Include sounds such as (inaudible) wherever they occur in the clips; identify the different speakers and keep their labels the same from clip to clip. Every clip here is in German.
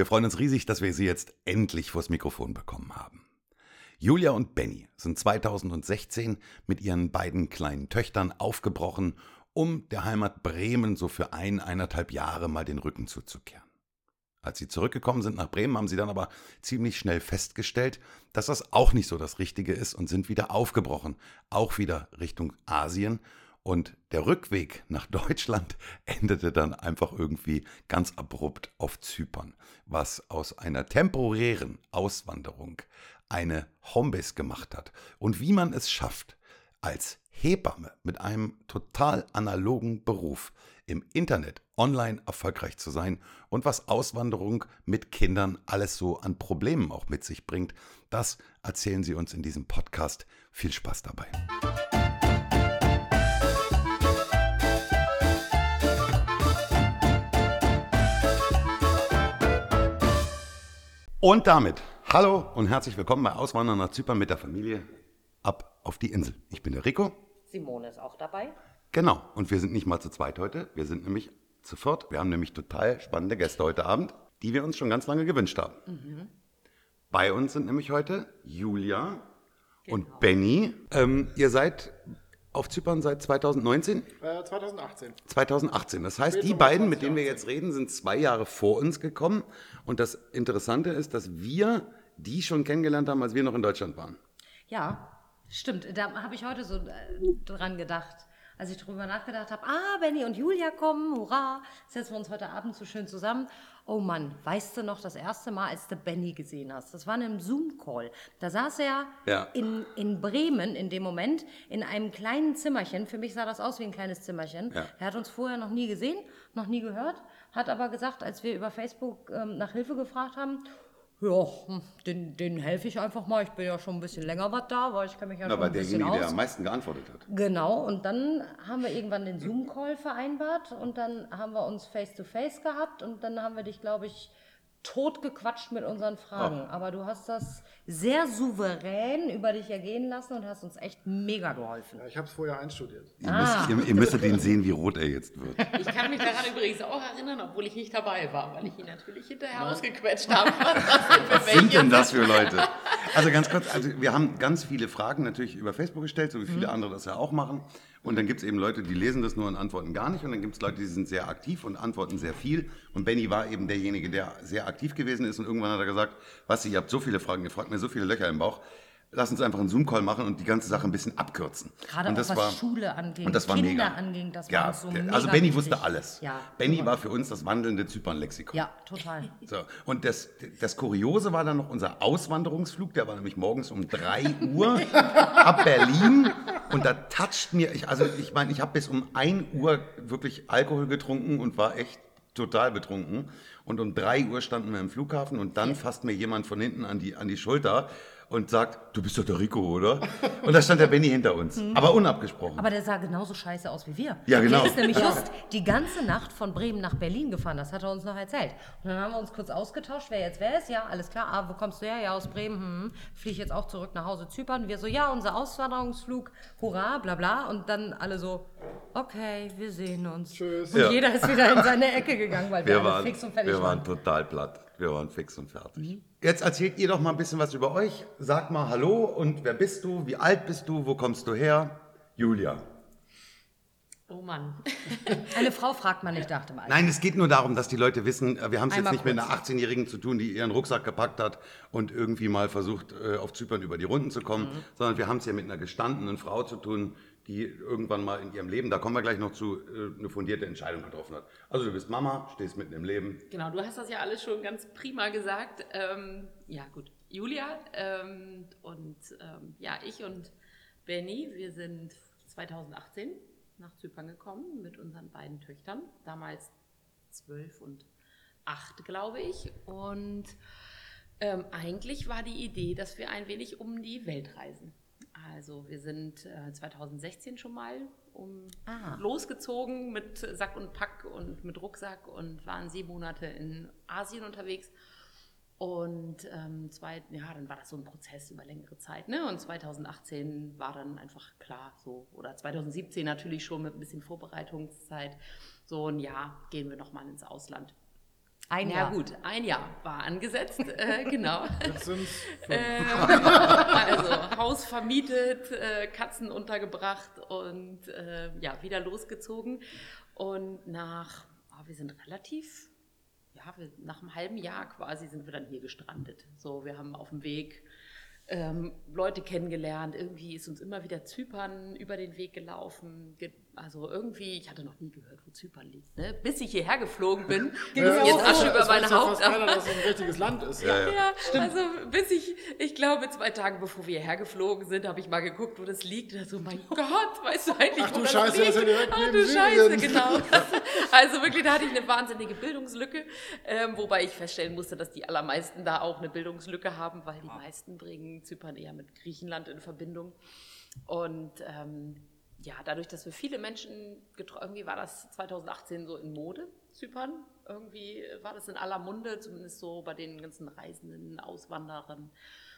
Speaker 1: Wir freuen uns riesig, dass wir Sie jetzt endlich vors Mikrofon bekommen haben. Julia und Benny sind 2016 mit ihren beiden kleinen Töchtern aufgebrochen, um der Heimat Bremen so für ein, eineinhalb Jahre mal den Rücken zuzukehren. Als sie zurückgekommen sind nach Bremen, haben sie dann aber ziemlich schnell festgestellt, dass das auch nicht so das Richtige ist und sind wieder aufgebrochen, auch wieder Richtung Asien und der Rückweg nach (laughs) Deutschland endete dann einfach irgendwie ganz abrupt auf Zypern, was aus einer temporären Auswanderung eine Homebase gemacht hat. Und wie man es schafft, als Hebamme mit einem total analogen Beruf im Internet online erfolgreich zu sein und was Auswanderung mit Kindern alles so an Problemen auch mit sich bringt, das erzählen sie uns in diesem Podcast. Viel Spaß dabei. Und damit hallo und herzlich willkommen bei Auswandern nach Zypern mit der Familie ab auf die Insel. Ich bin der Rico.
Speaker 2: Simone ist auch dabei.
Speaker 1: Genau, und wir sind nicht mal zu zweit heute, wir sind nämlich zu viert. Wir haben nämlich total spannende Gäste heute Abend, die wir uns schon ganz lange gewünscht haben. Mhm. Bei uns sind nämlich heute Julia genau. und Benny. Ähm, ihr seid auf Zypern seit 2019?
Speaker 3: Äh, 2018.
Speaker 1: 2018. Das heißt, die beiden, mit denen wir jetzt reden, sind zwei Jahre vor uns gekommen. Und das Interessante ist, dass wir die schon kennengelernt haben, als wir noch in Deutschland waren.
Speaker 2: Ja, stimmt. Da habe ich heute so äh, dran gedacht als ich darüber nachgedacht habe, ah, Benny und Julia kommen, hurra, setzen wir uns heute Abend so schön zusammen. Oh Mann, weißt du noch das erste Mal, als du Benny gesehen hast? Das war in einem Zoom-Call. Da saß er ja. in, in Bremen in dem Moment in einem kleinen Zimmerchen. Für mich sah das aus wie ein kleines Zimmerchen. Ja. Er hat uns vorher noch nie gesehen, noch nie gehört, hat aber gesagt, als wir über Facebook ähm, nach Hilfe gefragt haben, ja, hm, den, den helfe ich einfach mal. Ich bin ja schon ein bisschen länger was da, weil ich kann mich ja Na, schon ein bisschen derjenige,
Speaker 1: aus. der am meisten geantwortet hat.
Speaker 2: Genau, und dann haben wir irgendwann den Zoom-Call vereinbart und dann haben wir uns face-to-face -face gehabt und dann haben wir dich, glaube ich, totgequatscht mit unseren Fragen. Oh. Aber du hast das sehr souverän über dich ergehen lassen und hast uns echt mega geholfen.
Speaker 3: Ja, ich habe es vorher einstudiert.
Speaker 1: Ihr, ah. müsst, ihr, ihr, müsstet ihn sehen, wie rot er jetzt wird.
Speaker 4: Ich kann mich daran übrigens auch erinnern, obwohl ich nicht dabei war, weil ich ihn natürlich hinterher Nein. ausgequetscht habe.
Speaker 1: Was, (laughs) Was sind denn das für Leute? Also ganz kurz, also wir haben ganz viele Fragen natürlich über Facebook gestellt, so wie viele mhm. andere das ja auch machen. Und dann gibt es eben Leute, die lesen das nur und antworten gar nicht. Und dann gibt es Leute, die sind sehr aktiv und antworten sehr viel. Und Benny war eben derjenige, der sehr aktiv gewesen ist. Und irgendwann hat er gesagt, was, ihr habt so viele Fragen, ihr fragt mir so viele Löcher im Bauch lass uns einfach einen Zoom-Call machen und die ganze Sache ein bisschen abkürzen.
Speaker 2: Gerade
Speaker 1: und
Speaker 2: das auch was war, Schule anging,
Speaker 1: und das war
Speaker 2: Kinder
Speaker 1: mega.
Speaker 2: anging, das
Speaker 1: ja,
Speaker 2: war so mega
Speaker 1: Also Benny wusste alles.
Speaker 2: Ja,
Speaker 1: Benny war für uns das wandelnde Zypern-Lexikon.
Speaker 2: Ja, total. (laughs)
Speaker 1: So, und das, das Kuriose war dann noch unser Auswanderungsflug, der war nämlich morgens um 3 (laughs) Uhr ab Berlin und da toucht mir, ich, also ich meine, ich habe bis um 1 Uhr wirklich Alkohol getrunken und war echt total betrunken. Und um 3 Uhr standen wir im Flughafen und dann fasst mir jemand von hinten an die, an die Schulter und sagt, du bist doch der Rico, oder? Und da stand der Benny hinter uns, mhm. aber unabgesprochen.
Speaker 2: Aber der sah genauso scheiße aus wie wir.
Speaker 1: Ja, genau.
Speaker 2: Der ist nämlich just die ganze Nacht von Bremen nach Berlin gefahren, das hat er uns noch erzählt. Und dann haben wir uns kurz ausgetauscht, wer jetzt wer ist. Ja, alles klar. Ah, wo kommst du her? Ja, aus Bremen. Hm, fliege ich jetzt auch zurück nach Hause Zypern. Wir so, ja, unser Auswanderungsflug, hurra, bla bla. Und dann alle so, okay, wir sehen uns.
Speaker 3: Tschüss.
Speaker 2: Und ja. jeder ist wieder in seine Ecke gegangen, weil wir,
Speaker 1: wir waren,
Speaker 2: fix und fertig
Speaker 1: waren. Wir waren total platt. Wir waren fix und fertig. Mhm. Jetzt erzählt ihr doch mal ein bisschen was über euch. Sag mal Hallo und wer bist du? Wie alt bist du? Wo kommst du her? Julia.
Speaker 4: Oh Mann. (laughs)
Speaker 2: Eine Frau fragt man nicht nach dem
Speaker 1: Alter. Nein, es geht nur darum, dass die Leute wissen, äh, wir haben es jetzt nicht kurz. mit einer 18-Jährigen zu tun, die ihren Rucksack gepackt hat und irgendwie mal versucht, äh, auf Zypern über die Runden zu kommen, mhm. sondern wir haben es ja mit einer gestandenen Frau zu tun, die irgendwann mal in ihrem Leben, da kommen wir gleich noch zu, äh, eine fundierte Entscheidung getroffen hat. Also du bist Mama, stehst mitten im Leben.
Speaker 4: Genau, du hast das ja alles schon ganz prima gesagt. Ähm, ja gut, Julia ähm, und ähm, ja, ich und Benny, wir sind 2018 nach Zypern gekommen mit unseren beiden Töchtern, damals zwölf und acht, glaube ich. Und ähm, eigentlich war die Idee, dass wir ein wenig um die Welt reisen. Also wir sind äh, 2016 schon mal um ah. losgezogen mit Sack und Pack und mit Rucksack und waren sieben Monate in Asien unterwegs. Und ähm, zwei, ja, dann war das so ein Prozess über längere Zeit. Ne? Und 2018 war dann einfach klar so, oder 2017 natürlich schon mit ein bisschen Vorbereitungszeit, so ein Jahr gehen wir nochmal ins Ausland.
Speaker 2: Ein
Speaker 4: ja
Speaker 2: Jahr.
Speaker 4: gut, ein Jahr war angesetzt, äh, genau. (laughs)
Speaker 3: Jetzt sind es
Speaker 4: Ähm, also Haus vermietet, äh, Katzen untergebracht und äh, ja, wieder losgezogen. Und nach, ah, wir sind relativ, ja, wir, nach einem halben Jahr quasi sind wir dann hier gestrandet. So, wir haben auf dem Weg ähm, Leute kennengelernt. Irgendwie ist uns immer wieder Zypern über den Weg gelaufen. Ge also irgendwie, ich hatte noch nie gehört, wo Zypern liegt. Ne? Bis ich hierher geflogen bin, (laughs) ging
Speaker 3: Ja,
Speaker 4: jetzt Asche über
Speaker 3: Es
Speaker 4: meine
Speaker 3: ja
Speaker 4: Haut.
Speaker 3: fast keiner, dass es ein richtiges (laughs) Land ist.
Speaker 1: Ja, ja.
Speaker 4: Ja, also bis ich, ich glaube, zwei Tage bevor wir hergeflogen sind, habe ich mal geguckt, wo das liegt. Und so, mein (laughs) Gott, weißt du eigentlich,
Speaker 3: Ach
Speaker 4: wo
Speaker 3: du
Speaker 4: das
Speaker 3: Scheiße,
Speaker 4: liegt?
Speaker 3: das ist ja direkt
Speaker 4: Ach du Scheiße, genau. Also wirklich, da hatte ich eine wahnsinnige Bildungslücke. Ähm, wobei ich feststellen musste, dass die allermeisten da auch eine Bildungslücke haben, weil die meisten bringen Zypern eher mit Griechenland in Verbindung. Und ähm, ja, dadurch, dass wir viele Menschen getroffen, irgendwie war das 2018 so in Mode, Zypern. Irgendwie war das in aller Munde, zumindest so bei den ganzen Reisenden, Auswanderern.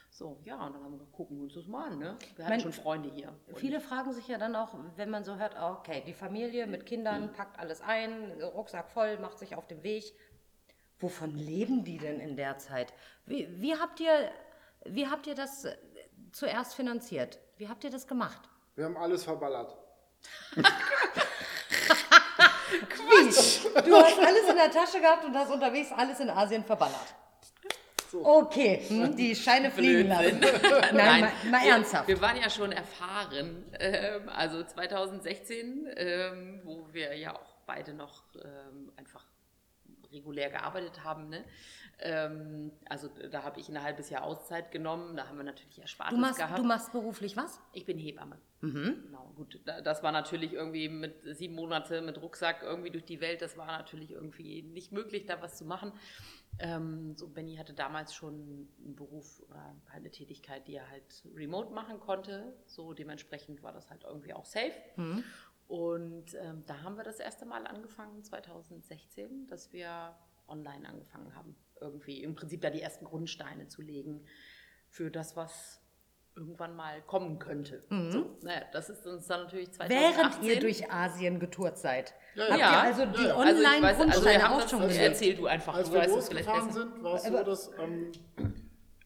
Speaker 4: So, ja, und dann haben wir gesagt, gucken wir uns das mal an. Ne? Wir hatten schon Freunde hier.
Speaker 2: Viele fragen sich ja dann auch, wenn man so hört, ah, okay, die Familie mit Kindern packt alles ein, Rucksack voll, macht sich auf den Weg. Wovon leben die denn in der Zeit? Wie, wie, habt, ihr, wie habt ihr das äh, zuerst finanziert? Wie habt ihr das gemacht?
Speaker 3: Wir haben alles verballert.
Speaker 2: Quatsch! Du hast alles in der Tasche gehabt und hast unterwegs alles in Asien verballert. Okay, hm, die Scheine fliegen lassen. (laughs) Nein, mal, mal
Speaker 4: wir,
Speaker 2: ernsthaft.
Speaker 4: Wir waren ja schon erfahren. Ähm, also 2016, ähm, wo wir ja auch beide noch ähm, einfach regulär gearbeitet haben. Ne? Ähm, also da habe ich ein halbes Jahr Auszeit genommen. Da haben wir natürlich Erspartes
Speaker 2: Du machst,
Speaker 4: gehabt.
Speaker 2: du machst beruflich was?
Speaker 4: Ich bin Hebamme. Genau, gut. da- Das war natürlich irgendwie mit sieben Monate mit Rucksack irgendwie durch die Welt. Das war natürlich irgendwie nicht möglich, da was zu machen. Ähm, so Benny hatte damals schon einen Beruf oder eine Tätigkeit, die er halt remote machen konnte. So dementsprechend war das halt irgendwie auch safe. Und ähm, da haben wir das erste Mal angefangen, 2016, dass wir online angefangen haben. Irgendwie im Prinzip da die ersten Grundsteine zu legen für das, was irgendwann mal kommen könnte. So, naja, das ist uns dann natürlich 2018.
Speaker 2: Während ihr durch Asien getourt seid.
Speaker 3: Ja,
Speaker 2: Habt
Speaker 3: ja.
Speaker 2: ihr also die
Speaker 3: ja.
Speaker 4: also weiß, also wir haben
Speaker 2: auch
Speaker 4: das,
Speaker 2: schon
Speaker 4: also
Speaker 2: gelegt?
Speaker 4: erzähl du einfach,
Speaker 3: Als
Speaker 4: du
Speaker 3: wir
Speaker 4: weißt
Speaker 3: losgefahren sind, war es so, dass ähm,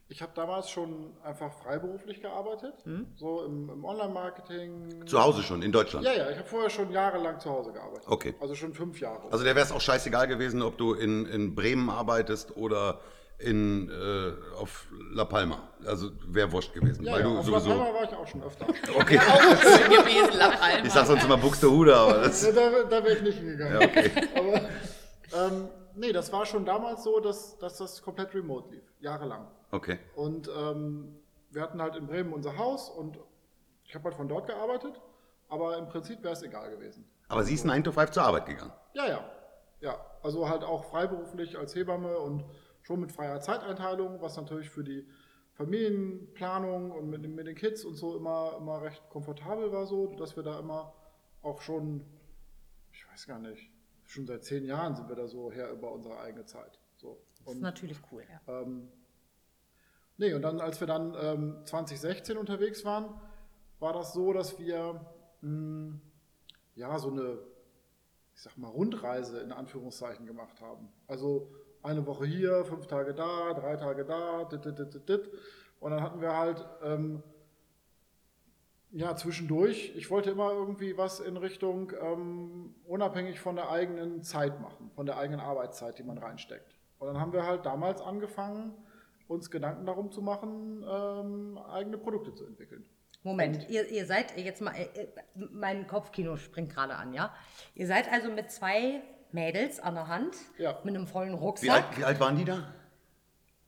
Speaker 3: ich habe damals schon einfach freiberuflich gearbeitet,
Speaker 2: Hm?
Speaker 3: so im, im Online-Marketing.
Speaker 1: Zu Hause schon, in Deutschland.
Speaker 3: Ja, ja, ich habe vorher schon jahrelang zu Hause gearbeitet.
Speaker 1: Okay.
Speaker 3: Also schon fünf Jahre.
Speaker 1: Also der wäre es auch scheißegal gewesen, ob du in, in Bremen arbeitest oder in, äh, auf La Palma. Also wäre wurscht gewesen.
Speaker 3: ja,
Speaker 1: weil
Speaker 3: ja,
Speaker 1: du
Speaker 3: auf
Speaker 1: sowieso.
Speaker 3: La Palma war ich auch schon öfter. (laughs)
Speaker 1: Okay.
Speaker 4: Schön gewesen, La Palma.
Speaker 1: Ich sag sonst immer Buxtehude, aber das.
Speaker 3: Ja, da da wäre ich nicht hingegangen.
Speaker 1: Ja, okay.
Speaker 3: Aber ähm, nee, das war schon damals so, dass, dass das komplett remote lief, jahrelang.
Speaker 1: Okay.
Speaker 3: Und ähm, wir hatten halt in Bremen unser Haus und ich habe halt von dort gearbeitet, aber im Prinzip wäre es egal gewesen.
Speaker 1: Aber sie ist 9 to 5 zur Arbeit gegangen.
Speaker 3: Ja, ja. Ja, also halt auch freiberuflich als Hebamme und schon mit freier Zeiteinteilung, was natürlich für die Familienplanung und mit, den- mit den Kids und so immer, immer recht komfortabel war, so, dass wir da immer auch schon, ich weiß gar nicht, schon seit zehn Jahren sind wir da so her über unsere eigene Zeit. So.
Speaker 2: Das ist
Speaker 3: Und,
Speaker 2: natürlich cool.
Speaker 3: ähm, nee, und dann, als wir dann ähm, 2016 unterwegs waren, war das so, dass wir mh, ja so eine, ich sag mal, Rundreise in Anführungszeichen gemacht haben. Also eine Woche hier, fünf Tage da, drei Tage da, dit, dit, dit, dit. Und dann hatten wir halt ähm, ja, zwischendurch, ich wollte immer irgendwie was in Richtung ähm, unabhängig von der eigenen Zeit machen, von der eigenen Arbeitszeit, die man reinsteckt. Und dann haben wir halt damals angefangen, uns Gedanken darum zu machen, ähm, eigene Produkte zu entwickeln.
Speaker 2: Moment, ihr, ihr seid jetzt mal, äh, äh, mein Kopfkino springt gerade an, ja? Ihr seid also mit zwei Mädels an der Hand,
Speaker 3: Ja.
Speaker 2: mit einem vollen
Speaker 1: Wie alt,
Speaker 2: Rucksack,
Speaker 1: wie alt waren die da?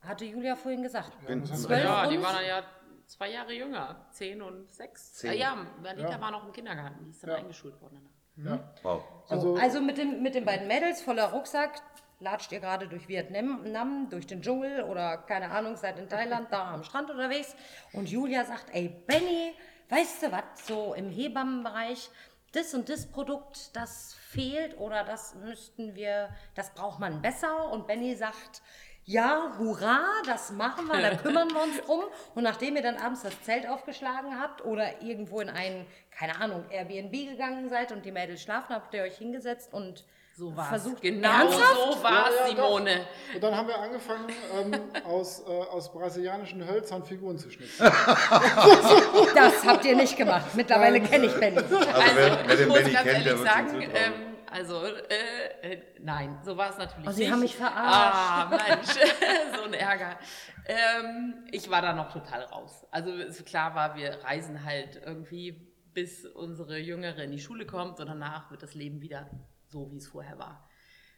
Speaker 2: hatte Julia vorhin gesagt.
Speaker 1: Bin-
Speaker 2: Zwölf
Speaker 4: Ja, die waren ja zwei Jahre jünger, zehn und sechs.
Speaker 1: Zehn.
Speaker 4: Ah, ja, Anita
Speaker 3: Ja.
Speaker 4: war noch im Kindergarten, die ist dann
Speaker 3: Ja.
Speaker 4: eingeschult worden. danach.
Speaker 3: Ja.
Speaker 1: Wow.
Speaker 2: So,
Speaker 3: Also-
Speaker 2: also mit, dem, mit den beiden Mädels voller Rucksack latscht ihr gerade durch Vietnam, Nam, durch den Dschungel oder keine Ahnung, seid in Thailand da am Strand unterwegs. Und Julia sagt, ey Benny, weißt du was, so im Hebammenbereich, das und das Produkt, das fehlt oder das müssten wir, das braucht man besser. Und Benny sagt, ja, hurra, das machen wir, da kümmern wir uns drum. Und nachdem ihr dann abends das Zelt aufgeschlagen habt oder irgendwo in ein, keine Ahnung, Airbnb gegangen seid und die Mädels schlafen, habt ihr euch hingesetzt und
Speaker 4: So war es.
Speaker 2: Versucht-
Speaker 4: Genau
Speaker 2: Ernsthaft?
Speaker 4: so war es,
Speaker 3: Ja, ja, doch.
Speaker 4: Simone.
Speaker 3: Und dann haben wir angefangen, ähm, aus, äh, aus brasilianischen Hölzern Figuren zu schnitzen. (laughs)
Speaker 2: Das habt ihr nicht gemacht. Mittlerweile kenne ich Benny.
Speaker 1: Also, wer,
Speaker 4: Also,
Speaker 1: wer
Speaker 4: ich
Speaker 1: den
Speaker 4: muss
Speaker 1: Benny
Speaker 4: ganz
Speaker 1: kennt, der
Speaker 4: ehrlich
Speaker 1: wird
Speaker 4: sagen, ähm, also, äh, äh, nein, so war es natürlich
Speaker 2: Oh, Sie
Speaker 4: nicht.
Speaker 2: haben mich verarscht.
Speaker 4: Ah, Mensch, (laughs) so ein Ärger. Ähm, ich war da noch total raus. Also, es klar war, wir reisen halt irgendwie, bis unsere Jüngere in die Schule kommt und danach wird das Leben wieder so, wie es vorher war.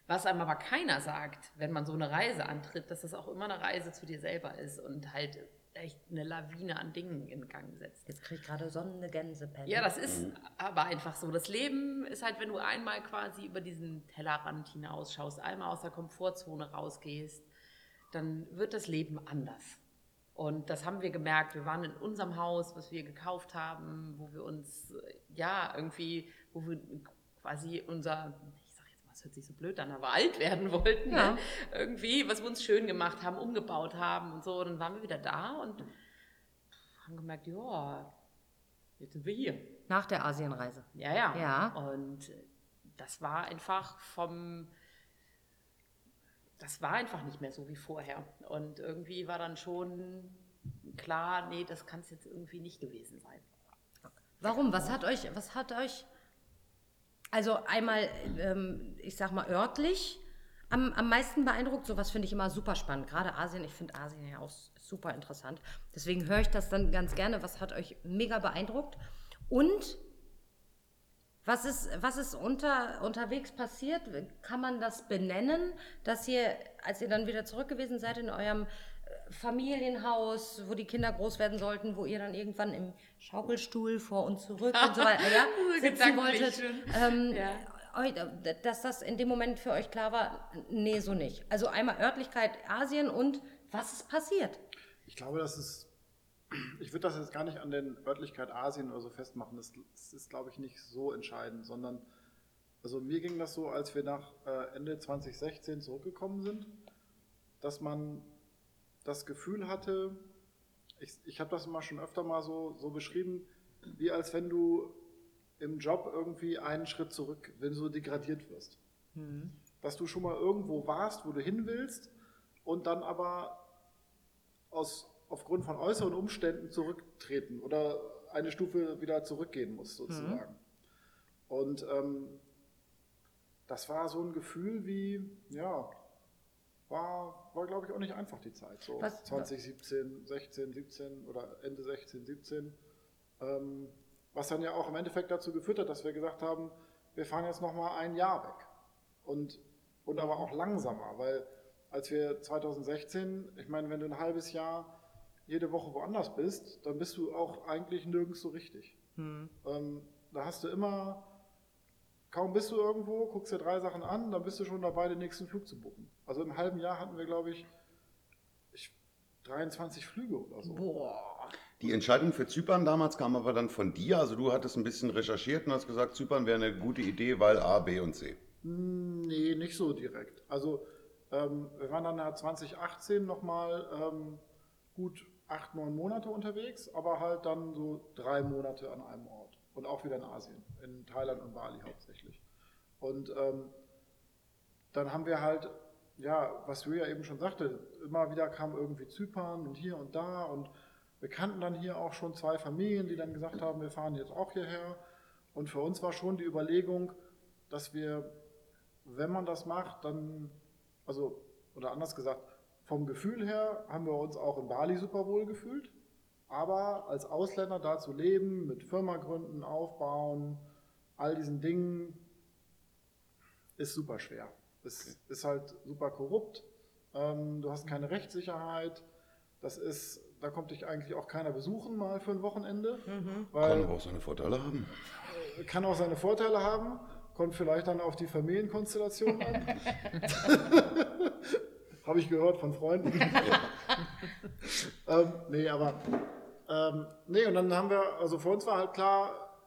Speaker 4: Was einem aber keiner sagt, wenn man so eine Reise antritt, dass das auch immer eine Reise zu dir selber ist und halt echt eine Lawine an Dingen in Gang setzt.
Speaker 2: Jetzt krieg ich gerade Sonne Gänsepenny.
Speaker 4: Ja, das ist aber einfach so. Das Leben ist halt, wenn du einmal quasi über diesen Tellerrand hinausschaust, einmal aus der Komfortzone rausgehst, dann wird das Leben anders. Und das haben wir gemerkt. Wir waren in unserem Haus, was wir gekauft haben, wo wir uns, äh, ja, irgendwie, wo wir quasi unser, ich sag jetzt mal, es hört sich so blöd an, aber alt werden wollten.
Speaker 2: Ja.
Speaker 4: Ne? Irgendwie, was wir uns schön gemacht haben, umgebaut haben und so. Dann waren wir wieder da und haben gemerkt, ja, jetzt sind wir hier.
Speaker 2: Nach der Asienreise.
Speaker 4: Ja, ja.
Speaker 2: Ja.
Speaker 4: Und das war einfach vom. Das war einfach nicht mehr so wie vorher. Und irgendwie war dann schon klar, nee, das kann es jetzt irgendwie nicht gewesen sein.
Speaker 2: Warum? Was hat euch, was hat euch, also einmal, ähm, ich sag mal örtlich, am, am meisten beeindruckt? Sowas finde ich immer super spannend. Gerade Asien, ich finde Asien ja auch super interessant. Deswegen höre ich das dann ganz gerne. Was hat euch mega beeindruckt? Und was ist, was ist unter, unterwegs passiert? Kann man das benennen, dass ihr, als ihr dann wieder zurück gewesen seid in eurem Familienhaus, wo die Kinder groß werden sollten, wo ihr dann irgendwann im Schaukelstuhl vor und zurück und so weiter ja, (laughs)
Speaker 4: So
Speaker 2: sitzen wolltet, ähm,
Speaker 4: Ja.
Speaker 2: dass das in dem Moment für euch klar war, nee, so nicht. Also einmal Örtlichkeit Asien und was ist passiert?
Speaker 3: Ich glaube, das ist, ich würde das jetzt gar nicht an den Örtlichkeit Asien oder so festmachen. Das, das ist, glaube ich, nicht so entscheidend, sondern, also mir ging das so, als wir nach äh, Ende 2016 zurückgekommen sind, dass man das Gefühl hatte, ich, ich habe das immer schon öfter mal so, so beschrieben, wie als wenn du im Job irgendwie einen Schritt zurück, wenn du so degradiert wirst. Dass du schon mal irgendwo warst, wo du hin willst und dann aber aus, aufgrund von äußeren Umständen zurücktreten oder eine Stufe wieder zurückgehen musst, sozusagen. Und ähm, das war so ein Gefühl wie, ja, war, war glaube ich auch nicht einfach die Zeit. So
Speaker 2: Was-
Speaker 3: 2017, 16, 17 oder Ende 16, 17. Ähm, was dann ja auch im Endeffekt dazu geführt hat, dass wir gesagt haben, wir fahren jetzt nochmal ein Jahr weg. Und, und aber auch langsamer, weil als wir 2016, ich meine, wenn du ein halbes Jahr jede Woche woanders bist, dann bist du auch eigentlich nirgends so richtig. Ähm, da hast du immer, kaum bist du irgendwo, guckst dir drei Sachen an, dann bist du schon dabei, den nächsten Flug zu buchen. Also im halben Jahr hatten wir, glaube ich, ich 23 Flüge oder so.
Speaker 2: Boah.
Speaker 1: Die Entscheidung für Zypern damals kam aber dann von dir. Also du hattest ein bisschen recherchiert und hast gesagt, Zypern wäre eine gute Idee, weil A, B und C.
Speaker 3: Nee, nicht so direkt. Also ähm, wir waren dann ja 2018 nochmal ähm, gut acht, neun Monate unterwegs, aber halt dann so drei Monate an einem Ort. Und auch wieder in Asien, in Thailand und Bali hauptsächlich. Und ähm, dann haben wir halt, ja, was Julia eben schon sagte, immer wieder kam irgendwie Zypern und hier und da und wir kannten dann hier auch schon zwei Familien, die dann gesagt haben, wir fahren jetzt auch hierher. Und für uns war schon die Überlegung, dass wir, wenn man das macht, dann, also, oder anders gesagt, vom Gefühl her haben wir uns auch in Bali super wohl gefühlt. Aber als Ausländer da zu leben, mit Firma gründen, aufbauen, all diesen Dingen, ist super schwer. Es ist halt super korrupt. Ähm, du hast keine Rechtssicherheit. Das ist, da kommt dich eigentlich auch keiner besuchen mal für ein Wochenende. Weil,
Speaker 1: Kann aber auch seine Vorteile haben.
Speaker 3: kann auch seine Vorteile haben, kommt vielleicht dann auf die Familienkonstellation an. (laughs) (laughs) Habe ich gehört von Freunden. (laughs) ähm, nee, aber ähm, nee, und dann haben wir, also für uns war halt klar,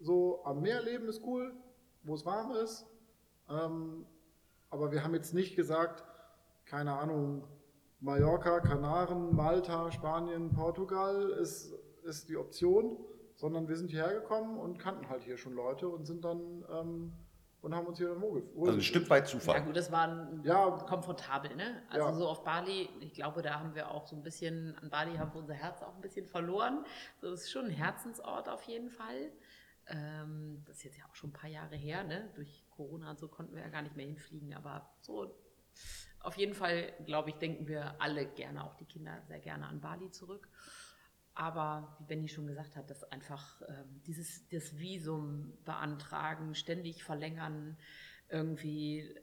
Speaker 3: so am Meer leben ist cool, wo es warm ist. Ähm, aber wir haben jetzt nicht gesagt, keine Ahnung, Mallorca, Kanaren, Malta, Spanien, Portugal ist, ist die Option, sondern wir sind hierher gekommen und kannten halt hier schon Leute und sind dann ähm, und haben uns hier dann wohlgefühlt.
Speaker 1: Also ein Stück weit
Speaker 4: Ja
Speaker 1: Zufall.
Speaker 4: gut, das war
Speaker 3: Ja.
Speaker 4: komfortabel, ne? Also
Speaker 3: Ja.
Speaker 4: so auf Bali, ich glaube, da haben wir auch so ein bisschen, an Bali haben wir unser Herz auch ein bisschen verloren. So, das ist schon ein Herzensort auf jeden Fall. Ähm, das ist jetzt ja auch schon ein paar Jahre her, ne? Durch Corona und so konnten wir ja gar nicht mehr hinfliegen, aber so auf jeden Fall, glaube ich, denken wir alle gerne, auch die Kinder, sehr gerne an Bali zurück. Aber wie Benny schon gesagt hat, dass einfach ähm, dieses das Visum beantragen, ständig verlängern, irgendwie,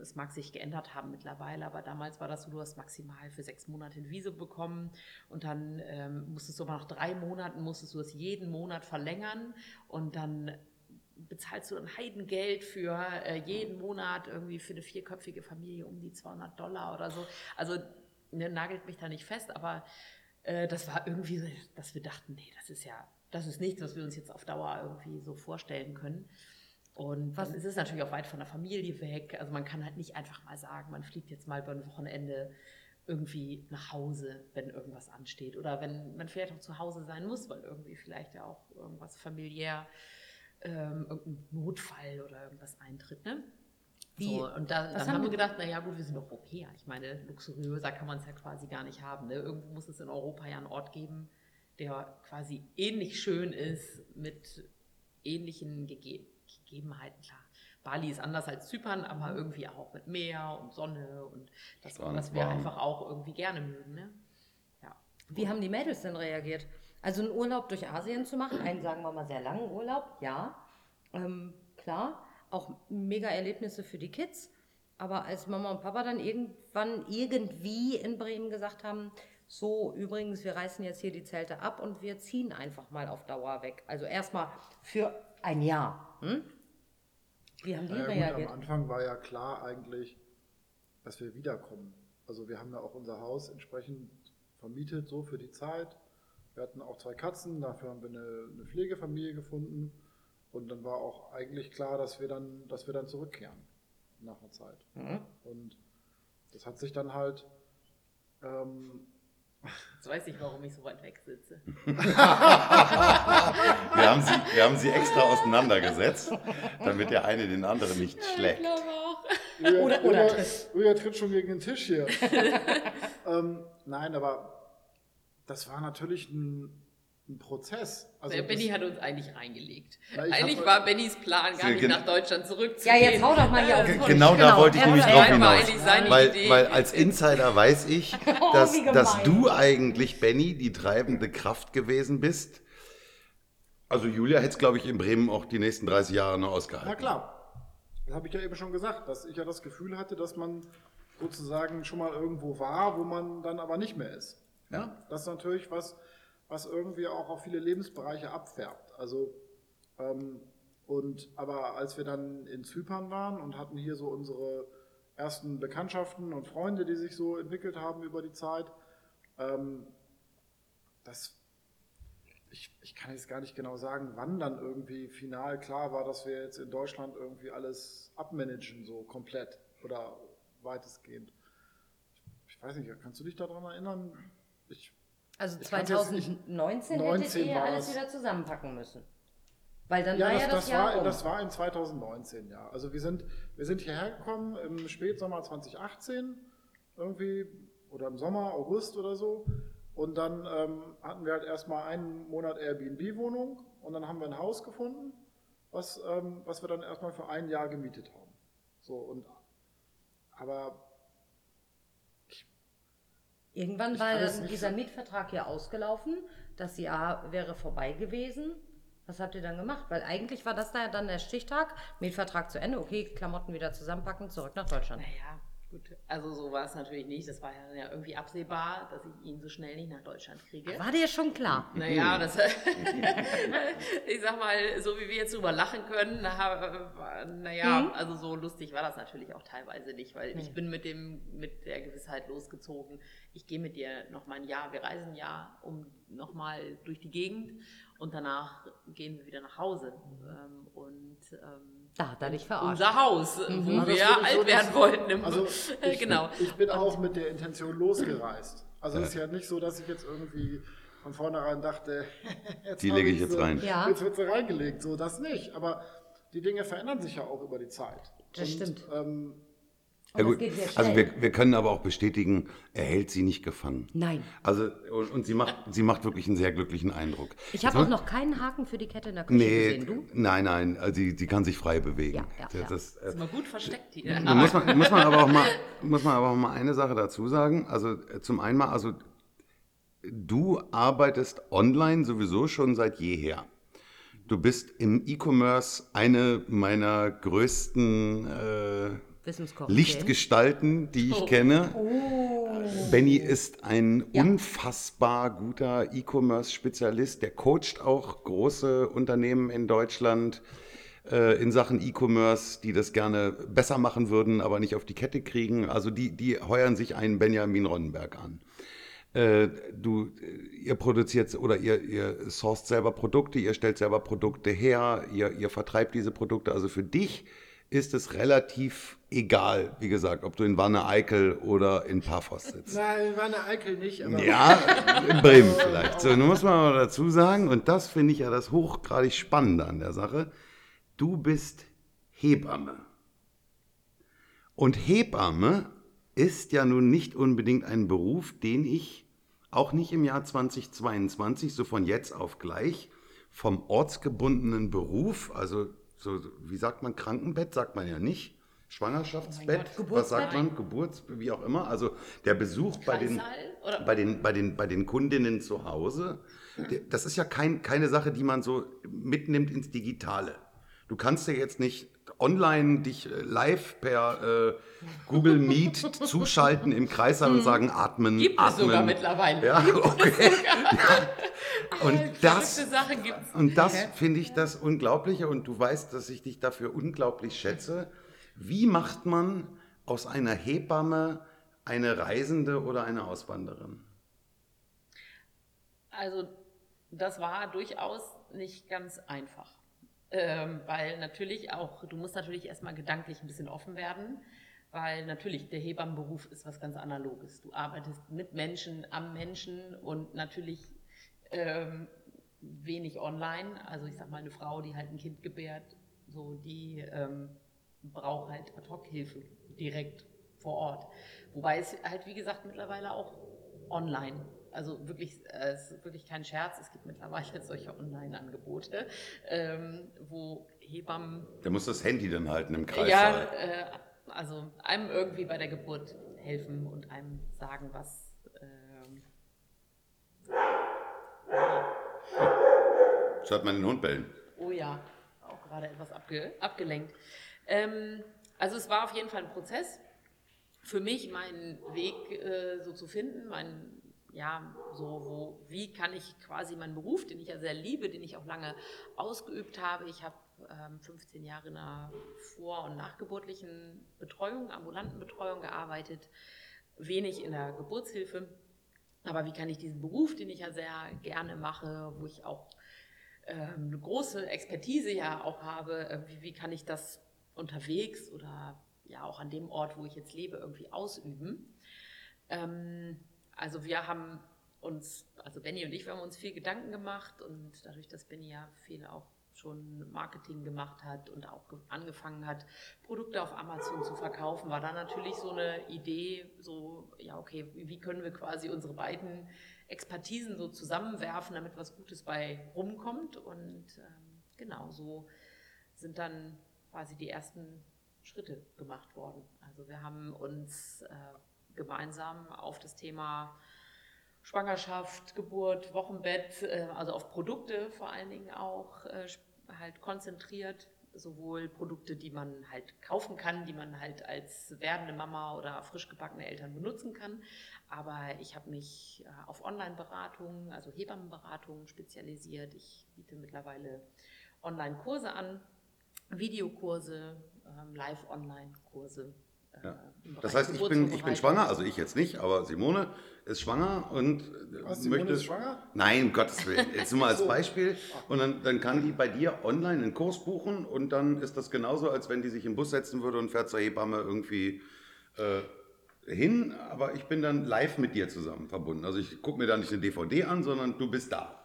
Speaker 4: es mag sich geändert haben mittlerweile, aber damals war das so, du hast maximal für sechs Monate ein Visum bekommen und dann ähm, musstest du aber nach drei Monaten, musstest du es jeden Monat verlängern und dann bezahlst du ein Heidengeld für äh, jeden Monat irgendwie für eine vierköpfige Familie um die 200 Dollar oder so. Also ne, nagelt mich da nicht fest, aber äh, das war irgendwie so, dass wir dachten, nee, das ist ja, das ist nichts, was wir uns jetzt auf Dauer irgendwie so vorstellen können. Und
Speaker 2: Was-
Speaker 4: was ist es natürlich auch weit von der Familie weg. Also man kann halt nicht einfach mal sagen, man fliegt jetzt mal über ein Wochenende irgendwie nach Hause, wenn irgendwas ansteht. Oder wenn man vielleicht auch zu Hause sein muss, weil irgendwie vielleicht ja auch irgendwas familiär, ähm, irgendein Notfall oder irgendwas eintritt. Ne?
Speaker 2: Wie-
Speaker 4: So, und da, dann
Speaker 2: haben
Speaker 4: haben wir
Speaker 2: die-
Speaker 4: gedacht, naja gut, wir sind Europäer. Ich meine, luxuriöser kann man es ja quasi gar nicht haben. Ne? Irgendwo muss es in Europa ja einen Ort geben, der quasi ähnlich schön ist, mit ähnlichen Gege Gegebenheiten. Klar, Bali ist anders als Zypern, aber irgendwie auch mit Meer und Sonne und das,
Speaker 1: Strand,
Speaker 4: was wir
Speaker 1: warm.
Speaker 4: einfach auch irgendwie gerne mögen. Ne? Ja.
Speaker 2: Wie haben die Mädels denn reagiert? Also einen Urlaub durch Asien zu machen, einen sagen wir mal sehr langen Urlaub, ja, ähm, klar, auch mega Erlebnisse für die Kids. Aber als Mama und Papa dann irgendwann irgendwie in Bremen gesagt haben, so übrigens, wir reißen jetzt hier die Zelte ab und wir ziehen einfach mal auf Dauer weg. Also erstmal für ein Jahr. Hm? Wie haben die
Speaker 3: gut,
Speaker 2: reagiert?
Speaker 3: am Anfang war ja klar eigentlich, dass wir wiederkommen. Also wir haben ja auch unser Haus entsprechend vermietet, so für die Zeit. Wir hatten auch zwei Katzen, dafür haben wir eine, eine Pflegefamilie gefunden. Und dann war auch eigentlich klar, dass wir dann, dass wir dann zurückkehren nach einer Zeit.
Speaker 2: Mhm.
Speaker 3: Und das hat sich dann halt ähm,
Speaker 4: Jetzt weiß ich, warum ich so weit weg sitze. (laughs)
Speaker 1: Wir haben, sie, wir haben sie extra auseinandergesetzt, damit der eine den anderen nicht schlägt.
Speaker 4: Ich glaube auch.
Speaker 3: Julia,
Speaker 2: Oder- oder tritt.
Speaker 3: Julia tritt schon gegen den Tisch hier. (laughs) ähm, nein, aber das war natürlich ein, ein Prozess. Also
Speaker 4: Der Benny hat uns eigentlich
Speaker 3: ich
Speaker 4: eigentlich
Speaker 3: hab-
Speaker 4: war Bennys Plan, gar nicht nach Deutschland zurückzugehen.
Speaker 2: Ja, jetzt hau doch mal hier auf
Speaker 1: G-
Speaker 2: den Tisch.
Speaker 1: Genau da wollte ich
Speaker 2: er
Speaker 1: nämlich
Speaker 2: hat
Speaker 1: drauf hinaus.
Speaker 4: eigentlich seine
Speaker 1: Weil,
Speaker 4: Idee.
Speaker 1: weil als Insider weiß ich, (laughs) dass,
Speaker 2: wie
Speaker 1: dass du eigentlich, Benny, die treibende Kraft gewesen bist. Also Julia hätte es, glaube ich, in Bremen auch die nächsten 30 Jahre noch ausgehalten.
Speaker 3: Na klar. Das habe ich ja eben schon gesagt, dass ich ja das Gefühl hatte, dass man sozusagen schon mal irgendwo war, wo man dann aber nicht mehr ist. Ja? Das ist natürlich was, was irgendwie auch auf viele Lebensbereiche abfärbt. Also, ähm, und, aber als wir dann in Zypern waren und hatten hier so unsere ersten Bekanntschaften und Freunde, die sich so entwickelt haben über die Zeit, ähm, das ich, ich kann jetzt gar nicht genau sagen, wann dann irgendwie final klar war, dass wir jetzt in Deutschland irgendwie alles abmanagen, so komplett oder weitestgehend. Ich, ich weiß nicht, kannst du dich daran erinnern? Ich,
Speaker 2: Also
Speaker 3: Ich kann's jetzt nicht-
Speaker 2: 2019 hättet
Speaker 3: 19
Speaker 2: ihr alles wieder zusammenpacken müssen. Weil dann
Speaker 3: ja,
Speaker 2: war
Speaker 3: das,
Speaker 2: ja das,
Speaker 3: das,
Speaker 2: Jahr
Speaker 3: war,
Speaker 2: um.
Speaker 3: das war in 2019, ja. Also wir sind, wir sind hierher gekommen im Spätsommer 2018 irgendwie oder im Sommer, August oder so. Und dann ähm, hatten wir halt erstmal einen Monat Airbnb-Wohnung und dann haben wir ein Haus gefunden, was, ähm, was wir dann erstmal für ein Jahr gemietet haben. So und aber
Speaker 2: Irgendwann
Speaker 3: Ich
Speaker 2: war dann dieser. Mietvertrag ja ausgelaufen. Das Jahr wäre vorbei gewesen. Was habt ihr dann gemacht? Weil eigentlich war das da ja dann der Stichtag. Mietvertrag zu Ende. Okay, Klamotten wieder zusammenpacken, zurück nach Deutschland.
Speaker 4: Naja, gut. Also so war es natürlich nicht. Das war ja, irgendwie absehbar, dass ich ihn so schnell nicht nach Deutschland kriege.
Speaker 2: War dir schon klar?
Speaker 4: Naja, das, (laughs) ich sag mal, so wie wir jetzt drüber lachen können, na, naja,
Speaker 2: Mhm.
Speaker 4: also so lustig war das natürlich auch teilweise nicht, weil ich bin mit dem, mit der Gewissheit losgezogen, ich gehe mit dir noch mal ein Jahr, wir reisen ein Jahr um noch mal durch die Gegend und danach gehen wir wieder nach Hause ähm, und ähm,
Speaker 2: Da hat er dich verarscht.
Speaker 4: unser Haus, wo
Speaker 3: Ja, das
Speaker 4: wir
Speaker 3: ich so
Speaker 4: alt werden wollten.
Speaker 3: Also (laughs) ich,
Speaker 4: genau.
Speaker 3: ich bin auch mit der Intention losgereist. Also es ist ja nicht so, dass ich jetzt irgendwie von vornherein dachte, (laughs) jetzt
Speaker 1: Die lege
Speaker 3: ich
Speaker 1: jetzt
Speaker 3: sie-
Speaker 1: rein.
Speaker 2: Ja.
Speaker 3: Jetzt wird sie reingelegt, so das nicht. Aber die Dinge verändern sich ja auch über die Zeit.
Speaker 2: Das stimmt.
Speaker 3: Ähm,
Speaker 2: Und
Speaker 1: Ja,
Speaker 2: das
Speaker 1: gut.
Speaker 2: geht sehr
Speaker 1: Also wir, wir können aber auch bestätigen, er hält sie nicht gefangen.
Speaker 2: Nein.
Speaker 1: Also und, und sie macht sie macht wirklich einen sehr glücklichen Eindruck.
Speaker 2: Ich habe auch noch keinen Haken für die Kette in der Küche
Speaker 1: Nee,
Speaker 2: gesehen. Du?
Speaker 1: nein, nein, also sie, sie kann sich frei bewegen.
Speaker 2: Ja, ja, ja.
Speaker 1: Das, äh,
Speaker 4: Ist mal gut versteckt hier.
Speaker 1: Da (laughs) muss man, muss man aber auch mal, muss man aber auch mal eine Sache dazu sagen. Also äh, zum einen mal, also du arbeitest online sowieso schon seit jeher. Du bist im E-Commerce eine meiner größten äh,
Speaker 2: Wissenskoch.
Speaker 1: Lichtgestalten, die ich
Speaker 4: Oh.
Speaker 1: kenne. Benny ist ein
Speaker 2: Ja.
Speaker 1: unfassbar guter E-Commerce-Spezialist. Der coacht auch große Unternehmen in Deutschland äh, in Sachen E-Commerce, die das gerne besser machen würden, aber nicht auf die Kette kriegen. Also die, die heuern sich einen Benjamin Ronnenberg an. Äh, du, äh, ihr produziert oder ihr, ihr sourced selber Produkte, ihr stellt selber Produkte her, ihr, ihr vertreibt diese Produkte. Also für dich ist es relativ egal, wie gesagt, ob du in Wanne Eickel oder in Paphos sitzt.
Speaker 3: nein, Eikel nicht, aber
Speaker 1: Ja, in Bremen vielleicht. So, nun muss man aber dazu sagen, und das finde ich ja das hochgradig Spannende an der Sache, du bist Hebamme. Und Hebamme ist ja nun nicht unbedingt ein Beruf, den ich auch nicht im Jahr 2022, so von jetzt auf gleich, vom ortsgebundenen Beruf, also so, wie sagt man, Krankenbett, sagt man ja nicht, Schwangerschaftsbett,
Speaker 2: Gott,
Speaker 1: was sagt man, Geburts, wie auch immer, also der Besuch bei den?
Speaker 4: Oder-
Speaker 1: bei den, bei den, bei den Kundinnen zu Hause, das ist ja kein, keine Sache, die man so mitnimmt ins Digitale. Du kannst ja jetzt nicht online dich äh, live per äh, Google Meet (laughs) zuschalten im Kreissaal und sagen atmen,
Speaker 4: Hm. Gibt es
Speaker 1: atmen.
Speaker 4: sogar mittlerweile.
Speaker 1: Ja, okay. (laughs) Ja. Und das, und das finde ich das Unglaubliche und du weißt, dass ich dich dafür unglaublich schätze. Wie macht man aus einer Hebamme eine Reisende oder eine Auswanderin?
Speaker 4: Also das war durchaus nicht ganz einfach. Ähm, weil natürlich auch, du musst natürlich erstmal gedanklich ein bisschen offen werden, weil natürlich der Hebammenberuf ist was ganz Analoges. Du arbeitest mit Menschen, am Menschen und natürlich ähm, wenig online. Also ich sag mal, eine Frau, die halt ein Kind gebärt, so die ähm, braucht halt Ad-Hoc-Hilfe direkt vor Ort. Wobei es halt, wie gesagt, mittlerweile auch online. Also wirklich, äh, es ist wirklich kein Scherz. Es gibt mittlerweile (laughs) solche Online-Angebote, ähm, wo Hebammen
Speaker 1: Der muss das Handy dann halten im Kreis.
Speaker 4: ja, äh, also einem irgendwie bei der Geburt helfen und einem sagen, was. Ähm,
Speaker 1: Ich hört man den Hund bellen.
Speaker 4: oh ja, auch gerade etwas abge, abgelenkt. Ähm, also es war auf jeden Fall ein Prozess für mich, meinen Weg äh, so zu finden, mein ja, so, wo, wie kann ich quasi meinen Beruf, den ich ja sehr liebe, den ich auch lange ausgeübt habe. Ich habe ähm, 15 Jahre in einer vor- und nachgeburtlichen Betreuung, ambulanten Betreuung gearbeitet, wenig in der Geburtshilfe. Aber wie kann ich diesen Beruf, den ich ja sehr gerne mache, wo ich auch ähm, eine große Expertise ja auch habe, äh, wie, wie kann ich das unterwegs oder ja auch an dem Ort, wo ich jetzt lebe, irgendwie ausüben? Ähm, also wir haben uns, also Benny und ich, wir haben uns viel Gedanken gemacht und dadurch, dass Benny ja viel auch schon Marketing gemacht hat und auch ge- angefangen hat, Produkte auf Amazon zu verkaufen, war da natürlich so eine Idee, so, ja, okay, wie wie können wir quasi unsere beiden Expertisen so zusammenwerfen, damit was Gutes bei rumkommt und ähm, genau so sind dann quasi die ersten Schritte gemacht worden. Also wir haben uns äh, gemeinsam auf das Thema Schwangerschaft, Geburt, Wochenbett, äh, also auf Produkte vor allen Dingen auch äh, halt konzentriert. Sowohl Produkte, die man halt kaufen kann, die man halt als werdende Mama oder frisch gebackene Eltern benutzen kann. Aber ich habe mich äh, auf Online-Beratungen, also Hebammenberatungen spezialisiert. Ich biete mittlerweile Online-Kurse an, Videokurse, ähm, Live-Online-Kurse. äh,
Speaker 1: Ja.
Speaker 4: im
Speaker 1: Das heißt, ich bin, ich bin schwanger, also ich jetzt nicht, aber Simone ist schwanger und äh,
Speaker 3: Was, Simone
Speaker 1: möchte.
Speaker 3: ist schwanger?
Speaker 1: Nein, um Gottes Willen. (laughs) Jetzt nur mal als. Beispiel. Und dann, dann kann die bei dir online einen Kurs buchen und dann ist das genauso, als wenn die sich im Bus setzen würde und fährt zur Hebamme irgendwie äh, hin. Aber ich bin dann live mit dir zusammen verbunden. Also ich gucke mir da nicht eine DVD an, sondern du bist da.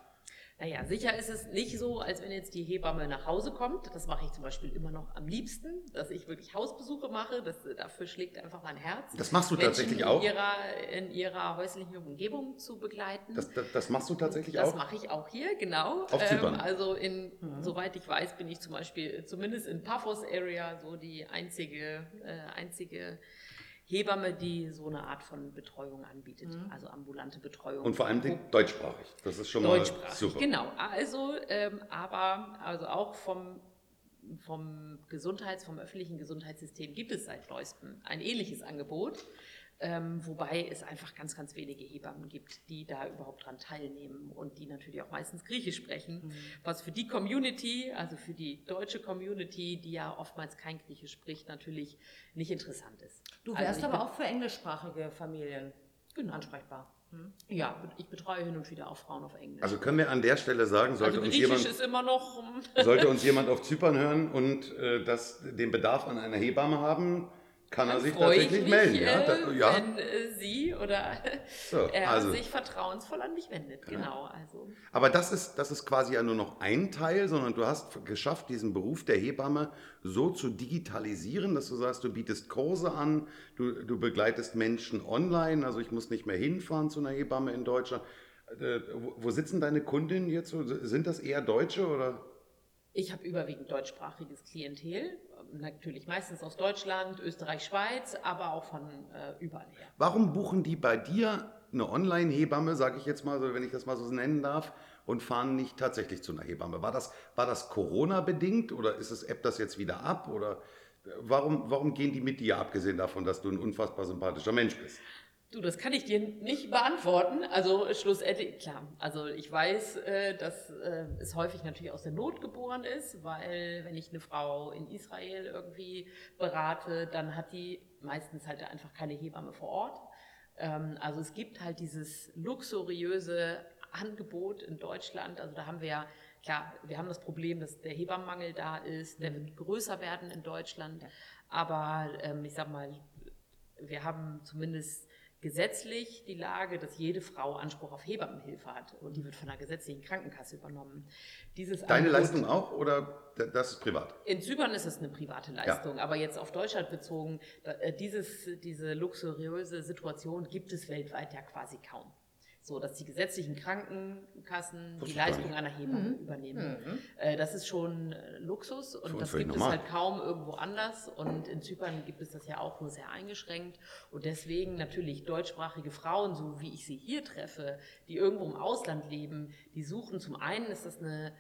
Speaker 4: Naja, sicher ist es nicht so, als wenn jetzt die Hebamme nach Hause kommt. Das mache ich zum Beispiel immer noch am liebsten, dass ich wirklich Hausbesuche mache. Das, dafür schlägt einfach mein Herz.
Speaker 1: Das machst du
Speaker 4: Menschen
Speaker 1: tatsächlich auch?
Speaker 4: In ihrer, in ihrer häuslichen Umgebung zu begleiten.
Speaker 1: Das, das, das machst du tatsächlich
Speaker 4: Das
Speaker 1: auch?
Speaker 4: mache ich auch hier, genau.
Speaker 1: Auf Zypern?
Speaker 4: also in, soweit ich weiß, bin ich zum Beispiel zumindest in Paphos Area so die einzige, äh, einzige Hebamme, die so eine Art von Betreuung anbietet, also ambulante Betreuung.
Speaker 1: Und vor allem
Speaker 4: Wo-
Speaker 1: deutschsprachig. Das ist schon mal
Speaker 4: Deutschsprachig,
Speaker 1: super.
Speaker 4: genau. Also, ähm, aber also auch vom, vom Gesundheits-, vom öffentlichen Gesundheitssystem gibt es seit neuestem ein ähnliches Angebot. Ähm, wobei es einfach ganz, ganz wenige Hebammen gibt, die da überhaupt dran teilnehmen und die natürlich auch meistens Griechisch sprechen, was für die Community, also für die deutsche Community, die ja oftmals kein Griechisch spricht, natürlich nicht interessant ist.
Speaker 2: Du
Speaker 4: Also
Speaker 2: wärst
Speaker 4: ich
Speaker 2: aber auch für englischsprachige Familien
Speaker 4: Genau.
Speaker 2: ansprechbar.
Speaker 4: Ja, ich betreue hin und wieder auch Frauen auf Englisch.
Speaker 1: Also können wir an der Stelle sagen, sollte,
Speaker 4: Also
Speaker 1: uns,
Speaker 4: Griechisch
Speaker 1: jemand,
Speaker 4: ist immer noch...
Speaker 1: sollte uns jemand auf Zypern hören und äh, das, den Bedarf an einer Hebamme haben, kann er sich tatsächlich
Speaker 4: mich,
Speaker 1: melden. Ja,
Speaker 4: äh,
Speaker 1: da, ja.
Speaker 4: wenn äh, sie oder (laughs)
Speaker 1: So,
Speaker 4: er
Speaker 1: also.
Speaker 4: sich vertrauensvoll an mich wendet. Genau, also
Speaker 1: Aber das ist, das ist quasi ja nur noch ein Teil, sondern du hast geschafft, diesen Beruf der Hebamme so zu digitalisieren, dass du sagst, du bietest Kurse an, du, du begleitest Menschen online, also ich muss nicht mehr hinfahren zu einer Hebamme in Deutschland. Äh, wo, wo sitzen deine Kundinnen jetzt? Sind das eher Deutsche oder?
Speaker 4: ich habe überwiegend deutschsprachiges Klientel. Natürlich meistens aus Deutschland, Österreich, Schweiz, aber auch von äh, überall her.
Speaker 1: Warum buchen die bei dir eine Online-Hebamme, sage ich jetzt mal, wenn ich das mal so nennen darf, und fahren nicht tatsächlich zu einer Hebamme? War das, war das Corona-bedingt oder ist es, ebbt das jetzt wieder ab? Oder äh, warum, warum gehen die mit dir, abgesehen davon, dass du ein unfassbar sympathischer Mensch bist?
Speaker 4: Du, das kann ich dir nicht beantworten. Also schlussendlich, klar. Also ich weiß, äh, dass äh, es häufig natürlich aus der Not geboren ist, weil wenn ich eine Frau in Israel irgendwie berate, dann hat die meistens halt einfach keine Hebamme vor Ort. Ähm, Also es gibt halt dieses luxuriöse Angebot in Deutschland. Also da haben wir ja, klar, wir haben das Problem, dass der Hebammenmangel da ist, der wird größer werden in Deutschland. Aber ähm, ich sag mal, wir haben zumindest gesetzlich die Lage, dass jede Frau Anspruch auf Hebammenhilfe hat und die wird von der gesetzlichen Krankenkasse übernommen. Dieses
Speaker 1: Deine
Speaker 4: Angebot-
Speaker 1: Leistung auch oder das ist privat?
Speaker 4: in Zypern ist es eine private Leistung, aber jetzt auf Deutschland bezogen, äh, dieses, diese luxuriöse Situation gibt es weltweit ja quasi kaum. So, dass die gesetzlichen Krankenkassen die Leistung einer Hebamme übernehmen. Äh, Das ist schon äh, Luxus und
Speaker 1: uns
Speaker 4: das gibt es
Speaker 1: normal.
Speaker 4: halt kaum irgendwo anders. Und in Zypern gibt es das ja auch nur sehr eingeschränkt. Und deswegen natürlich deutschsprachige Frauen, so wie ich sie hier treffe, die irgendwo im Ausland leben, die suchen zum einen, ist das eine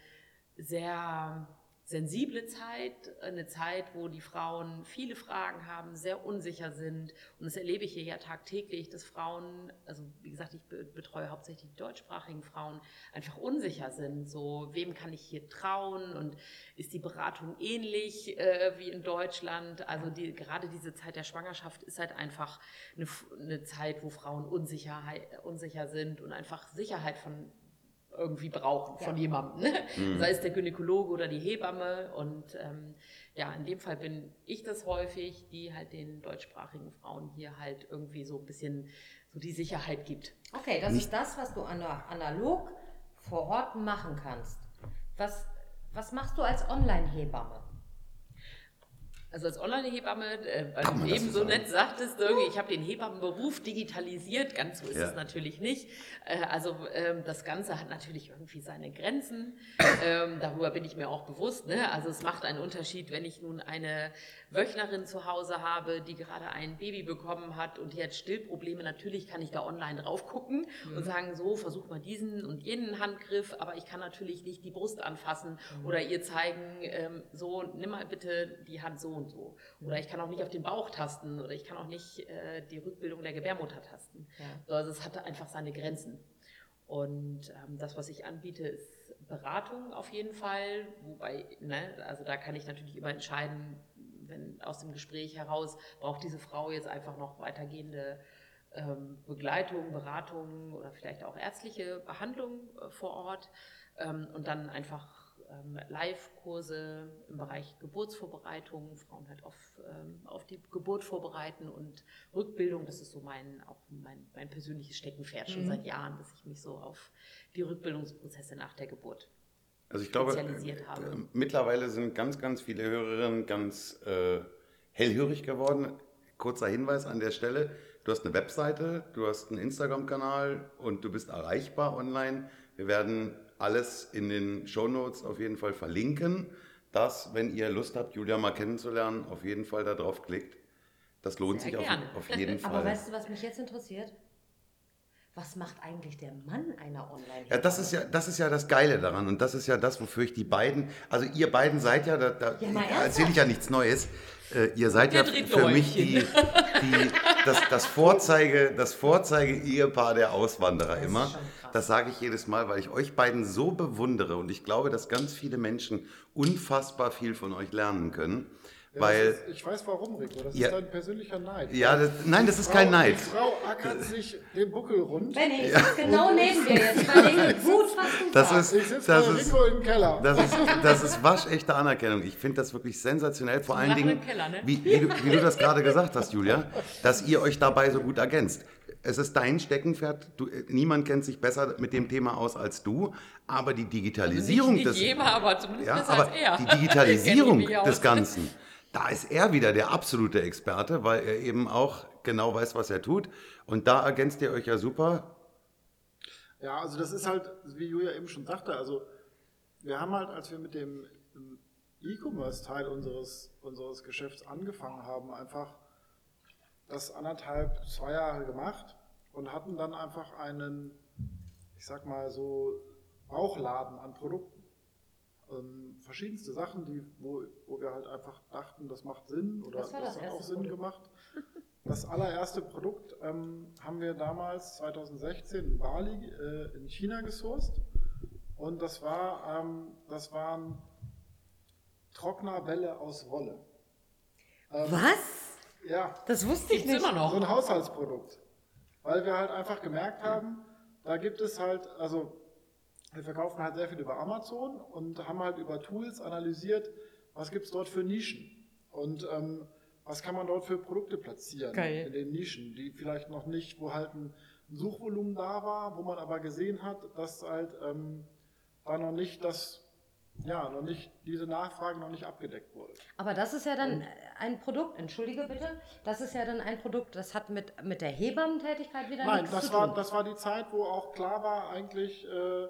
Speaker 4: sehr sensible Zeit, eine Zeit, wo die Frauen viele Fragen haben, sehr unsicher sind. Und das erlebe ich hier ja tagtäglich, dass Frauen, also wie gesagt, ich be- betreue hauptsächlich die deutschsprachigen Frauen, einfach unsicher sind. So, wem kann ich hier trauen? Und ist die Beratung ähnlich äh, wie in Deutschland? Also die, gerade diese Zeit der Schwangerschaft ist halt einfach eine, eine Zeit, wo Frauen Unsicherheit, unsicher sind und einfach Sicherheit von irgendwie brauchen von jemandem. Ne? Sei es der Gynäkologe oder die Hebamme. Und ähm, ja, in dem Fall bin ich das häufig, die halt den deutschsprachigen Frauen hier halt irgendwie so ein bisschen so die Sicherheit gibt.
Speaker 2: Okay, das ist das, was du ana- analog vor Ort machen kannst. Was, was machst du als Online-Hebamme?
Speaker 4: Also als Online-Hebamme, äh, weil du eben
Speaker 1: so
Speaker 4: so nett sagtest, irgendwie, ich habe den Hebammenberuf digitalisiert, ganz so ist
Speaker 1: Ja.
Speaker 4: es natürlich nicht. Äh, also ähm, das Ganze hat natürlich irgendwie seine Grenzen. (coughs) ähm, darüber bin ich mir auch bewusst. Ne? Also es macht einen Unterschied, wenn ich nun eine Wöchnerin zu Hause habe, die gerade ein Baby bekommen hat und die hat Stillprobleme. Natürlich kann ich da online drauf gucken und sagen, so, versuch mal diesen und jenen Handgriff, aber ich kann natürlich nicht die Brust anfassen oder ihr zeigen, ähm, so, nimm mal bitte die Hand so und so. Oder ich kann auch nicht auf den Bauch tasten oder ich kann auch nicht äh, die Rückbildung der Gebärmutter tasten.
Speaker 2: Ja.
Speaker 4: So, Also es hatte einfach seine Grenzen. Und ähm, das, was ich anbiete, ist Beratung auf jeden Fall. Wobei, ne, also da kann ich natürlich immer entscheiden, wenn aus dem Gespräch heraus braucht diese Frau jetzt einfach noch weitergehende ähm, Begleitung, Beratung oder vielleicht auch ärztliche Behandlung äh, vor Ort. Ähm, und dann einfach ähm, Live-Kurse im Bereich Geburtsvorbereitung, Frauen halt auf, ähm, auf die Geburt vorbereiten und Rückbildung. Das ist so mein, auch mein, mein persönliches Steckenpferd schon
Speaker 2: Mhm.
Speaker 4: seit Jahren, dass ich mich so auf die Rückbildungsprozesse nach der Geburt
Speaker 1: Also ich glaube,
Speaker 4: spezialisiert habe.
Speaker 1: äh, mittlerweile sind ganz, ganz viele Hörerinnen ganz äh, hellhörig geworden. Kurzer Hinweis an der Stelle. Du hast eine Webseite, du hast einen Instagram-Kanal und du bist erreichbar online. Wir werden alles in den Shownotes auf jeden Fall verlinken, dass, wenn ihr Lust habt, Julia mal kennenzulernen, auf jeden Fall da drauf klickt. Das lohnt
Speaker 4: Sehr
Speaker 1: sich auf, auf jeden (laughs) Fall.
Speaker 2: Aber weißt du, was mich jetzt interessiert? Was macht eigentlich der Mann einer online
Speaker 1: Ja, das ist ja, das ist ja das Geile daran und das ist ja das, wofür ich die beiden, also ihr beiden seid ja, da, da
Speaker 2: Ja,
Speaker 1: erzähle ich ja nichts Neues, äh, ihr seid
Speaker 4: Wir
Speaker 1: ja für mich die, die, das, das Vorzeige, das Vorzeige-Ehepaar der Auswanderer
Speaker 2: Das
Speaker 1: immer. Das sage ich jedes Mal, weil ich euch beiden so bewundere und ich glaube, dass ganz viele Menschen unfassbar viel von euch lernen können,
Speaker 3: Ja,
Speaker 1: weil,
Speaker 3: ist, ich weiß warum, Rico. Das
Speaker 1: Ja.
Speaker 3: ist dein persönlicher Neid.
Speaker 1: ja, das, nein, das ist
Speaker 3: Frau-
Speaker 1: kein Neid.
Speaker 3: Die Frau ackert sich den Buckel rund.
Speaker 2: Benny, ich sitze genau neben dir jetzt. Überlege (laughs) gut, was du
Speaker 1: Das
Speaker 2: sagst.
Speaker 1: ist,
Speaker 3: Ich sitze
Speaker 1: das
Speaker 3: bei
Speaker 1: ist,
Speaker 3: Rico im Keller.
Speaker 1: Das ist, (laughs) das ist waschechte Anerkennung. Ich finde das wirklich sensationell. Vor allen Dingen,
Speaker 4: Keller, ne?
Speaker 1: wie, wie, du, wie du das gerade gesagt hast, Julia, dass ihr euch dabei so gut ergänzt. Es ist dein Steckenpferd. Du, äh, niemand kennt sich besser mit dem Thema aus als du. Aber die Digitalisierung
Speaker 4: nicht, nicht
Speaker 1: des,
Speaker 4: jeder, aber zumindest
Speaker 1: ja, aber
Speaker 4: als er.
Speaker 1: die Digitalisierung (laughs)
Speaker 4: ich
Speaker 1: des
Speaker 4: aus.
Speaker 1: Ganzen, da ist er wieder der absolute Experte, weil er eben auch genau weiß, was er tut. Und da ergänzt ihr euch ja super.
Speaker 3: Ja, also das ist halt, wie Julia eben schon sagte, also wir haben halt, als wir mit dem ähm, E-Commerce-Teil unseres, unseres Geschäfts angefangen haben, einfach das anderthalb, zwei Jahre gemacht und hatten dann einfach einen, ich sag mal so, Bauchladen an Produkten. Ähm, verschiedenste Sachen, die, wo, wo wir halt einfach dachten, das macht Sinn oder das,
Speaker 2: das
Speaker 3: hat auch Sinn
Speaker 2: Produkt?
Speaker 3: gemacht. Das allererste Produkt ähm, haben wir damals 2016 in Bali äh, in China gesourced und das war ähm, das waren Trocknerbälle aus Wolle. Ähm,
Speaker 2: Was?
Speaker 3: Ja,
Speaker 2: Das wusste ich nicht.
Speaker 4: immer
Speaker 3: so
Speaker 4: noch.
Speaker 3: ein Haushaltsprodukt. Weil wir halt einfach gemerkt haben, da gibt es halt, also wir verkaufen halt sehr viel über Amazon und haben halt über Tools analysiert, was gibt es dort für Nischen und ähm, was kann man dort für Produkte platzieren
Speaker 2: Geil.
Speaker 3: in den Nischen, die vielleicht noch nicht, wo halt ein Suchvolumen da war, wo man aber gesehen hat, dass halt ähm, da noch nicht das, ja, noch nicht, diese Nachfrage noch nicht abgedeckt wurde.
Speaker 2: Aber das ist ja dann ein Produkt, entschuldige bitte, das ist ja dann ein Produkt, das hat mit, mit der Hebammentätigkeit wieder
Speaker 3: Nein,
Speaker 2: nichts
Speaker 3: das
Speaker 2: zu
Speaker 3: war,
Speaker 2: tun.
Speaker 3: das war die Zeit, wo auch klar war, eigentlich, äh,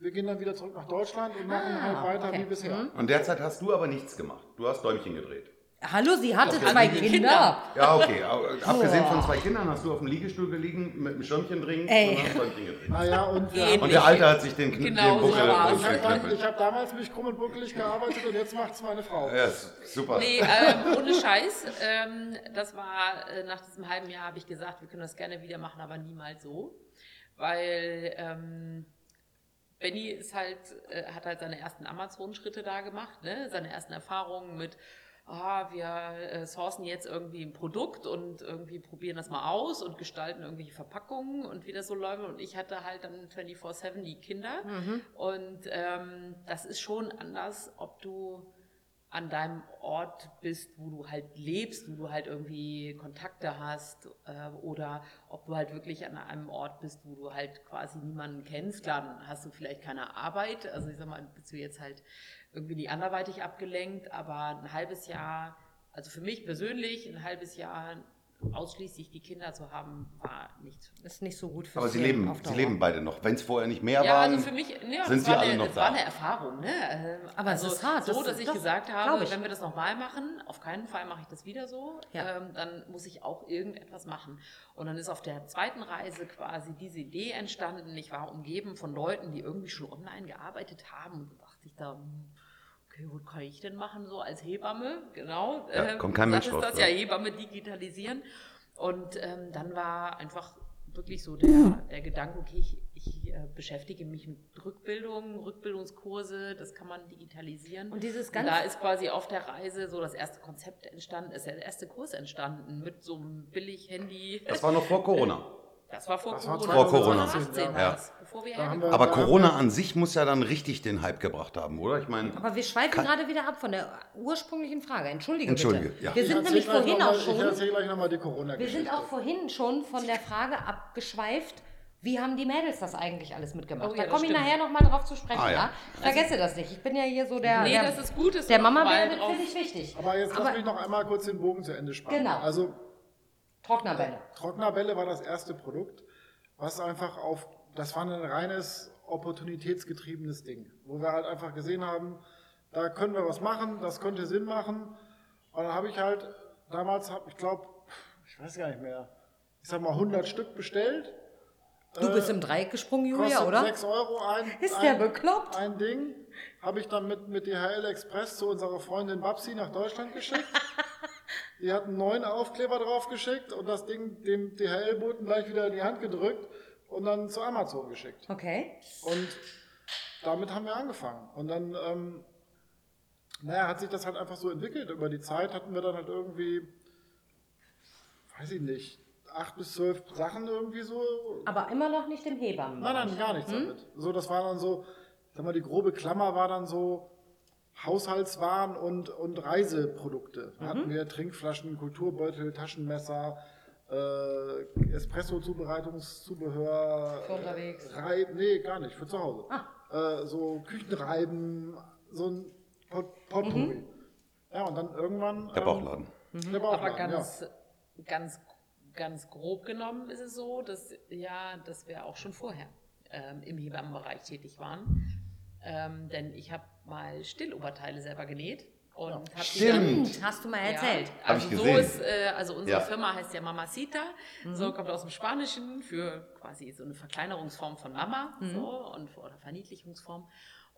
Speaker 3: wir gehen dann wieder zurück nach Deutschland und machen
Speaker 2: Ah,
Speaker 3: halt weiter
Speaker 2: okay.
Speaker 3: wie bisher.
Speaker 2: Mhm.
Speaker 1: Und derzeit hast du aber nichts gemacht. Du hast Däumchen gedreht.
Speaker 2: Hallo, sie hatte
Speaker 4: Okay.
Speaker 2: zwei Kinder.
Speaker 4: Kinder.
Speaker 1: Ja, okay. aber Abgesehen von zwei Kindern hast du auf dem Liegestuhl gelegen mit einem Schirmchen drin
Speaker 2: Ey.
Speaker 1: und hast Däumchen gedreht.
Speaker 3: Naja, und
Speaker 4: Ähnlich.
Speaker 1: Und der Alte hat sich den, Kn
Speaker 4: Genau
Speaker 1: den Buckel
Speaker 4: so
Speaker 3: ich habe
Speaker 1: durchgeknüppelt.
Speaker 3: ich hab damals mich krumm und buckelig gearbeitet und jetzt macht es meine Frau.
Speaker 1: Ja, super.
Speaker 4: Nee, ähm, ohne Scheiß. Ähm, das war äh, nach diesem halben Jahr, habe ich gesagt, wir können das gerne wieder machen, aber niemals so. Weil ähm, Benny ist halt, äh, hat halt seine ersten Amazon-Schritte da gemacht, ne? seine ersten Erfahrungen mit, ah, wir äh, sourcen jetzt irgendwie ein Produkt und irgendwie probieren das mal aus und gestalten irgendwelche Verpackungen und wie das so läuft. Und ich hatte halt dann 24-7 die Kinder. Und ähm, das ist schon anders, ob du an deinem Ort bist, wo du halt lebst, wo du halt irgendwie Kontakte hast äh, oder ob du halt wirklich an einem Ort bist, wo du halt quasi niemanden kennst. Klar, dann hast du vielleicht keine Arbeit, also ich sag mal, bist du jetzt halt irgendwie anderweitig abgelenkt, aber ein halbes Jahr, also für mich persönlich, ein halbes Jahr ausschließlich die Kinder zu haben, war nicht
Speaker 2: Ist nicht so gut für
Speaker 1: Aber sie leben, sie leben beide noch. Wenn es vorher nicht mehr
Speaker 4: ja,
Speaker 1: waren,
Speaker 4: also für mich, ja,
Speaker 1: sind
Speaker 4: das
Speaker 1: sie
Speaker 4: war
Speaker 1: alle
Speaker 4: eine,
Speaker 1: noch
Speaker 4: das
Speaker 1: da.
Speaker 4: war eine Erfahrung. Ne?
Speaker 2: Aber es ist hart,
Speaker 4: So,
Speaker 2: das-
Speaker 4: dass ich
Speaker 2: doch,
Speaker 4: gesagt habe,
Speaker 2: ich.
Speaker 4: wenn wir das nochmal machen, auf keinen Fall mache ich das wieder so,
Speaker 2: Ja.
Speaker 4: ähm, dann muss ich auch irgendetwas machen. Und dann ist auf der zweiten Reise quasi diese Idee entstanden. Ich war umgeben von Leuten, die irgendwie schon online gearbeitet haben. Und da dachte ich da, hm, okay, was kann ich denn machen so als Hebamme? Genau.
Speaker 1: Ja, kommt kein Mensch drauf,
Speaker 4: das
Speaker 1: ja.
Speaker 4: ja, Hebamme digitalisieren. Und ähm, dann war einfach wirklich so der, der Gedanke, okay, ich, ich äh, beschäftige mich mit Rückbildung, Rückbildungskurse, das kann man digitalisieren.
Speaker 2: Und dieses
Speaker 4: Und
Speaker 2: ganze-
Speaker 4: da ist quasi auf der Reise so das erste Konzept entstanden, ist der erste Kurs entstanden mit so einem Billig-Handy.
Speaker 1: das war noch vor (laughs) Corona.
Speaker 4: Das war vor
Speaker 3: Das war
Speaker 4: Corona.
Speaker 1: vor Corona.
Speaker 4: 2018
Speaker 3: Ja.
Speaker 4: war das, bevor wir hergekommen
Speaker 1: Aber Corona an sich muss ja dann richtig den Hype gebracht haben, oder? Ich meine,
Speaker 2: Aber wir schweifen
Speaker 1: Kann-
Speaker 2: gerade wieder ab von der ursprünglichen Frage. Entschuldige,
Speaker 1: Entschuldige,
Speaker 2: bitte.
Speaker 1: ja.
Speaker 2: Wir sind nämlich vorhin
Speaker 3: noch
Speaker 2: auch
Speaker 3: mal- Ich
Speaker 2: schon.
Speaker 3: erzähle gleich nochmal die corona
Speaker 2: Wir sind auch vorhin schon von der Frage abgeschweift, wie haben die Mädels das eigentlich alles mitgemacht?
Speaker 4: Oh ja,
Speaker 2: da
Speaker 4: das
Speaker 2: komme ich nachher nochmal drauf zu sprechen.
Speaker 1: Ah, ja.
Speaker 2: ja. Vergesse das nicht. Ich bin ja hier so der,
Speaker 4: Nee,
Speaker 2: der,
Speaker 4: das ist gut, dass
Speaker 2: der Mama
Speaker 4: mal
Speaker 2: wäre, finde ich wichtig.
Speaker 3: Aber jetzt
Speaker 2: Aber
Speaker 3: lass mich noch einmal kurz den Bogen zu Ende spannen.
Speaker 2: Genau.
Speaker 3: Also
Speaker 2: Trocknerbälle.
Speaker 3: Trocknerbälle war das erste Produkt, was einfach auf, das war ein reines opportunitätsgetriebenes Ding, wo wir halt einfach gesehen haben, da können wir was machen, das könnte Sinn machen. Und dann habe ich halt, damals habe ich glaube, ich weiß gar nicht mehr, ich sag mal 100 Stück bestellt.
Speaker 2: Du bist im Dreieck gesprungen, Julia, oder?
Speaker 3: 6 Euro ein. (laughs)
Speaker 2: Ist
Speaker 3: ein,
Speaker 2: der bekloppt?
Speaker 3: Ein Ding habe ich dann mit, mit DHL Express zu unserer Freundin Babsi nach Deutschland geschickt. (laughs) Die hat einen neuen Aufkleber drauf geschickt und das Ding dem DHL-Boten gleich wieder in die Hand gedrückt und dann zu Amazon geschickt.
Speaker 2: Okay.
Speaker 3: Und damit haben wir angefangen. Und dann, ähm, naja, hat sich das halt einfach so entwickelt. Über die Zeit hatten wir dann halt irgendwie, weiß ich nicht, acht bis zwölf Sachen irgendwie so
Speaker 2: Aber immer noch nicht im Hebammen.
Speaker 3: Nein, nein, gar nichts damit. So, das war dann so, sag mal, die grobe Klammer war dann so Haushaltswaren und, und Reiseprodukte. Da hatten wir Trinkflaschen, Kulturbeutel, Taschenmesser, äh, Espresso-Zubereitungszubehör.
Speaker 2: Für unterwegs.
Speaker 3: Äh, Reib, nee, gar nicht, für zu Hause. Äh, so Küchenreiben, so ein Pot Potpourri. Ja, und dann irgendwann.
Speaker 1: der
Speaker 3: ähm,
Speaker 1: Bauchladen.
Speaker 3: Der Bauchladen,
Speaker 4: Aber ganz,
Speaker 3: ja.
Speaker 4: ganz, ganz grob genommen ist es so, dass, ja, dass wir auch schon vorher ähm, im Hebammenbereich tätig waren. Ähm, denn ich habe mal Stilloberteile selber genäht. Und hab die dann-
Speaker 2: Stimmt, hast du mal erzählt.
Speaker 4: Ja,
Speaker 1: Hab
Speaker 4: also
Speaker 1: ich
Speaker 4: so
Speaker 1: gesehen.
Speaker 4: ist, äh, also unsere
Speaker 1: Ja.
Speaker 4: Firma heißt ja Mamacita,
Speaker 2: Mhm.
Speaker 4: so kommt aus dem Spanischen für quasi so eine Verkleinerungsform von Mama
Speaker 2: Mhm.
Speaker 4: so, und oder Verniedlichungsform.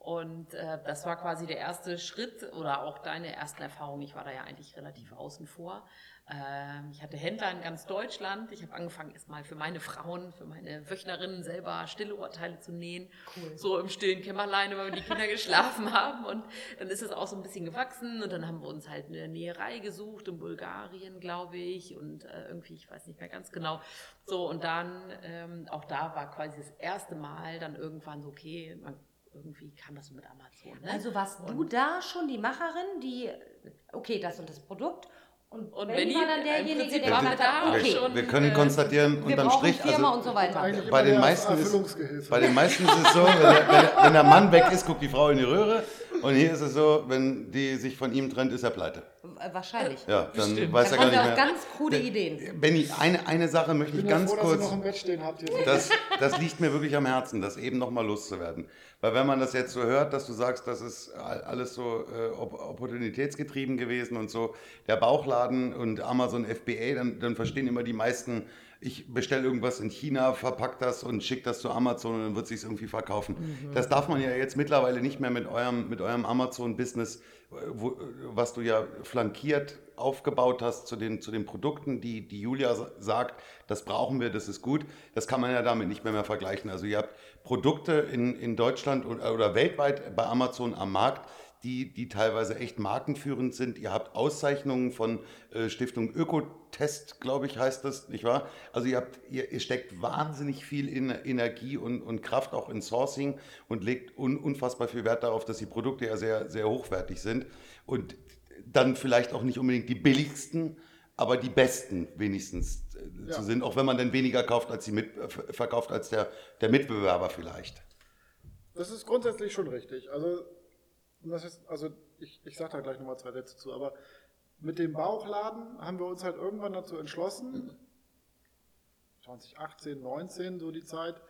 Speaker 4: Und äh, das war quasi der erste Schritt oder auch deine ersten Erfahrungen. Ich war da ja eigentlich relativ außen vor. Ähm, ich hatte Händler in ganz Deutschland. Ich habe angefangen erstmal für meine Frauen, für meine Wöchnerinnen selber stille Urteile zu nähen.
Speaker 2: Cool.
Speaker 4: So im stillen Kämmerlein, weil die Kinder (laughs) geschlafen haben. Und dann ist es auch so ein bisschen gewachsen. Und dann haben wir uns halt eine Näherei gesucht in Bulgarien, glaube ich. Und äh, irgendwie, ich weiß nicht mehr ganz genau. So, und dann, ähm, auch da war quasi das erste Mal dann irgendwann so, okay, man, irgendwie kam das mit Amazon. Ne?
Speaker 2: Also warst du da schon die Macherin, die, okay, das und das Produkt. Und,
Speaker 4: Und
Speaker 2: Benny war dann derjenige, der hat,
Speaker 4: da
Speaker 2: okay,
Speaker 4: schon.
Speaker 1: Wir können
Speaker 4: äh,
Speaker 1: konstatieren,
Speaker 2: wir
Speaker 1: unterm Strich, also
Speaker 2: und so
Speaker 1: bei den meisten ist, bei den meisten ist es so, wenn, der, wenn der Mann weg ist, guckt die Frau in die Röhre. Und hier ist es so, wenn die sich von ihm trennt, ist er pleite.
Speaker 2: Wahrscheinlich.
Speaker 1: Ja, dann
Speaker 4: Bestimmt.
Speaker 1: weiß
Speaker 2: Da
Speaker 1: er gar nicht
Speaker 2: ja auch
Speaker 1: mehr.
Speaker 2: ganz krude Ideen.
Speaker 1: Benny, eine, eine Sache möchte
Speaker 3: Ich
Speaker 1: ich ganz
Speaker 3: froh, dass ihr
Speaker 1: kurz.
Speaker 3: noch im Bett stehen habt. Hier.
Speaker 1: Das, das liegt mir wirklich am Herzen, das eben nochmal loszuwerden. Weil wenn man das jetzt so hört, dass du sagst, das ist alles so äh, op- opportunitätsgetrieben gewesen und so, der Bauchladen und Amazon FBA, dann, dann verstehen immer die meisten, ich bestelle irgendwas in China, verpack das und schicke das zu Amazon und dann wird sich irgendwie verkaufen. Das darf man ja jetzt mittlerweile nicht mehr mit eurem, mit eurem Amazon-Business, was du ja flankiert aufgebaut hast zu den, zu den Produkten, die, die Julia sa- sagt, das brauchen wir, das ist gut. Das kann man ja damit nicht mehr, mehr vergleichen. Also ihr habt Produkte in, in Deutschland oder weltweit bei Amazon am Markt, die, die teilweise echt markenführend sind. Ihr habt Auszeichnungen von äh, Stiftung Ökotest, glaube ich, heißt das, nicht wahr? Also ihr, habt, ihr, ihr steckt wahnsinnig viel in Energie und, und Kraft auch in Sourcing und legt un, unfassbar viel Wert darauf, dass die Produkte ja sehr, sehr hochwertig sind. Und dann vielleicht auch nicht unbedingt die billigsten, aber die besten wenigstens äh,
Speaker 3: Ja.
Speaker 1: zu sind, auch wenn man dann weniger kauft als die mit, äh, verkauft als der, der Mitbewerber vielleicht.
Speaker 3: Das ist grundsätzlich schon richtig. Also, das ist, also ich, ich sage da gleich nochmal zwei Sätze zu, aber mit dem Bauchladen haben wir uns halt irgendwann dazu entschlossen, 2018, 19, so die Zeit,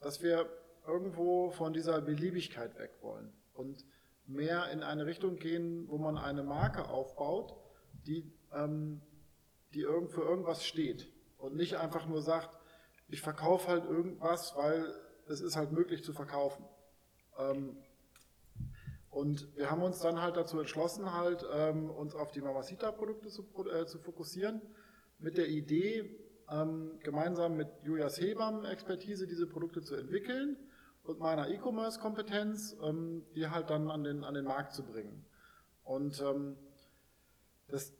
Speaker 3: dass wir irgendwo von dieser Beliebigkeit weg wollen und mehr in eine Richtung gehen, wo man eine Marke aufbaut, die, ähm, die für irgendwas steht und nicht einfach nur sagt, ich verkaufe halt irgendwas, weil es ist halt möglich zu verkaufen. Ähm, und wir haben uns dann halt dazu entschlossen, halt ähm, uns auf die Mamacita-Produkte zu, äh, zu fokussieren, mit der Idee, ähm, gemeinsam mit Julias Hebammen-Expertise diese Produkte zu entwickeln und meiner E-Commerce-Kompetenz, ähm, die halt dann an den, an den Markt zu bringen. Und ähm, das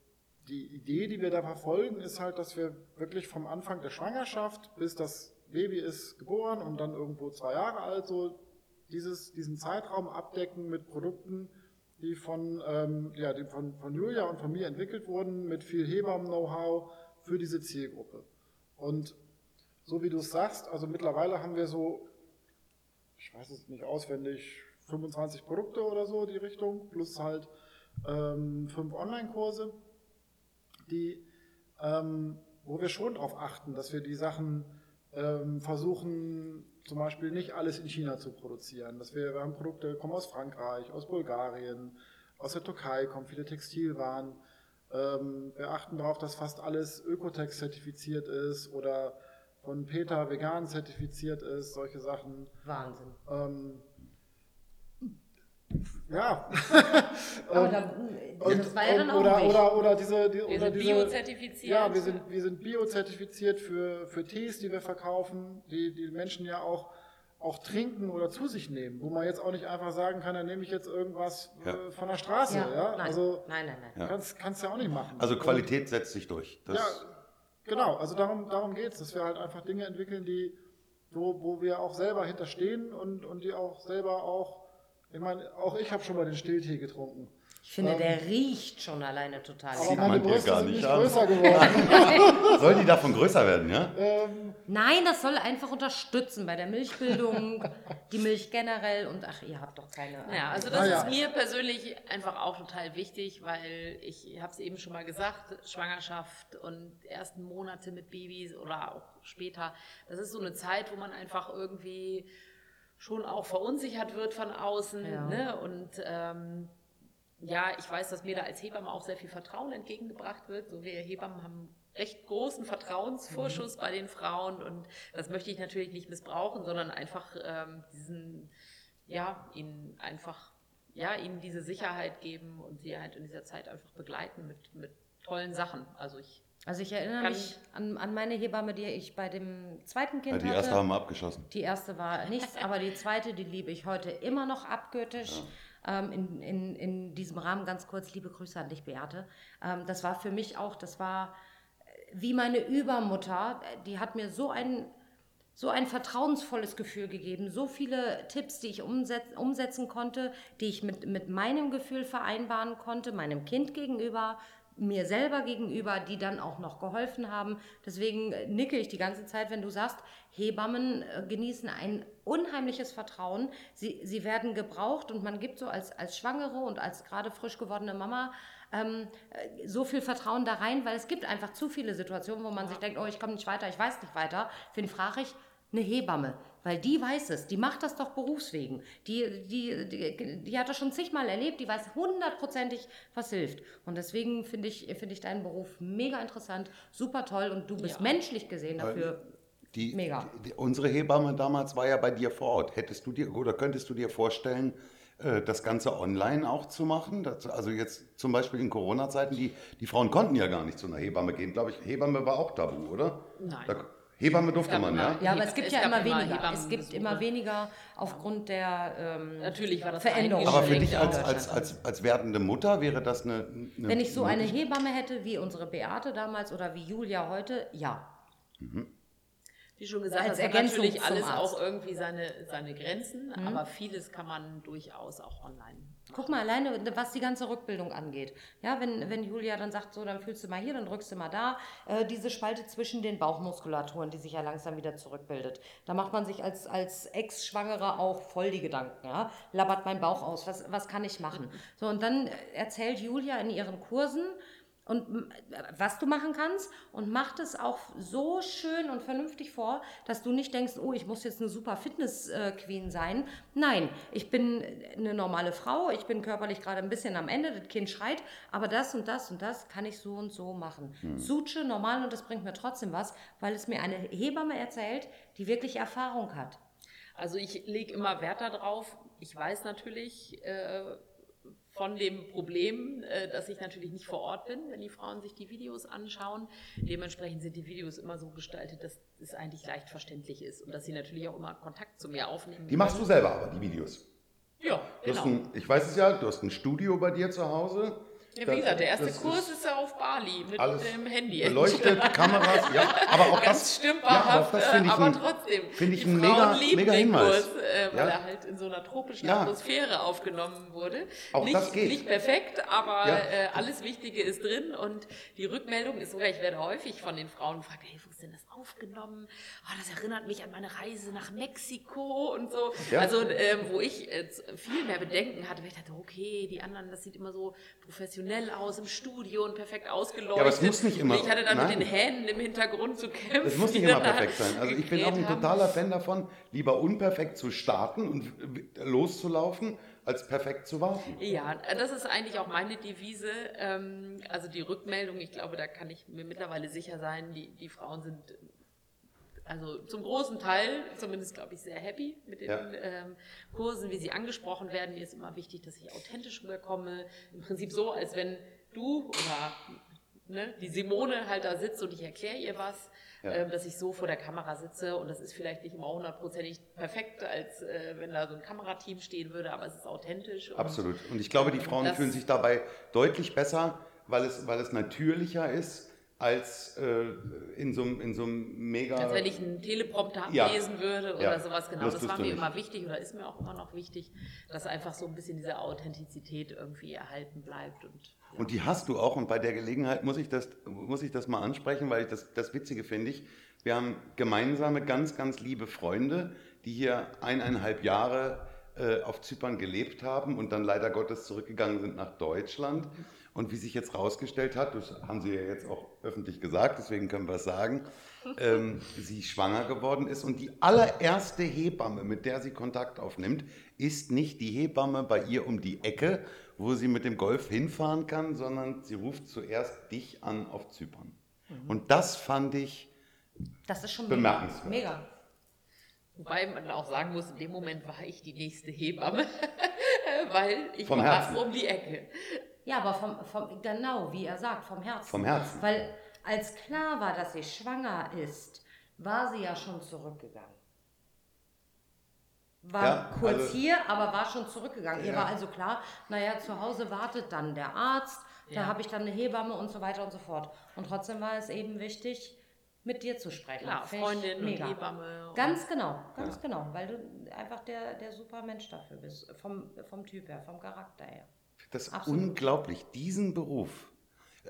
Speaker 3: die Idee, die wir da verfolgen, ist halt, dass wir wirklich vom Anfang der Schwangerschaft bis das Baby ist geboren und dann irgendwo zwei Jahre alt, so dieses, diesen Zeitraum abdecken mit Produkten, die von, ähm, ja, die von, von Julia und von mir entwickelt wurden, mit viel Hebammen-Know-how für diese Zielgruppe. Und so wie du es sagst, also mittlerweile haben wir so, ich weiß es nicht auswendig, 25 Produkte oder so, die Richtung, plus halt ähm, fünf Online-Kurse, die, ähm, wo wir schon darauf achten, dass wir die Sachen ähm, versuchen, zum Beispiel nicht alles in China zu produzieren. Dass wir, wir haben Produkte, kommen aus Frankreich, aus Bulgarien, aus der Türkei kommen viele Textilwaren. Ähm, wir achten darauf, dass fast alles Ökotex zertifiziert ist oder von Peter vegan zertifiziert ist, solche Sachen.
Speaker 2: Wahnsinn.
Speaker 3: Ähm, ja. (laughs)
Speaker 2: Aber da,
Speaker 3: Und,
Speaker 2: das war ja dann auch
Speaker 3: oder, diese, die,
Speaker 4: Wir
Speaker 3: oder
Speaker 4: sind
Speaker 3: diese,
Speaker 4: biozertifiziert.
Speaker 3: Ja, wir sind, wir sind biozertifiziert für, für Tees, die wir verkaufen, die die Menschen ja auch, auch trinken oder zu sich nehmen, wo man jetzt auch nicht einfach sagen kann, dann nehme ich jetzt irgendwas
Speaker 1: Ja.
Speaker 3: äh, von der Straße. Ja,
Speaker 2: ja, nein,
Speaker 3: Also
Speaker 2: nein, nein, nein.
Speaker 1: Ja.
Speaker 3: kannst, kannst du ja auch nicht machen.
Speaker 1: Also Qualität setzt sich durch. Das,
Speaker 3: ja, genau, also darum, darum geht es, dass wir halt einfach Dinge entwickeln, die, wo, wo wir auch selber hinterstehen und, und die auch selber auch, ich meine, auch ich habe schon mal den Stilltee getrunken.
Speaker 2: Ich finde, der riecht schon alleine total
Speaker 3: Aber meine
Speaker 1: man dir
Speaker 3: Brüste
Speaker 1: gar
Speaker 3: sind
Speaker 1: nicht an.
Speaker 3: größer geworden. (laughs)
Speaker 1: Soll die davon größer werden, ja?
Speaker 3: ähm,
Speaker 2: Nein, das soll einfach unterstützen bei der Milchbildung, die Milch generell und ach, ihr habt doch keine.
Speaker 4: Ja, also das
Speaker 3: Ah, ja.
Speaker 4: ist mir persönlich einfach auch total wichtig, weil ich habe es eben schon mal gesagt, Schwangerschaft und ersten Monate mit Babys oder auch später, das ist so eine Zeit, wo man einfach irgendwie schon auch verunsichert wird von außen.
Speaker 2: Ja.
Speaker 4: Ne? Und ähm, ja, ich weiß, dass mir da als Hebamme auch sehr viel Vertrauen entgegengebracht wird. So wir Hebammen haben recht großen Vertrauensvorschuss bei den Frauen und das möchte ich natürlich nicht missbrauchen, sondern einfach ähm, diesen, ja, ihnen einfach, ja, ihnen diese Sicherheit geben und sie halt in dieser Zeit einfach begleiten mit, mit tollen Sachen. Also ich,
Speaker 2: Also ich erinnere
Speaker 4: Kann-
Speaker 2: mich an, an meine Hebamme, die ich bei dem zweiten
Speaker 1: ja
Speaker 2: Kind
Speaker 1: die
Speaker 2: hatte.
Speaker 1: erste haben wir abgeschossen.
Speaker 2: Die erste war nichts, aber die zweite, die liebe ich heute immer noch abgöttisch. Ähm, in, in, in diesem Rahmen ganz kurz liebe Grüße an dich, Beate. Ähm, das war für mich auch, das war äh, wie meine Übermutter. Die hat mir so ein, so ein vertrauensvolles Gefühl gegeben, so viele Tipps, die ich umset umsetzen konnte, die ich mit, mit meinem Gefühl vereinbaren konnte, meinem Kind gegenüber, mir selber gegenüber, die dann auch noch geholfen haben. Deswegen äh, nicke ich die ganze Zeit, wenn du sagst, Hebammen äh, genießen ein unheimliches Vertrauen. Sie, sie werden gebraucht und man gibt so als, als Schwangere und als gerade frisch gewordene Mama ähm, äh, so viel Vertrauen da rein, weil es gibt einfach zu viele Situationen, wo man sich denkt, oh, ich komme nicht weiter, ich weiß nicht weiter. Wen frage ich? Eine Hebamme, weil die weiß es, die macht das doch berufswegen. Die, die, die, die hat das schon zigmal erlebt, die weiß hundertprozentig, was hilft. Und deswegen finde ich, finde ich deinen Beruf mega interessant, super toll und du bist
Speaker 4: Ja.
Speaker 2: menschlich gesehen dafür.
Speaker 1: Die,
Speaker 2: Mega.
Speaker 1: Die, die, unsere Hebamme damals war ja bei dir vor Ort. Hättest du dir oder könntest du dir vorstellen, äh, das Ganze online auch zu machen? Das, also jetzt zum Beispiel in Corona-Zeiten, die, die Frauen konnten ja gar nicht zu einer Hebamme gehen. Glaube ich, Hebamme war auch tabu, oder?
Speaker 4: Nein.
Speaker 1: Da, Hebamme durfte man, ja?
Speaker 2: Ja, aber es gibt
Speaker 4: es
Speaker 2: ja immer weniger. Es gibt immer weniger aufgrund der ähm,
Speaker 4: Natürlich war das
Speaker 2: Veränderung.
Speaker 1: Aber für dich als, als, als, als werdende Mutter wäre das eine. eine
Speaker 2: Wenn ich so eine? Hebamme hätte, wie unsere Beate damals oder wie Julia heute, ja.
Speaker 4: Wie schon gesagt,
Speaker 2: Als
Speaker 4: das hat
Speaker 2: Ergänzung
Speaker 4: natürlich alles auch irgendwie seine, seine Grenzen, aber vieles kann man durchaus auch online.
Speaker 2: Guck mal alleine, was die ganze Rückbildung angeht. Ja, wenn, wenn Julia dann sagt, so, dann fühlst du mal hier, dann drückst du mal da. Äh, diese Spalte zwischen den Bauchmuskulaturen, die sich ja langsam wieder zurückbildet. Da macht man sich als, als Ex-Schwangere auch voll die Gedanken. Ja? Labbert mein Bauch aus, was, was kann ich machen? So, und dann erzählt Julia in ihren Kursen, und was du machen kannst und macht es auch so schön und vernünftig vor, dass du nicht denkst, oh, ich muss jetzt eine super Fitness-Queen sein. Nein, ich bin eine normale Frau, ich bin körperlich gerade ein bisschen am Ende, das Kind schreit, aber das und das und das kann ich so und so machen. Suche normal und das bringt mir trotzdem was, weil es mir eine Hebamme erzählt, die wirklich Erfahrung hat.
Speaker 4: Also ich lege immer Wert darauf. Ich weiß natürlich äh, von dem Problem, äh, dass ich natürlich nicht vor Ort bin, wenn die Frauen sich die Videos anschauen. Dementsprechend sind die Videos immer so gestaltet, dass es eigentlich leicht verständlich ist und dass sie natürlich auch immer Kontakt zu mir aufnehmen.
Speaker 1: Die machst du selber aber, die Videos.
Speaker 4: Ja, genau.
Speaker 1: ein, ich weiß es ja, du hast ein Studio bei dir zu Hause.
Speaker 4: Ja, wie gesagt, der erste
Speaker 1: das
Speaker 4: Kurs
Speaker 1: ist
Speaker 4: ja auf Bali mit dem Handy.
Speaker 1: Beleuchtet, (laughs) Kameras, ja, aber auch
Speaker 4: Ganz
Speaker 1: das,
Speaker 4: stümperhaft,
Speaker 1: ja, das finde ich
Speaker 4: aber
Speaker 1: ein,
Speaker 4: trotzdem.
Speaker 1: finde ich
Speaker 4: die
Speaker 1: ein mega- mega
Speaker 4: den
Speaker 1: Hinweis.
Speaker 4: Kurs, äh, weil
Speaker 1: Ja.
Speaker 4: er halt in so einer tropischen
Speaker 1: Ja.
Speaker 4: Atmosphäre aufgenommen wurde.
Speaker 1: Auch
Speaker 4: nicht,
Speaker 1: das geht.
Speaker 4: nicht perfekt, aber
Speaker 1: Ja.
Speaker 4: äh, alles Wichtige ist drin und die Rückmeldung ist sogar, ich werde häufig von den Frauen gefragt, hey, wo ist denn das aufgenommen? Ah, das erinnert mich an meine Reise nach Mexiko und so. Also ähm, wo ich äh, viel mehr Bedenken hatte, weil ich dachte, okay, die anderen, das sieht immer so professionell aus im Studio und perfekt ausgeleuchtet.
Speaker 1: Ja, aber es muss nicht immer-
Speaker 4: Und ich hatte dann
Speaker 1: nein.
Speaker 4: mit den Händen im Hintergrund zu kämpfen.
Speaker 1: Es muss nicht immer perfekt sein. Also ich bin auch ein totaler Fan davon, lieber unperfekt zu starten und loszulaufen, als perfekt zu warten.
Speaker 4: Ja, das ist eigentlich auch meine Devise. Ähm, also die Rückmeldung, ich glaube, da kann ich mir mittlerweile sicher sein, die, die Frauen sind also zum großen Teil, zumindest glaube ich, sehr happy mit den
Speaker 1: Ja.
Speaker 4: ähm, Kursen, wie sie angesprochen werden. Mir ist immer wichtig, dass ich authentisch rüberkomme. Im Prinzip so, als wenn du oder ne, die Simone halt da sitzt und ich erkläre ihr was,
Speaker 1: Ja.
Speaker 4: ähm, dass ich so vor der Kamera sitze und das ist vielleicht nicht immer hundertprozentig perfekt, als äh, wenn da so ein Kamerateam stehen würde, aber es ist authentisch. und-
Speaker 1: Absolut. Und ich glaube, die Frauen fühlen sich dabei deutlich besser, weil es, weil es natürlicher ist, als äh, in so einem in so einem mega.
Speaker 4: Als wenn ich einen Teleprompter
Speaker 1: Ja.
Speaker 4: ablesen würde oder
Speaker 1: Ja.
Speaker 4: sowas. Genau,
Speaker 1: Das
Speaker 4: das, war mir immer wichtig oder ist mir auch immer noch wichtig, dass einfach so ein bisschen diese Authentizität irgendwie erhalten bleibt. Und, ja.
Speaker 1: Und die hast du auch. Und bei der Gelegenheit muss ich das, muss ich das mal ansprechen, weil ich das, das Witzige finde ich. Wir haben gemeinsame, ganz, ganz liebe Freunde, die hier eineinhalb Jahre äh, auf Zypern gelebt haben und dann leider Gottes zurückgegangen sind nach Deutschland. Und wie sich jetzt rausgestellt hat, das haben sie ja jetzt auch öffentlich gesagt, deswegen können wir es sagen, ähm, (laughs) sie schwanger geworden ist. Und die allererste Hebamme, mit der sie Kontakt aufnimmt, ist nicht die Hebamme bei ihr um die Ecke, wo sie mit dem Golf hinfahren kann, sondern sie ruft zuerst dich an auf Zypern. Und das fand ich,
Speaker 2: Das ist schon
Speaker 1: Bemerkenswert.
Speaker 2: Mega.
Speaker 4: Wobei man auch sagen muss, in dem Moment war ich die nächste Hebamme, (laughs) weil ich
Speaker 1: Vom
Speaker 4: war
Speaker 1: Herzen.
Speaker 4: um die Ecke.
Speaker 2: Ja, aber vom, vom, genau, wie er sagt, vom Herzen.
Speaker 1: Vom Herzen.
Speaker 2: Weil als klar war, dass sie schwanger ist, war sie ja schon zurückgegangen. War
Speaker 1: Ja,
Speaker 2: kurz
Speaker 1: also-
Speaker 2: hier, aber war schon zurückgegangen. Ihr
Speaker 1: Ja.
Speaker 2: war also klar, naja, zu Hause wartet dann der Arzt, da
Speaker 4: Ja.
Speaker 2: habe ich dann eine Hebamme und so weiter und so fort. Und trotzdem war es eben wichtig, mit dir zu sprechen. Ich
Speaker 4: Freundin und
Speaker 2: mega.
Speaker 4: Hebamme. und-
Speaker 2: Ganz genau, ganz genau, weil du einfach der, der super Mensch dafür bist, vom, vom Typ her, vom Charakter her.
Speaker 1: Das ist
Speaker 2: Absolut.
Speaker 1: unglaublich, diesen Beruf.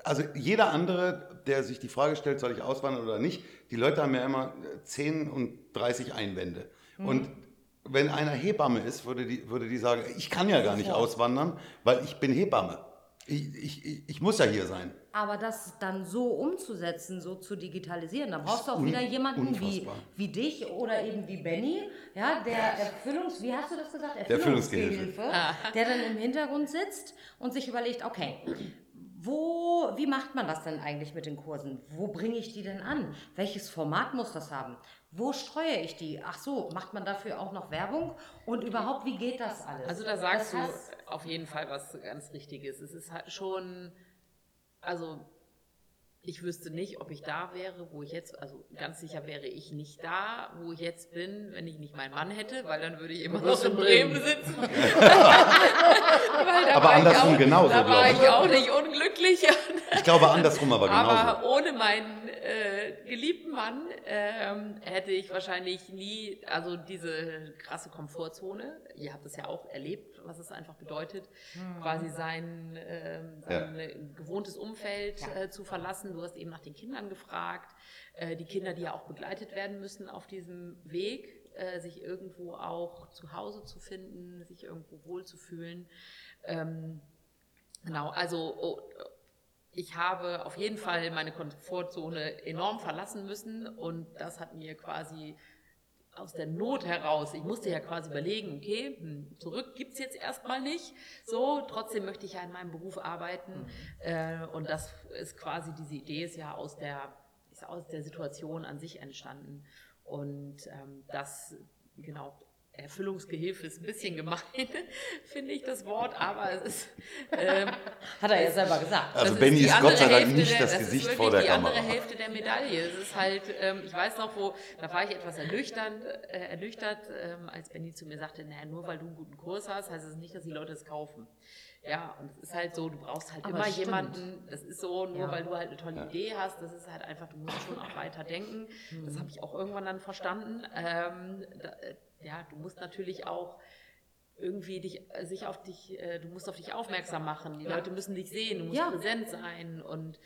Speaker 1: Also jeder andere, der sich die Frage stellt, soll ich auswandern oder nicht, die Leute haben ja immer 10 und 30 Einwände.
Speaker 2: Mhm.
Speaker 1: Und wenn einer Hebamme ist, würde die, würde die sagen, ich kann ja gar nicht auswandern, weil ich bin Hebamme. Ich, ich, ich, muss ja hier sein.
Speaker 2: Aber das dann so umzusetzen, so zu digitalisieren, da brauchst du auch wieder jemanden wie, wie dich oder eben wie Benny, ja, der Erfüllungs, wie hast du das gesagt?
Speaker 1: Erfüllungsgehilfe.
Speaker 2: der dann im Hintergrund sitzt und sich überlegt, okay, wo, wie macht man das denn eigentlich mit den Kursen? Wo bringe ich die denn an? Welches Format muss das haben? Wo streue ich die? Ach so, macht man dafür auch noch Werbung? Und überhaupt, wie geht das alles?
Speaker 4: Also da sagst
Speaker 2: Das
Speaker 4: du auf jeden Fall was ganz Richtiges. Es ist halt schon, also ich wüsste nicht, ob ich da wäre, wo ich jetzt, also ganz sicher wäre ich nicht da, wo ich jetzt bin, wenn ich nicht meinen Mann hätte, weil dann würde ich immer noch in
Speaker 3: in
Speaker 4: Bremen
Speaker 3: Bremen.
Speaker 4: sitzen. (laughs) Weil da
Speaker 1: Aber andersrum
Speaker 4: auch,
Speaker 1: genauso,
Speaker 4: Da war
Speaker 1: ich.
Speaker 4: ich auch nicht unglücklich.
Speaker 1: Ich glaube andersrum aber genauso.
Speaker 4: Aber ohne meinen äh, geliebten Mann ähm, hätte ich wahrscheinlich nie, also diese krasse Komfortzone, ihr habt es ja auch erlebt, was es einfach bedeutet, quasi sein, ähm, sein äh, gewohntes Umfeld
Speaker 2: Ja.
Speaker 4: äh, zu verlassen. Du hast eben nach den Kindern gefragt, äh, die Kinder, die ja auch begleitet werden müssen auf diesem Weg, äh, sich irgendwo auch zu Hause zu finden, sich irgendwo wohlzufühlen. Ähm, genau, also oh, ich habe auf jeden Fall meine Komfortzone enorm verlassen müssen und das hat mir quasi aus der Not heraus, ich musste ja quasi überlegen, okay, hm, zurück gibt's jetzt erstmal nicht, so, trotzdem möchte ich ja in meinem Beruf arbeiten. Äh, und das ist quasi, diese Idee ist ja aus der, ist aus der Situation an sich entstanden. Und ähm, das, genau, Erfüllungsgehilfe ist ein bisschen gemein, (laughs) finde ich das Wort, aber es ist. Ähm, (laughs)
Speaker 2: Hat er ja selber gesagt.
Speaker 1: Also
Speaker 4: das
Speaker 1: Benny
Speaker 4: die
Speaker 1: ist Gott sei Dank nicht
Speaker 4: der,
Speaker 1: das
Speaker 4: das
Speaker 1: Gesicht
Speaker 4: ist
Speaker 1: vor der
Speaker 4: die
Speaker 1: Kamera.
Speaker 4: andere Hälfte der Medaille. Es ist halt, ähm, ich weiß noch, wo, da war ich etwas ernüchternd, äh, ernüchtert, ähm, als Benny zu mir sagte, naja, nur weil du einen guten Kurs hast, heißt es nicht, dass die Leute es kaufen. Ja, und es ist halt so, du brauchst halt
Speaker 2: Aber
Speaker 4: immer
Speaker 2: stimmt.
Speaker 4: jemanden, das ist so, nur
Speaker 2: Ja.
Speaker 4: weil du halt eine tolle Idee hast, das ist halt einfach, du musst schon auch weiter denken. Das habe ich auch irgendwann dann verstanden. Ähm, da, äh, ja, du musst natürlich auch irgendwie dich, äh, sich auf dich, äh, du musst auf dich aufmerksam machen. Die Leute müssen dich sehen, du musst
Speaker 2: Ja.
Speaker 4: präsent sein und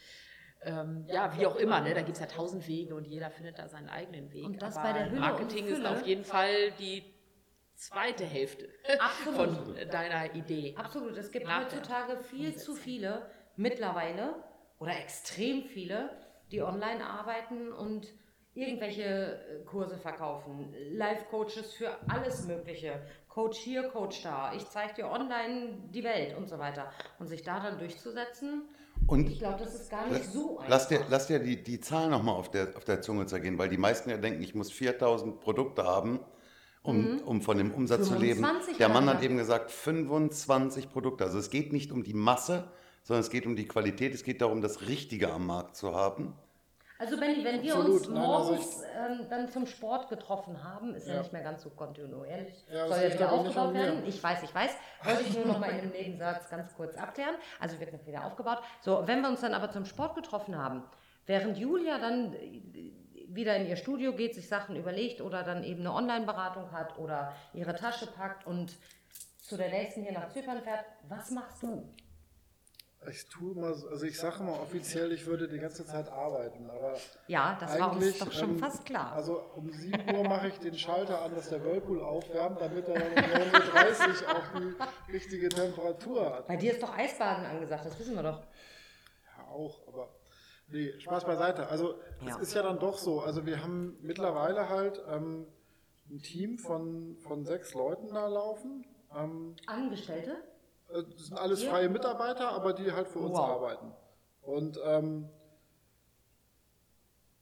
Speaker 4: ähm, ja, wie auch immer, ne? da gibt es ja tausend Wege und jeder findet da seinen eigenen Weg.
Speaker 2: Und das
Speaker 4: Aber
Speaker 2: bei der Hülle
Speaker 4: Marketing ist auf jeden Fall die zweite Hälfte
Speaker 2: Absolut.
Speaker 4: von deiner Idee.
Speaker 2: Absolut. Es gibt heutzutage viel zu viele mittlerweile oder extrem viele, die online arbeiten und irgendwelche äh, Kurse verkaufen. Live-Coaches für alles Mögliche. Coach hier, Coach da. Ich zeige dir online die Welt und so weiter. Und sich da dann durchzusetzen,
Speaker 1: Und
Speaker 2: ich glaube, das ist gar nicht so einfach.
Speaker 1: Lass dir, lass dir die, die Zahl nochmal auf der, auf der Zunge zergehen, weil die meisten ja denken, ich muss 4000 Produkte haben, um, um von dem Umsatz zu leben.
Speaker 2: 25
Speaker 1: Der Mann
Speaker 2: hat
Speaker 1: eben gesagt, 25 Produkte. Also es geht nicht um die Masse, sondern es geht um die Qualität. Es geht darum, das Richtige am Markt zu haben.
Speaker 2: Also Benni, wenn wir
Speaker 3: Absolut.
Speaker 2: uns
Speaker 3: Nein, also
Speaker 2: morgens ähm, dann zum Sport getroffen haben, ist ja,
Speaker 3: Ja.
Speaker 2: nicht mehr ganz so kontinuierlich,
Speaker 3: Ja,
Speaker 2: soll ja
Speaker 3: liegt
Speaker 2: wieder aufgebaut werden. Ich weiß, ich weiß. Wollte ich nur noch mal in einem Nebensatz ganz kurz abklären. Also wird noch wieder aufgebaut. So, wenn wir uns dann aber zum Sport getroffen haben, während Julia dann äh, wieder in ihr Studio geht, sich Sachen überlegt oder dann eben eine Online-Beratung hat oder ihre Tasche packt und zu der nächsten hier nach Zypern fährt, was machst du?
Speaker 3: Ich tue mal, so- also ich sage mal offiziell, ich würde die ganze Zeit arbeiten, aber
Speaker 2: Ja, das war uns doch schon
Speaker 3: ähm,
Speaker 2: fast klar.
Speaker 3: Also um 7 Uhr mache ich den Schalter an, dass der Whirlpool aufwärmt, damit er dann um 9.30 Uhr auch die richtige Temperatur hat.
Speaker 2: Bei dir ist doch Eisbaden angesagt, das wissen wir doch.
Speaker 3: Ja, auch, aber nee, Spaß beiseite. Also es
Speaker 2: Ja.
Speaker 3: ist ja dann doch so, also wir haben mittlerweile halt ähm, ein Team von, von sechs Leuten da laufen. Ähm,
Speaker 2: Angestellte?
Speaker 3: Äh, das sind alles freie Mitarbeiter, aber die halt für uns
Speaker 2: Wow.
Speaker 3: arbeiten. Und ähm,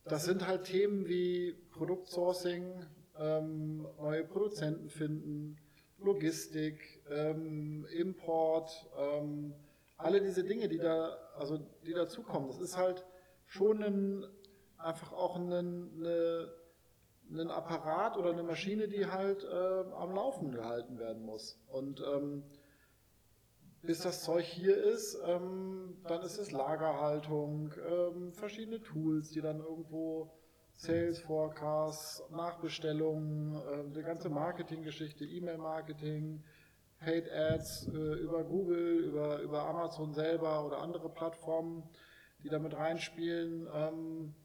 Speaker 3: das sind halt Themen wie Produktsourcing, ähm, neue Produzenten finden, Logistik, ähm, Import, ähm, alle diese Dinge, die da, also die dazukommen. Das ist halt schon ein, einfach auch ein, eine, ein Apparat oder eine Maschine, die halt äh, am Laufen gehalten werden muss. Und ähm, bis das Zeug hier ist, ähm, dann ist es Lagerhaltung, ähm, verschiedene Tools, die dann irgendwo Sales Forecasts, Nachbestellungen, äh, die ganze Marketinggeschichte, E-Mail-Marketing, Paid Ads äh, über Google, über, über Amazon selber oder andere Plattformen, die damit reinspielen. Ähm,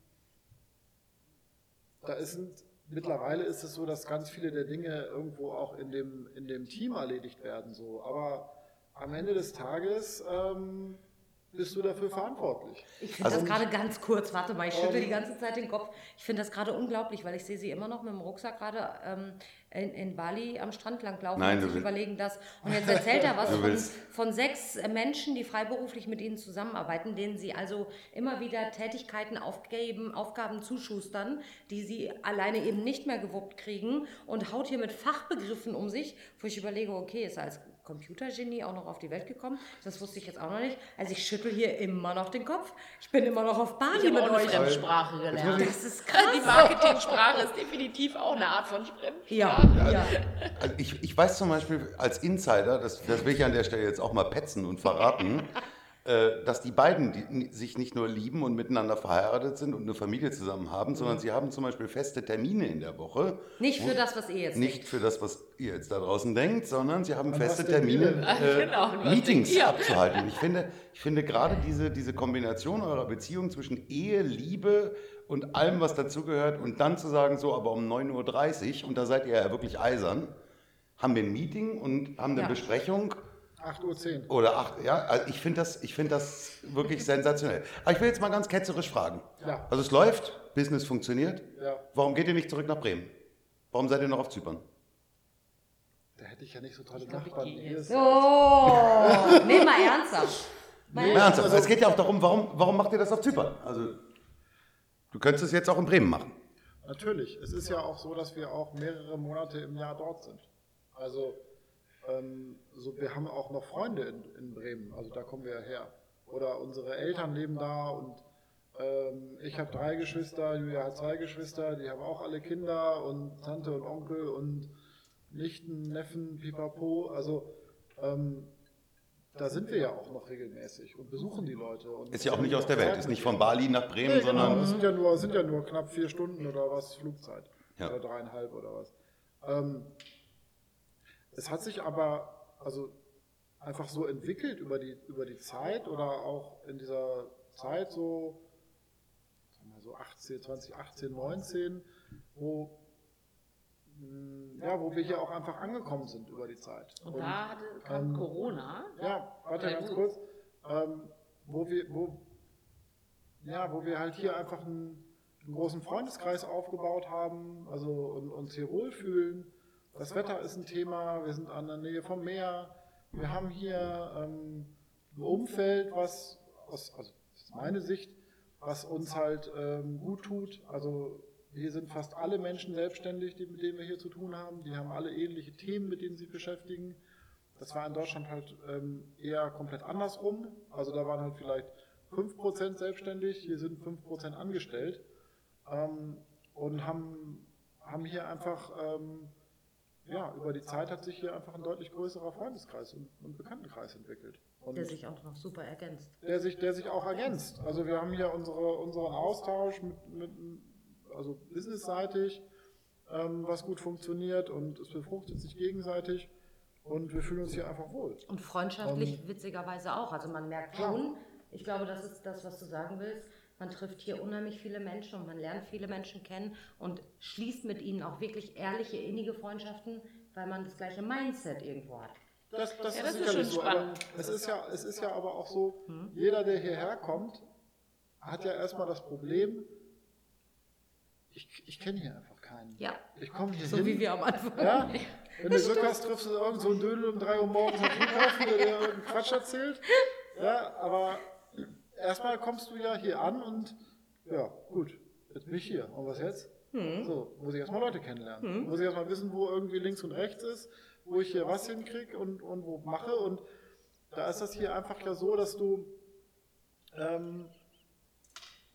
Speaker 3: da ist ein, mittlerweile ist es so, dass ganz viele der Dinge irgendwo auch in dem, in dem Team erledigt werden. So. Aber am Ende des Tages ähm, bist du dafür verantwortlich.
Speaker 2: Ich finde
Speaker 1: Also-
Speaker 2: das gerade ganz kurz, warte mal, ich schüttel
Speaker 3: Ähm,
Speaker 2: die ganze Zeit den Kopf. Ich finde das gerade unglaublich, weil ich sehe sie immer noch mit dem Rucksack gerade ähm, in, in Bali am Strand langlaufen
Speaker 1: Nein,
Speaker 2: und sich überlegen das. Und jetzt erzählt er (laughs) was von, von sechs Menschen, die freiberuflich mit ihnen zusammenarbeiten, denen sie also immer wieder Tätigkeiten aufgeben, Aufgaben zuschustern, die sie alleine eben nicht mehr gewuppt kriegen und haut hier mit Fachbegriffen um sich, wo ich überlege, okay, ist als Computergenie auch noch auf die Welt gekommen? Das wusste ich jetzt auch noch nicht. Also ich schüttel hier immer noch den Kopf. Ich bin immer noch auf Bali
Speaker 4: Ich
Speaker 2: mit
Speaker 4: habe auch eine
Speaker 2: euch.
Speaker 4: Fremdsprache gelernt.
Speaker 2: Das ist krass.
Speaker 4: Die Marketingsprache ist definitiv auch eine Art von Fremdsprache.
Speaker 2: Ja, ja.
Speaker 1: Also ich, ich weiß zum Beispiel als Insider, das, das will ich an der Stelle jetzt auch mal petzen und verraten, dass die beiden die, sich nicht nur lieben und miteinander verheiratet sind und eine Familie zusammen haben, sondern sie haben zum Beispiel feste Termine in der Woche.
Speaker 2: Nicht für das, was ihr jetzt
Speaker 1: Nicht für das, was ihr jetzt da draußen denkt, sondern sie haben
Speaker 3: was
Speaker 1: feste
Speaker 3: denkt
Speaker 1: Termine, äh, (laughs)
Speaker 4: Genau, und
Speaker 1: Meetings
Speaker 4: denkt
Speaker 1: abzuhalten. Ich finde, ich finde gerade diese, diese Kombination eurer Beziehung zwischen Ehe, Liebe und allem, was dazugehört, und dann zu sagen, so, aber um 9.30 Uhr, und da seid ihr ja wirklich eisern, haben wir ein Meeting und haben eine
Speaker 2: Ja.
Speaker 1: Besprechung
Speaker 3: 8.10 Uhr.
Speaker 1: oder acht, ja, also ich finde das, ich finde das wirklich sensationell. Aber ich will jetzt mal ganz ketzerisch fragen.
Speaker 3: Ja.
Speaker 1: Also es läuft, Business funktioniert.
Speaker 3: Ja.
Speaker 1: Warum geht ihr nicht zurück nach Bremen? Warum seid ihr noch auf Zypern?
Speaker 3: Da hätte ich ja nicht so tolle
Speaker 4: glaub, ich
Speaker 3: Nachbarn. es- (laughs)
Speaker 2: Oh, nee, mal ernsthaft. Mal
Speaker 3: Nee,
Speaker 1: ernsthaft,
Speaker 3: also-
Speaker 1: es geht ja auch darum, warum, warum macht ihr das auf Zypern? Also, du könntest es jetzt auch in Bremen machen.
Speaker 3: Natürlich. Es ist ja auch so, dass wir auch mehrere Monate im Jahr dort sind. Also ähm, so, wir haben auch noch Freunde in, in Bremen, also da kommen wir ja her. Oder unsere Eltern leben da und ähm, ich habe drei Geschwister, Julia hat zwei Geschwister, die haben auch alle Kinder und Tante und Onkel und Nichten, Neffen, Pipapo. Also ähm, da sind wir ja auch noch regelmäßig und besuchen die Leute. Und
Speaker 1: Ist ja auch nicht aus der Welt, ist nicht von Bali nach Bremen,
Speaker 3: Nee, genau.
Speaker 1: sondern
Speaker 3: Es sind ja, nur, sind ja nur knapp vier Stunden oder was Flugzeit.
Speaker 1: Ja.
Speaker 3: Oder dreieinhalb oder was. Ähm, es hat sich aber also einfach so entwickelt über die, über die Zeit oder auch in dieser Zeit so, sagen wir so 18, 2018, 19, wo, mh, ja, wo wir hier auch einfach angekommen sind über die Zeit.
Speaker 4: Und, da hatte, kam
Speaker 3: ähm,
Speaker 4: Corona.
Speaker 3: Ja, warte
Speaker 4: Ja,
Speaker 3: ganz kurz. Ähm, wo wir, wo, ja, wo wir halt hier einfach einen, einen großen Freundeskreis aufgebaut haben, also und, uns hier wohlfühlen. Das Wetter ist ein Thema, wir sind an der Nähe vom Meer. Wir haben hier ähm, ein Umfeld, was aus, also das ist meine Sicht, was uns halt ähm, gut tut. Also hier sind fast alle Menschen selbstständig, die, mit denen wir hier zu tun haben. Die haben alle ähnliche Themen, mit denen sie sich beschäftigen. Das war in Deutschland halt ähm, eher komplett andersrum. Also da waren halt vielleicht 5% selbstständig, hier sind 5% angestellt ähm, und haben, haben hier einfach, ähm, ja, über die Zeit hat sich hier einfach ein deutlich größerer Freundeskreis und, und Bekanntenkreis entwickelt. Und
Speaker 2: Der sich auch noch super ergänzt.
Speaker 3: der sich, der sich auch ergänzt. Also wir haben hier unsere, unseren Austausch mit, mit also businessseitig, ähm, was gut funktioniert und es befruchtet sich gegenseitig und wir fühlen uns hier einfach wohl.
Speaker 2: Und freundschaftlich witzigerweise auch. Also man merkt schon, ich glaube, das ist das, was du sagen willst. Man trifft hier unheimlich viele Menschen und man lernt viele Menschen kennen und schließt mit ihnen auch wirklich ehrliche, innige Freundschaften, weil man das gleiche Mindset irgendwo hat.
Speaker 3: Das, das
Speaker 4: Ja,
Speaker 3: ist
Speaker 4: das ist
Speaker 3: sicherlich
Speaker 4: schon
Speaker 3: so. Aber
Speaker 4: spannend.
Speaker 3: es ist, ja, es ist ja aber auch so, jeder, der hierher kommt, hat ja erstmal das Problem, ich, ich kenne hier einfach keinen.
Speaker 2: Ja,
Speaker 3: Ich komme hier
Speaker 2: so
Speaker 3: hin.
Speaker 2: wie wir am Anfang.
Speaker 3: Ja? (laughs) Wenn du Glück hast, triffst du irgend so einen Dödel um 3 Uhr morgens am Flughafen, der dir irgendeinen Quatsch erzählt. Ja, aber erstmal kommst du ja hier an und ja, gut, jetzt bin ich hier. Und was jetzt? So, muss ich erstmal Leute kennenlernen. Muss ich erstmal wissen, wo irgendwie links und rechts ist, wo ich hier was hinkriege und, und wo mache. Und da ist das hier einfach ja so, dass du ähm,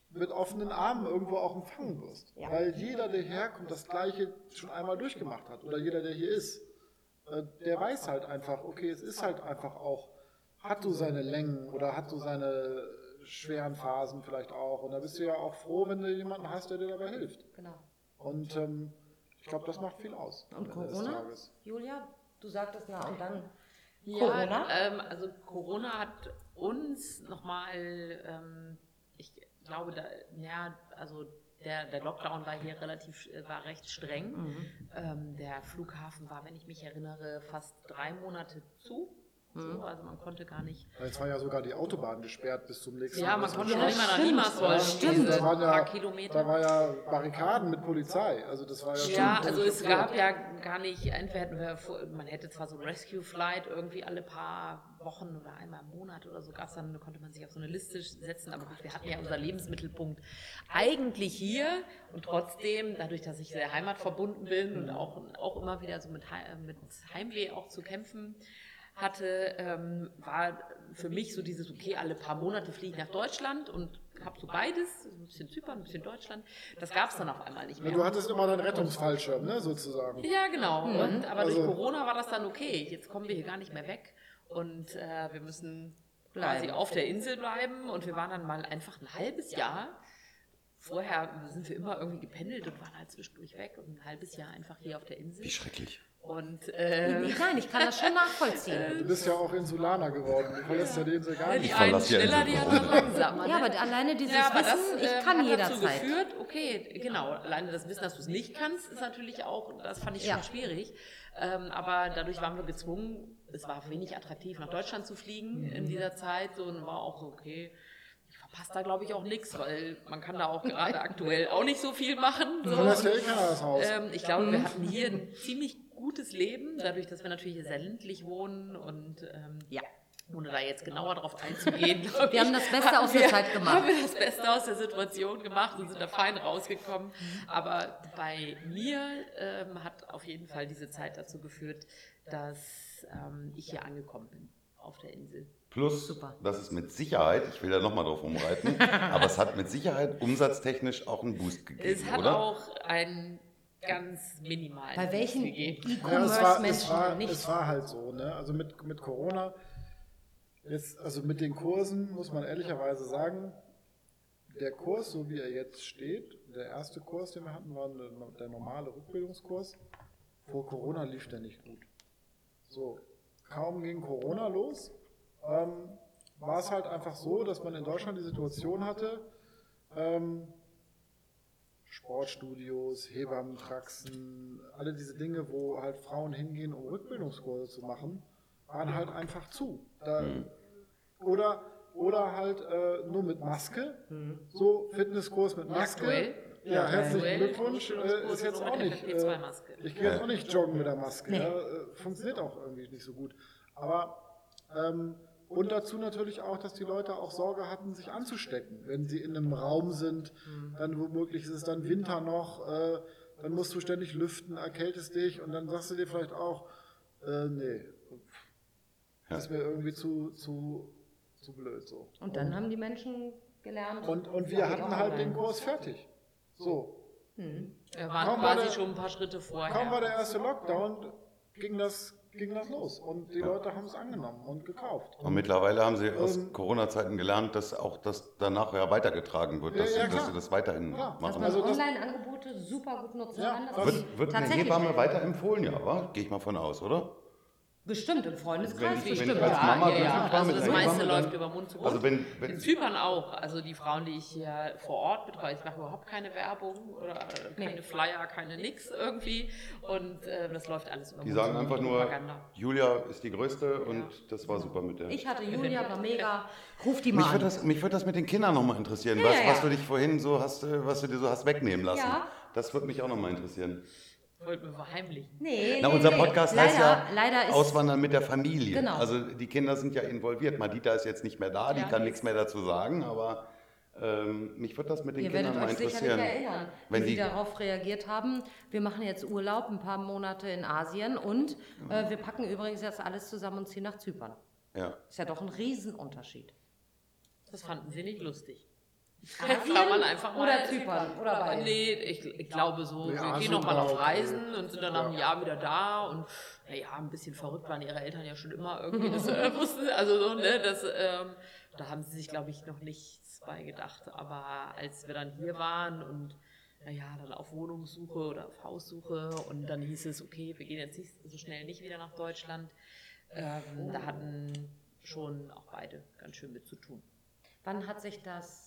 Speaker 3: mit offenen Armen irgendwo auch empfangen wirst.
Speaker 2: Ja.
Speaker 3: Weil jeder, der herkommt, das Gleiche schon einmal durchgemacht hat. Oder jeder, der hier ist, äh, der weiß halt einfach, okay, es ist halt einfach auch, hat du seine Längen oder hat du seine schweren Phasen vielleicht auch. Und da bist du ja auch froh, wenn du jemanden hast, der dir dabei hilft.
Speaker 2: Genau.
Speaker 3: Und ähm, ich glaube, das macht viel aus.
Speaker 2: Und
Speaker 3: am Ende des
Speaker 2: Corona?
Speaker 3: Tages.
Speaker 2: Julia, du sagtest na und dann
Speaker 4: Ja,
Speaker 2: Corona?
Speaker 4: Ähm, also Corona hat uns nochmal, ähm, ich glaube, da, ja, also der, der Lockdown war hier relativ, äh, war recht streng.
Speaker 2: Mhm.
Speaker 4: Ähm, der Flughafen war, wenn ich mich erinnere, fast drei Monate zu.
Speaker 2: Mhm.
Speaker 4: So, also man konnte gar nicht.
Speaker 3: Jetzt war ja sogar die Autobahn gesperrt bis zum nächsten
Speaker 4: Ja, man konnte
Speaker 2: Ja,
Speaker 4: mal nach
Speaker 2: stimmt.
Speaker 4: Limassol.
Speaker 2: Stimmt.
Speaker 3: Da waren, ja,
Speaker 4: Kilometer.
Speaker 3: da war ja Barrikaden mit Polizei. Also das war ja
Speaker 4: Ja, also es gab ja gar nicht, entweder hätten wir, vor- man hätte zwar so ein Rescue Flight irgendwie alle paar Wochen oder einmal im Monat oder so gab es dann, da konnte man sich auf so eine Liste setzen, aber gut, wir hatten ja unser Lebensmittelpunkt eigentlich hier und trotzdem, dadurch, dass ich sehr heimatverbunden bin und auch, auch immer wieder so mit, mit Heimweh auch zu kämpfen hatte, ähm, war für mich so dieses, okay, alle paar Monate fliege ich nach Deutschland und habe so beides, so ein bisschen Zypern, ein bisschen Deutschland. Das gab es dann auf einmal nicht mehr.
Speaker 3: du hattest immer deinen Rettungsfallschirm, ne, sozusagen.
Speaker 4: Ja, genau. Und, aber
Speaker 3: Also-
Speaker 4: durch Corona war das dann okay. Jetzt kommen wir hier gar nicht mehr weg und äh, wir müssen quasi
Speaker 2: Bleiben.
Speaker 4: auf der Insel bleiben. Und wir waren dann mal einfach ein halbes Jahr. Vorher sind wir immer irgendwie gependelt und waren halt zwischendurch weg und ein halbes Jahr einfach hier auf der Insel.
Speaker 1: Wie schrecklich.
Speaker 4: Und äh,
Speaker 2: Nein, ich kann das schon nachvollziehen.
Speaker 3: Du bist ja auch Insulaner geworden. Du verlässt ja die Insel gar
Speaker 4: die
Speaker 3: nicht.
Speaker 4: einen
Speaker 1: verlasse ja
Speaker 4: schneller, die anderen langsamer.
Speaker 2: Ja, aber alleine dieses
Speaker 4: Ja,
Speaker 2: Wissen,
Speaker 4: das,
Speaker 2: ich
Speaker 4: ähm,
Speaker 2: kann
Speaker 4: hat dazu
Speaker 2: jederzeit.
Speaker 4: geführt, okay, genau, alleine das Wissen, dass du es nicht kannst, ist natürlich auch, das fand ich
Speaker 2: Ja.
Speaker 4: schon schwierig. Ähm, aber dadurch waren wir gezwungen, es war wenig attraktiv, nach Deutschland zu fliegen
Speaker 2: Mhm.
Speaker 4: in dieser Zeit so, und war auch so, okay, ich verpasse da glaube ich auch nichts, weil man kann da auch gerade aktuell auch nicht so viel machen.
Speaker 3: Du
Speaker 4: So.
Speaker 3: verlässt ja eh keiner das Haus.
Speaker 4: Ähm, ich glaube, wir hatten hier ein ziemlich gutes Leben, dadurch, dass wir natürlich hier sehr ländlich wohnen und ähm,
Speaker 2: Ja.
Speaker 4: ohne da jetzt genauer drauf einzugehen. (laughs)
Speaker 2: Wir ich, haben das Beste aus
Speaker 4: wir,
Speaker 2: der Zeit gemacht.
Speaker 4: Haben wir das Beste aus der Situation gemacht und sind da fein rausgekommen. Aber bei mir ähm, hat auf jeden Fall diese Zeit dazu geführt, dass ähm, ich hier angekommen bin auf der Insel.
Speaker 1: Plus, Super. das ist mit Sicherheit, ich will da nochmal drauf rumreiten, (laughs) aber es hat mit Sicherheit umsatztechnisch auch einen Boost gegeben,
Speaker 4: Es hat
Speaker 1: oder?
Speaker 4: auch einen ganz minimalen
Speaker 2: Bei welchen
Speaker 3: E-Commerce-Menschen ja, nicht? Es war halt so, ne? also mit, mit Corona, jetzt, also mit den Kursen muss man ehrlicherweise sagen, der Kurs, so wie er jetzt steht, der erste Kurs, den wir hatten, war der normale Rückbildungskurs. Vor Corona lief der nicht gut. So, kaum ging Corona los, ähm, war es halt einfach so, dass man in Deutschland die Situation hatte, ähm, Sportstudios, Hebammenpraxen, alle diese Dinge, wo halt Frauen hingehen, um Rückbildungskurse zu machen, waren halt einfach zu. Da, mhm. Oder, oder halt äh, nur mit Maske, mhm. so Fitnesskurs mit Maske. Ja, ja herzlichen Glückwunsch. Äh, ist jetzt auch nicht. Äh, ich gehe jetzt auch nicht joggen mit der Maske. Nee. Ja, äh, funktioniert auch irgendwie nicht so gut. Aber ähm, und dazu natürlich auch, dass die Leute auch Sorge hatten, sich anzustecken. Wenn sie in einem Raum sind, dann womöglich ist es dann Winter noch, äh, dann musst du ständig lüften, erkältest dich und dann sagst du dir vielleicht auch, äh, nee, das ist mir irgendwie zu, zu, zu blöd so.
Speaker 2: Und dann und, haben die Menschen gelernt.
Speaker 3: Und, und wir hatten halt den Kurs fertig. So.
Speaker 4: Hm. Wir waren kaum quasi der, schon ein paar Schritte vorher.
Speaker 3: Kaum war der erste Lockdown, ging das ging das los und die Leute haben es angenommen und gekauft.
Speaker 1: Und, und mittlerweile haben sie aus ähm, Corona-Zeiten gelernt, dass auch das danach ja weitergetragen wird, dass, ja, ja, sie, dass sie das weiterhin klar. machen.
Speaker 2: Dass man also Online-Angebote super gut nutzen ja, kann.
Speaker 1: Wird, wird eine Hebamme weiterempfohlen, ja, Gehe ich mal von aus, oder?
Speaker 2: Bestimmt, im Freundeskreis
Speaker 1: wenn ich,
Speaker 2: bestimmt.
Speaker 1: Wenn ich als Mama
Speaker 4: ja, ja, Also das meiste läuft über Mund zu Mund. Also wenn, wenn In Zypern auch. Also die Frauen, die ich hier vor Ort betreue, ich mache überhaupt keine Werbung oder keine nee. Flyer, keine nix irgendwie. Und äh, das läuft alles über
Speaker 1: Die Mund sagen einfach nur, Julia ist die Größte und ja. das war super mit der.
Speaker 2: Ich hatte Julia, war mega. Ruf die mal mich
Speaker 1: an. Das, mich würde das mit den Kindern nochmal interessieren, ja, was, was du dich vorhin so hast, äh, was du dir so hast wegnehmen lassen. Ja. Das würde mich auch nochmal interessieren.
Speaker 4: Wollten wir verheimlichen.
Speaker 2: Nee,
Speaker 1: Na,
Speaker 2: nee,
Speaker 1: unser
Speaker 2: nee.
Speaker 1: Podcast leider, heißt ja leider Auswandern mit der Familie. Genau. Also die Kinder sind ja involviert. Madita ist jetzt nicht mehr da, die ja, kann nichts mehr dazu sagen, aber ähm, mich würde das mit den Ihr Kindern mal interessieren.
Speaker 2: Erinnern, wenn wie Sie darauf reagiert haben. Wir machen jetzt Urlaub, ein paar Monate in Asien und äh, wir packen übrigens jetzt alles zusammen und ziehen nach Zypern.
Speaker 1: Ja.
Speaker 2: Ist ja doch ein Riesenunterschied.
Speaker 4: Das fanden Sie nicht lustig.
Speaker 2: Asien man einfach mal oder Zypern oder
Speaker 4: beide? Nee, ich, ich glaube so, ja, wir gehen nochmal auf Reisen und sind dann nach einem Jahr wieder da und naja, ein bisschen verrückt waren ihre Eltern ja schon immer irgendwie, das äh, (laughs) wussten, also so, ne, das, ähm, da haben sie sich, glaube ich, noch nichts bei gedacht, aber als wir dann hier waren und naja, dann auf Wohnungssuche oder auf Haussuche und dann hieß es, okay, wir gehen jetzt nicht so schnell nicht wieder nach Deutschland, ähm, da hatten schon auch beide ganz schön mit zu tun.
Speaker 2: Wann hat sich das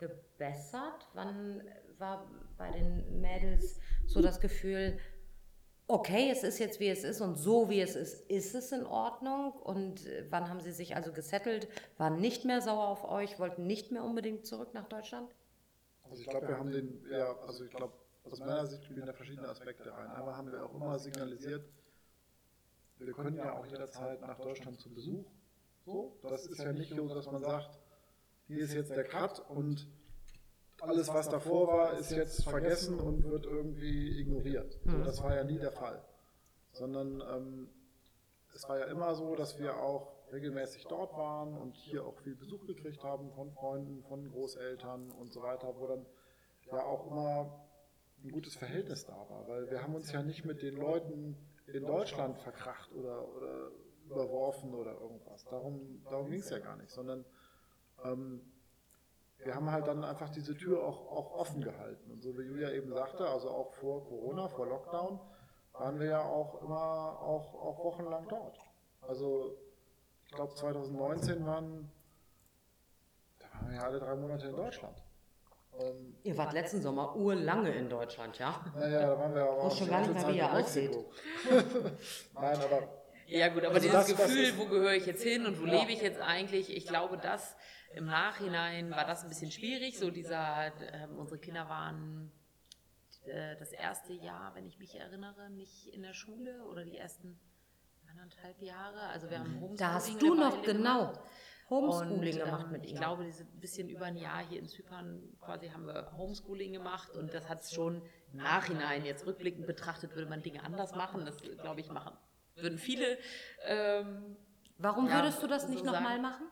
Speaker 2: gebessert? Wann war bei den Mädels so das Gefühl, okay, es ist jetzt wie es ist und so wie es ist, ist es in Ordnung? Und wann haben sie sich also gesettelt, waren nicht mehr sauer auf euch, wollten nicht mehr unbedingt zurück nach Deutschland?
Speaker 3: Also ich glaube, wir haben den, ja, also ich glaube, aus meiner Sicht spielen da verschiedene Aspekte rein. Einmal haben wir auch immer signalisiert, wir können ja auch jederzeit nach Deutschland zum Besuch. So, das ist ja nicht so, dass man sagt, hier ist jetzt der Cut und alles, was davor war, ist jetzt vergessen und wird irgendwie ignoriert. So, hm. das war ja nie der Fall. Sondern ähm, es war ja immer so, dass wir auch regelmäßig dort waren und hier auch viel Besuch gekriegt haben von Freunden, von Großeltern und so weiter, wo dann ja auch immer ein gutes Verhältnis da war, weil wir haben uns ja nicht mit den Leuten in Deutschland verkracht oder, oder überworfen oder irgendwas. Darum, darum ging es ja gar nicht, sondern ähm, wir haben halt dann einfach diese Tür auch, auch offen gehalten. Und so wie Julia eben sagte, also auch vor Corona, vor Lockdown, waren wir ja auch immer auch, auch wochenlang dort. Also ich glaube 2019 waren, da waren wir ja alle drei Monate in Deutschland.
Speaker 2: Ähm, ihr wart letzten Sommer urlange in Deutschland, ja?
Speaker 3: Naja, da waren wir aber
Speaker 2: auch schon gar nicht mehr, wie ihr aussieht. (laughs)
Speaker 3: Nein, aber
Speaker 4: ja gut, aber also dieses das, Gefühl, wo gehöre ich jetzt hin und wo ja. lebe ich jetzt eigentlich, ich glaube, das im Nachhinein war das ein bisschen schwierig. So dieser, äh, unsere Kinder waren äh, das erste Jahr, wenn ich mich erinnere, nicht in der Schule oder die ersten anderthalb Jahre. Also wir haben Homeschooling
Speaker 2: Da hast du noch genau
Speaker 4: gemacht.
Speaker 2: Homeschooling
Speaker 4: Und,
Speaker 2: gemacht
Speaker 4: ähm,
Speaker 2: mit
Speaker 4: Ich
Speaker 2: ihm.
Speaker 4: glaube, diese ein bisschen über ein Jahr hier in Zypern quasi haben wir Homeschooling gemacht und das hat es schon im Nachhinein, jetzt rückblickend betrachtet, würde man Dinge anders machen. Das, glaube ich, machen. Würden viele. Ähm,
Speaker 2: Warum
Speaker 4: Ja,
Speaker 2: würdest du das nicht
Speaker 4: so
Speaker 2: nochmal machen?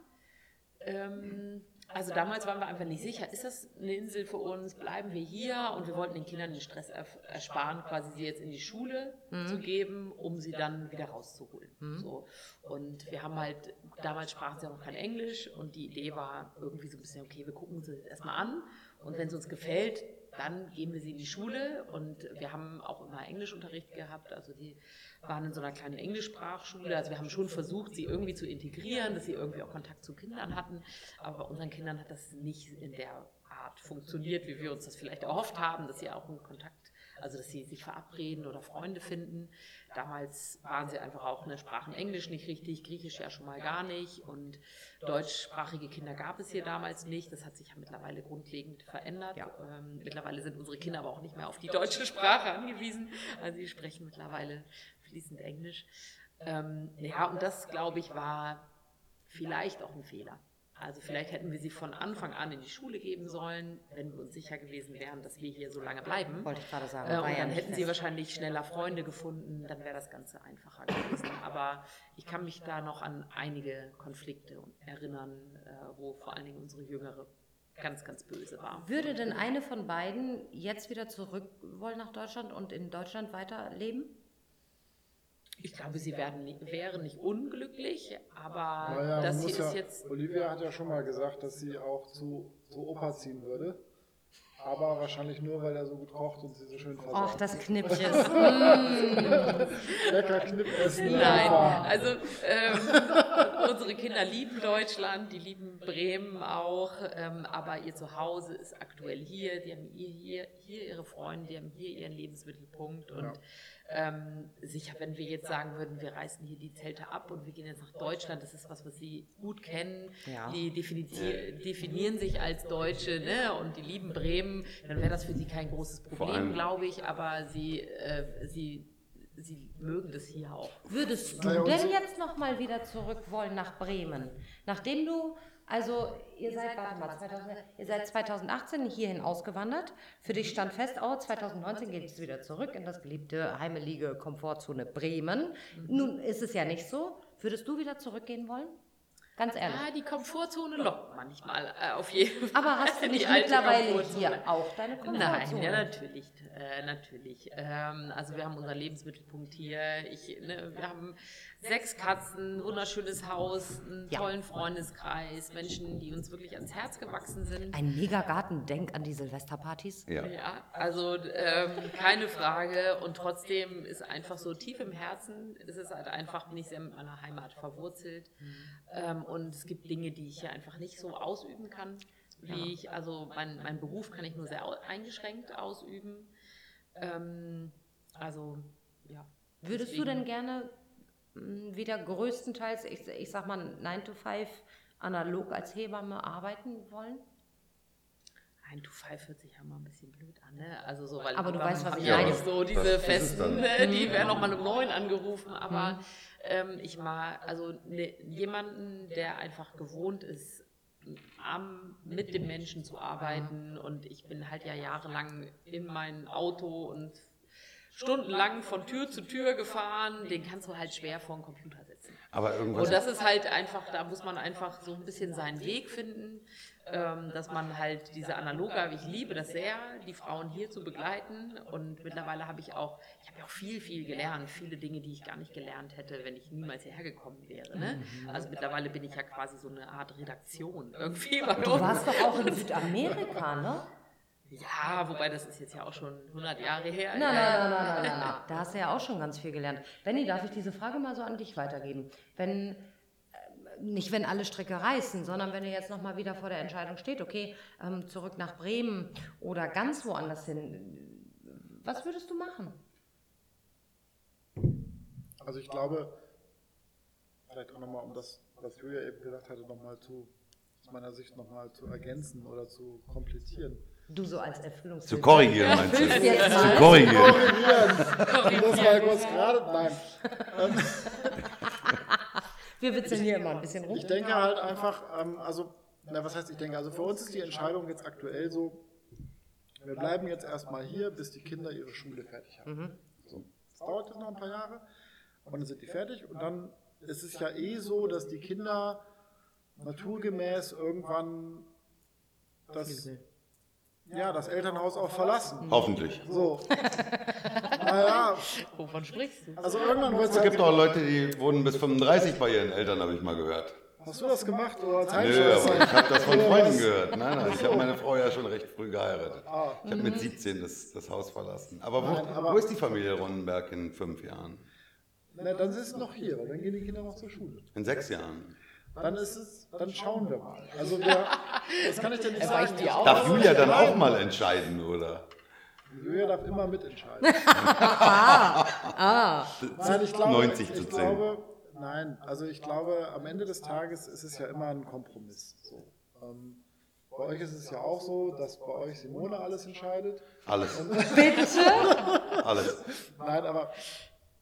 Speaker 4: Ähm, also damals waren wir einfach nicht sicher, ist das eine Insel für uns, bleiben wir hier und wir wollten den Kindern den Stress ersparen, quasi sie jetzt in die Schule zu geben, um sie dann wieder rauszuholen. So. Und wir haben halt, damals sprachen sie auch noch kein Englisch und die Idee war irgendwie so ein bisschen, okay, wir gucken uns das jetzt erstmal an und wenn es uns gefällt, dann geben wir sie in die Schule. Und wir haben auch immer Englischunterricht gehabt, also die waren in so einer kleinen Englischsprachschule, also wir haben schon versucht, sie irgendwie zu integrieren, dass sie irgendwie auch Kontakt zu Kindern hatten, aber bei unseren Kindern hat das nicht in der Art funktioniert, wie wir uns das vielleicht erhofft haben, dass sie auch einen Kontakt, also dass sie sich verabreden oder Freunde finden. Damals waren sie einfach auch, ne, sprachen Englisch nicht richtig, Griechisch ja schon mal gar nicht und deutschsprachige Kinder gab es hier damals nicht. Das hat sich ja mittlerweile grundlegend verändert. Ähm, mittlerweile sind unsere Kinder aber auch nicht mehr auf die deutsche Sprache angewiesen. Also sie sprechen mittlerweile fließend Englisch. Ähm, ja, und das, glaube ich, war vielleicht auch ein Fehler. Also vielleicht hätten wir sie von Anfang an in die Schule geben sollen, wenn wir uns sicher gewesen wären, dass wir hier so lange bleiben.
Speaker 2: Wollte ich gerade sagen.
Speaker 4: Äh, und dann hätten sie wahrscheinlich schneller Freunde gefunden, dann wäre das Ganze einfacher gewesen. Aber ich kann mich da noch an einige Konflikte erinnern, äh, wo vor allen Dingen unsere Jüngere ganz, ganz böse war.
Speaker 2: Würde denn eine von beiden jetzt wieder zurück wollen nach Deutschland und in Deutschland weiterleben?
Speaker 4: Ich glaube, sie werden nicht, wären nicht unglücklich, aber
Speaker 3: Naja,
Speaker 4: das hier
Speaker 3: muss
Speaker 4: ist
Speaker 3: ja,
Speaker 4: jetzt.
Speaker 3: Olivia hat ja schon mal gesagt, dass sie auch zu, zu Opa ziehen würde. Aber wahrscheinlich nur, weil er so gut kocht und sie so schön versorgt.
Speaker 2: Ach, das Knippchen.
Speaker 3: Lecker (laughs) Knippessen.
Speaker 4: Nein,
Speaker 3: Opa.
Speaker 4: also ähm, unsere Kinder lieben Deutschland, die lieben Bremen auch, ähm, aber ihr Zuhause ist aktuell hier. Die haben hier, hier, hier ihre Freunde, die haben hier ihren Lebensmittelpunkt und ähm, sicher, wenn wir jetzt sagen würden, wir reißen hier die Zelte ab und wir gehen jetzt nach Deutschland, das ist was, was sie gut kennen.
Speaker 2: Ja.
Speaker 4: Die definier definieren sich als Deutsche ne? und die lieben Bremen, dann wäre das für sie kein großes Problem, glaube ich, aber sie, äh, sie, sie mögen das hier auch.
Speaker 2: Würdest du denn jetzt nochmal wieder zurück wollen nach Bremen? Nachdem du, also ihr seid, warte mal, 2000, ihr seid 2018 hierhin ausgewandert. Für dich stand fest, oh, 2019 geht es wieder zurück in das geliebte heimelige Komfortzone Bremen. Nun ist es ja nicht so. Würdest du wieder zurückgehen wollen? Ganz ehrlich.
Speaker 4: Ja, die Komfortzone lockt manchmal äh, auf jeden Fall.
Speaker 2: Aber hast du (laughs) nicht mittlerweile hier auch deine Komfortzone?
Speaker 4: Nein, ja natürlich, äh, natürlich. Ähm, also wir haben unseren Lebensmittelpunkt hier. Ich, ne, wir haben sechs Katzen, wunderschönes Haus, einen
Speaker 2: Ja.
Speaker 4: tollen Freundeskreis, Menschen, die uns wirklich ans Herz gewachsen sind.
Speaker 2: Ein Megagarten, denk an die Silvesterpartys.
Speaker 1: Ja.
Speaker 4: Ja, also ähm, keine Frage. Und trotzdem ist einfach so tief im Herzen, ist es halt einfach, bin ich sehr mit meiner Heimat verwurzelt. Ähm, und es gibt Dinge, die ich hier einfach nicht so ausüben kann, wie ich, also mein, mein Beruf kann ich nur sehr eingeschränkt ausüben. Ähm, also, ja.
Speaker 2: Würdest du
Speaker 4: Deswegen-
Speaker 2: denn gerne mh, wieder größtenteils, ich, ich sag mal, 9 to 5 analog als Hebamme arbeiten wollen?
Speaker 4: 9 to 5 hört sich ja mal ein bisschen blöd an, ne? Also so, weil
Speaker 2: Aber du weißt, was
Speaker 4: haben
Speaker 2: ich
Speaker 4: ja
Speaker 2: meine.
Speaker 4: nicht so diese festen, ne? die werden noch mal um neun angerufen, aber ähm, ich mag, also ne, jemanden, der einfach gewohnt ist, am, mit dem Menschen zu arbeiten und ich bin halt ja jahrelang in mein Auto und stundenlang von Tür zu Tür gefahren, den kannst du halt schwer vor den Computer setzen.
Speaker 1: Aber irgendwas.
Speaker 4: Und das ist halt einfach, da muss man einfach so ein bisschen seinen Weg finden, dass man halt diese analoge, ich liebe das sehr, die Frauen hier zu begleiten. Und mittlerweile habe ich auch, ich habe ja auch viel, viel gelernt, viele Dinge, die ich gar nicht gelernt hätte, wenn ich niemals hierher gekommen wäre. Ne? Also mittlerweile bin ich ja quasi so eine Art Redaktion irgendwie bei
Speaker 2: Du warst doch auch in Südamerika, ne?
Speaker 4: Ja, wobei das ist jetzt ja auch schon 100 Jahre her.
Speaker 2: Nein, nein, nein, nein, nein, nein, nein. Da hast du ja auch schon ganz viel gelernt. Benny, darf ich diese Frage mal so an dich weitergeben? Wenn, nicht wenn alle Stricke reißen, sondern wenn ihr jetzt nochmal wieder vor der Entscheidung steht, okay, ähm, zurück nach Bremen oder ganz woanders hin, was würdest du machen?
Speaker 3: Also ich glaube, vielleicht auch nochmal, um das, was Julia eben gesagt hatte, nochmal zu, aus meiner Sicht nochmal zu ergänzen oder zu komplettieren.
Speaker 2: Du so als Erfüllungs.
Speaker 1: Zu korrigieren, meinst du? Zu
Speaker 2: mal.
Speaker 1: korrigieren.
Speaker 3: Korrigieren. Das war kurz gerade. Nein. (laughs)
Speaker 2: Wir witzeln hier immer ein bisschen rum.
Speaker 3: Ich denke halt einfach, ähm, also, na, was heißt ich denke? Also für uns ist die Entscheidung jetzt aktuell so, wir bleiben jetzt erstmal hier, bis die Kinder ihre Schule fertig haben. So, das dauert jetzt noch ein paar Jahre, aber dann sind die fertig und dann ist es ja eh so, dass die Kinder naturgemäß irgendwann das, ja, das Elternhaus auch verlassen.
Speaker 1: Hoffentlich.
Speaker 3: So. (laughs) (laughs)
Speaker 4: Wovon sprichst du?
Speaker 3: also irgendwann es
Speaker 1: Es gibt auch Leute, die wohnen bis 35 bei ihren Eltern, habe ich mal gehört.
Speaker 3: Hast du das gemacht oder als
Speaker 1: Nö, aber ich habe das von Freunden gehört. Nein, nein, ich habe meine Frau ja schon recht früh geheiratet.
Speaker 3: Ah.
Speaker 1: Ich habe mit 17 das, das Haus verlassen. Aber wo,
Speaker 3: Nein, aber-
Speaker 1: wo ist die Familie Ronnenberg in fünf Jahren?
Speaker 3: Na, dann ist es noch hier, weil dann gehen die Kinder noch zur Schule.
Speaker 1: In sechs Jahren?
Speaker 3: Dann ist es, dann schauen wir mal. Also wir, das kann ich dir nicht sagen.
Speaker 4: auf.
Speaker 1: Darf Julia dann auch mal entscheiden, oder?
Speaker 3: Julia darf immer mitentscheiden. (laughs)
Speaker 2: Ah,
Speaker 3: Nein, ich glaube,
Speaker 1: 90
Speaker 3: ich,
Speaker 1: zu
Speaker 3: ich
Speaker 1: 10.
Speaker 3: glaube, nein, also ich glaube, am Ende des Tages ist es ja immer ein Kompromiss. So. Ähm, bei euch ist es ja auch so, dass bei euch Simone alles entscheidet.
Speaker 1: Alles.
Speaker 2: bitte? (laughs)
Speaker 1: Alles.
Speaker 3: Nein, aber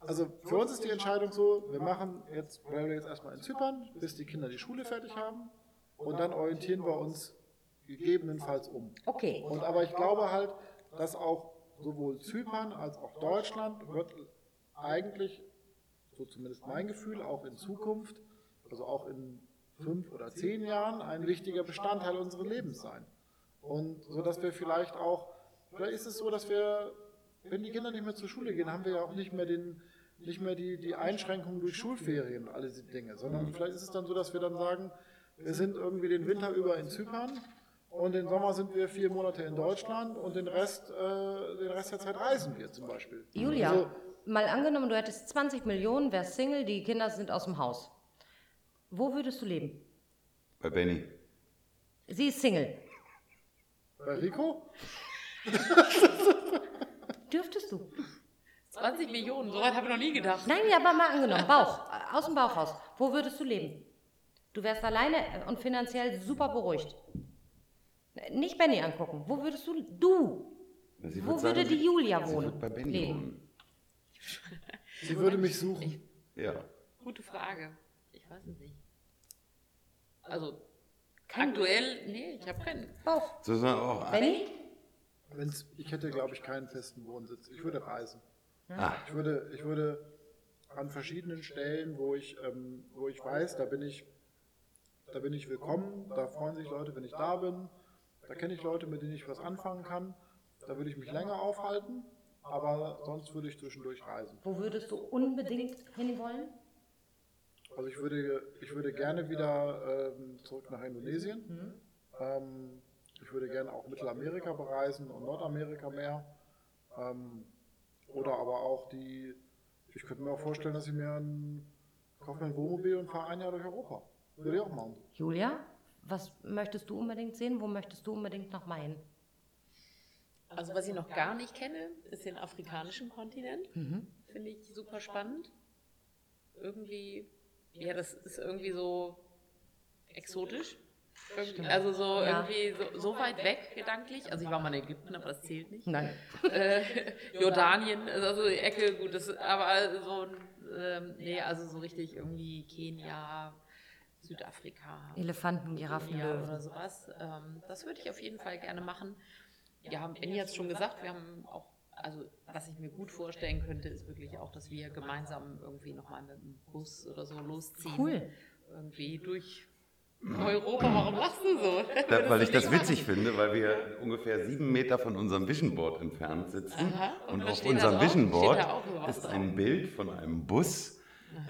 Speaker 3: also für uns ist die Entscheidung so, wir machen jetzt, bleiben wir jetzt erstmal in Zypern, bis die Kinder die Schule fertig haben und dann orientieren wir uns gegebenenfalls um.
Speaker 2: Okay.
Speaker 3: Und aber ich glaube halt, dass auch sowohl Zypern als auch Deutschland wird eigentlich, so zumindest mein Gefühl, auch in Zukunft, also auch in fünf oder zehn Jahren, ein wichtiger Bestandteil unseres Lebens sein. Und so dass wir vielleicht auch, vielleicht ist es so, dass wir, wenn die Kinder nicht mehr zur Schule gehen, haben wir ja auch nicht mehr den, nicht mehr die, die Einschränkungen durch Schulferien und all diese Dinge, sondern vielleicht ist es dann so, dass wir dann sagen, wir sind irgendwie den Winter über in Zypern und den Sommer sind wir vier Monate in Deutschland und den Rest, äh, den Rest der Zeit reisen wir zum Beispiel.
Speaker 2: Julia,
Speaker 3: Also,
Speaker 2: mal angenommen, du hättest 20 Millionen, wärst Single, die Kinder sind aus dem Haus. Wo würdest du leben?
Speaker 1: Bei Benny.
Speaker 2: Sie ist Single.
Speaker 3: bei Rico?
Speaker 2: Dürftest du?
Speaker 4: 20 Millionen, so weit habe ich noch nie gedacht.
Speaker 2: Nein, ja, aber mal angenommen, Bauch, aus dem Bauch raus. Wo würdest du leben? Du wärst alleine und finanziell super beruhigt. Nicht Benny angucken. Wo würdest du, du,
Speaker 1: Sie
Speaker 2: Wo würde die
Speaker 1: sie-
Speaker 2: Julia
Speaker 1: sie
Speaker 2: wohnen?
Speaker 1: wird bei Benny wohnen. (laughs)
Speaker 3: Sie würde mich suchen.
Speaker 1: Ja.
Speaker 4: Gute Frage. Ich weiß es nicht. Also, aktuell, nee, ich habe keinen.
Speaker 2: Bauch.
Speaker 1: So sagen auch,
Speaker 2: Benny?
Speaker 3: Wenn's, ich hätte, glaube ich, keinen festen Wohnsitz. Ich würde reisen.
Speaker 1: ah,
Speaker 3: Ich würde, ich würde an verschiedenen Stellen, wo ich, ähm, wo ich weiß, da bin ich, da bin ich willkommen, da freuen sich Leute, wenn ich da bin, da kenne ich Leute, mit denen ich was anfangen kann, da würde ich mich länger aufhalten, aber sonst würde ich zwischendurch reisen.
Speaker 2: Wo würdest du unbedingt hinwollen?
Speaker 3: Also ich würde, ich würde gerne wieder ähm, zurück nach Indonesien. Ähm, ich würde gerne auch Mittelamerika bereisen und Nordamerika mehr. Ähm, oder aber auch die, ich könnte mir auch vorstellen, dass ich mir ein, kaufe mir ein Wohnmobil und fahre ein Jahr durch Europa. Würde ich auch machen.
Speaker 2: Julia, was möchtest du unbedingt sehen? Wo möchtest du unbedingt noch mal hin?
Speaker 4: Also, was ich noch gar nicht kenne, ist den afrikanischen Kontinent. Finde ich super spannend. Irgendwie, ja, das ist irgendwie so exotisch. Irgendwie, also so
Speaker 2: Ja.
Speaker 4: irgendwie so, so weit weg gedanklich. Also ich war mal in Ägypten, aber das zählt nicht.
Speaker 2: Nein.
Speaker 4: äh, (laughs) Jordanien, also die Ecke, gut, das, aber so, ähm, nee, also so richtig irgendwie Kenia, Südafrika.
Speaker 2: Elefanten, Giraffen,
Speaker 4: Ja, oder
Speaker 2: Löwen.
Speaker 4: sowas. Ähm, das würde ich auf jeden Fall gerne machen. Ja, haben Benny jetzt schon gesagt, wir haben auch, also was ich mir gut vorstellen könnte, ist wirklich auch, dass wir gemeinsam irgendwie nochmal mit dem Bus oder so losziehen.
Speaker 2: Cool.
Speaker 4: Irgendwie durch Europa. Warum lachst du so? (laughs)
Speaker 1: Da, weil ich das witzig finde, weil wir ungefähr sieben Meter von unserem Vision Board entfernt sitzen.
Speaker 4: Aha, und
Speaker 1: Und auf unserem? Vision Board ist ein Bild von einem Bus,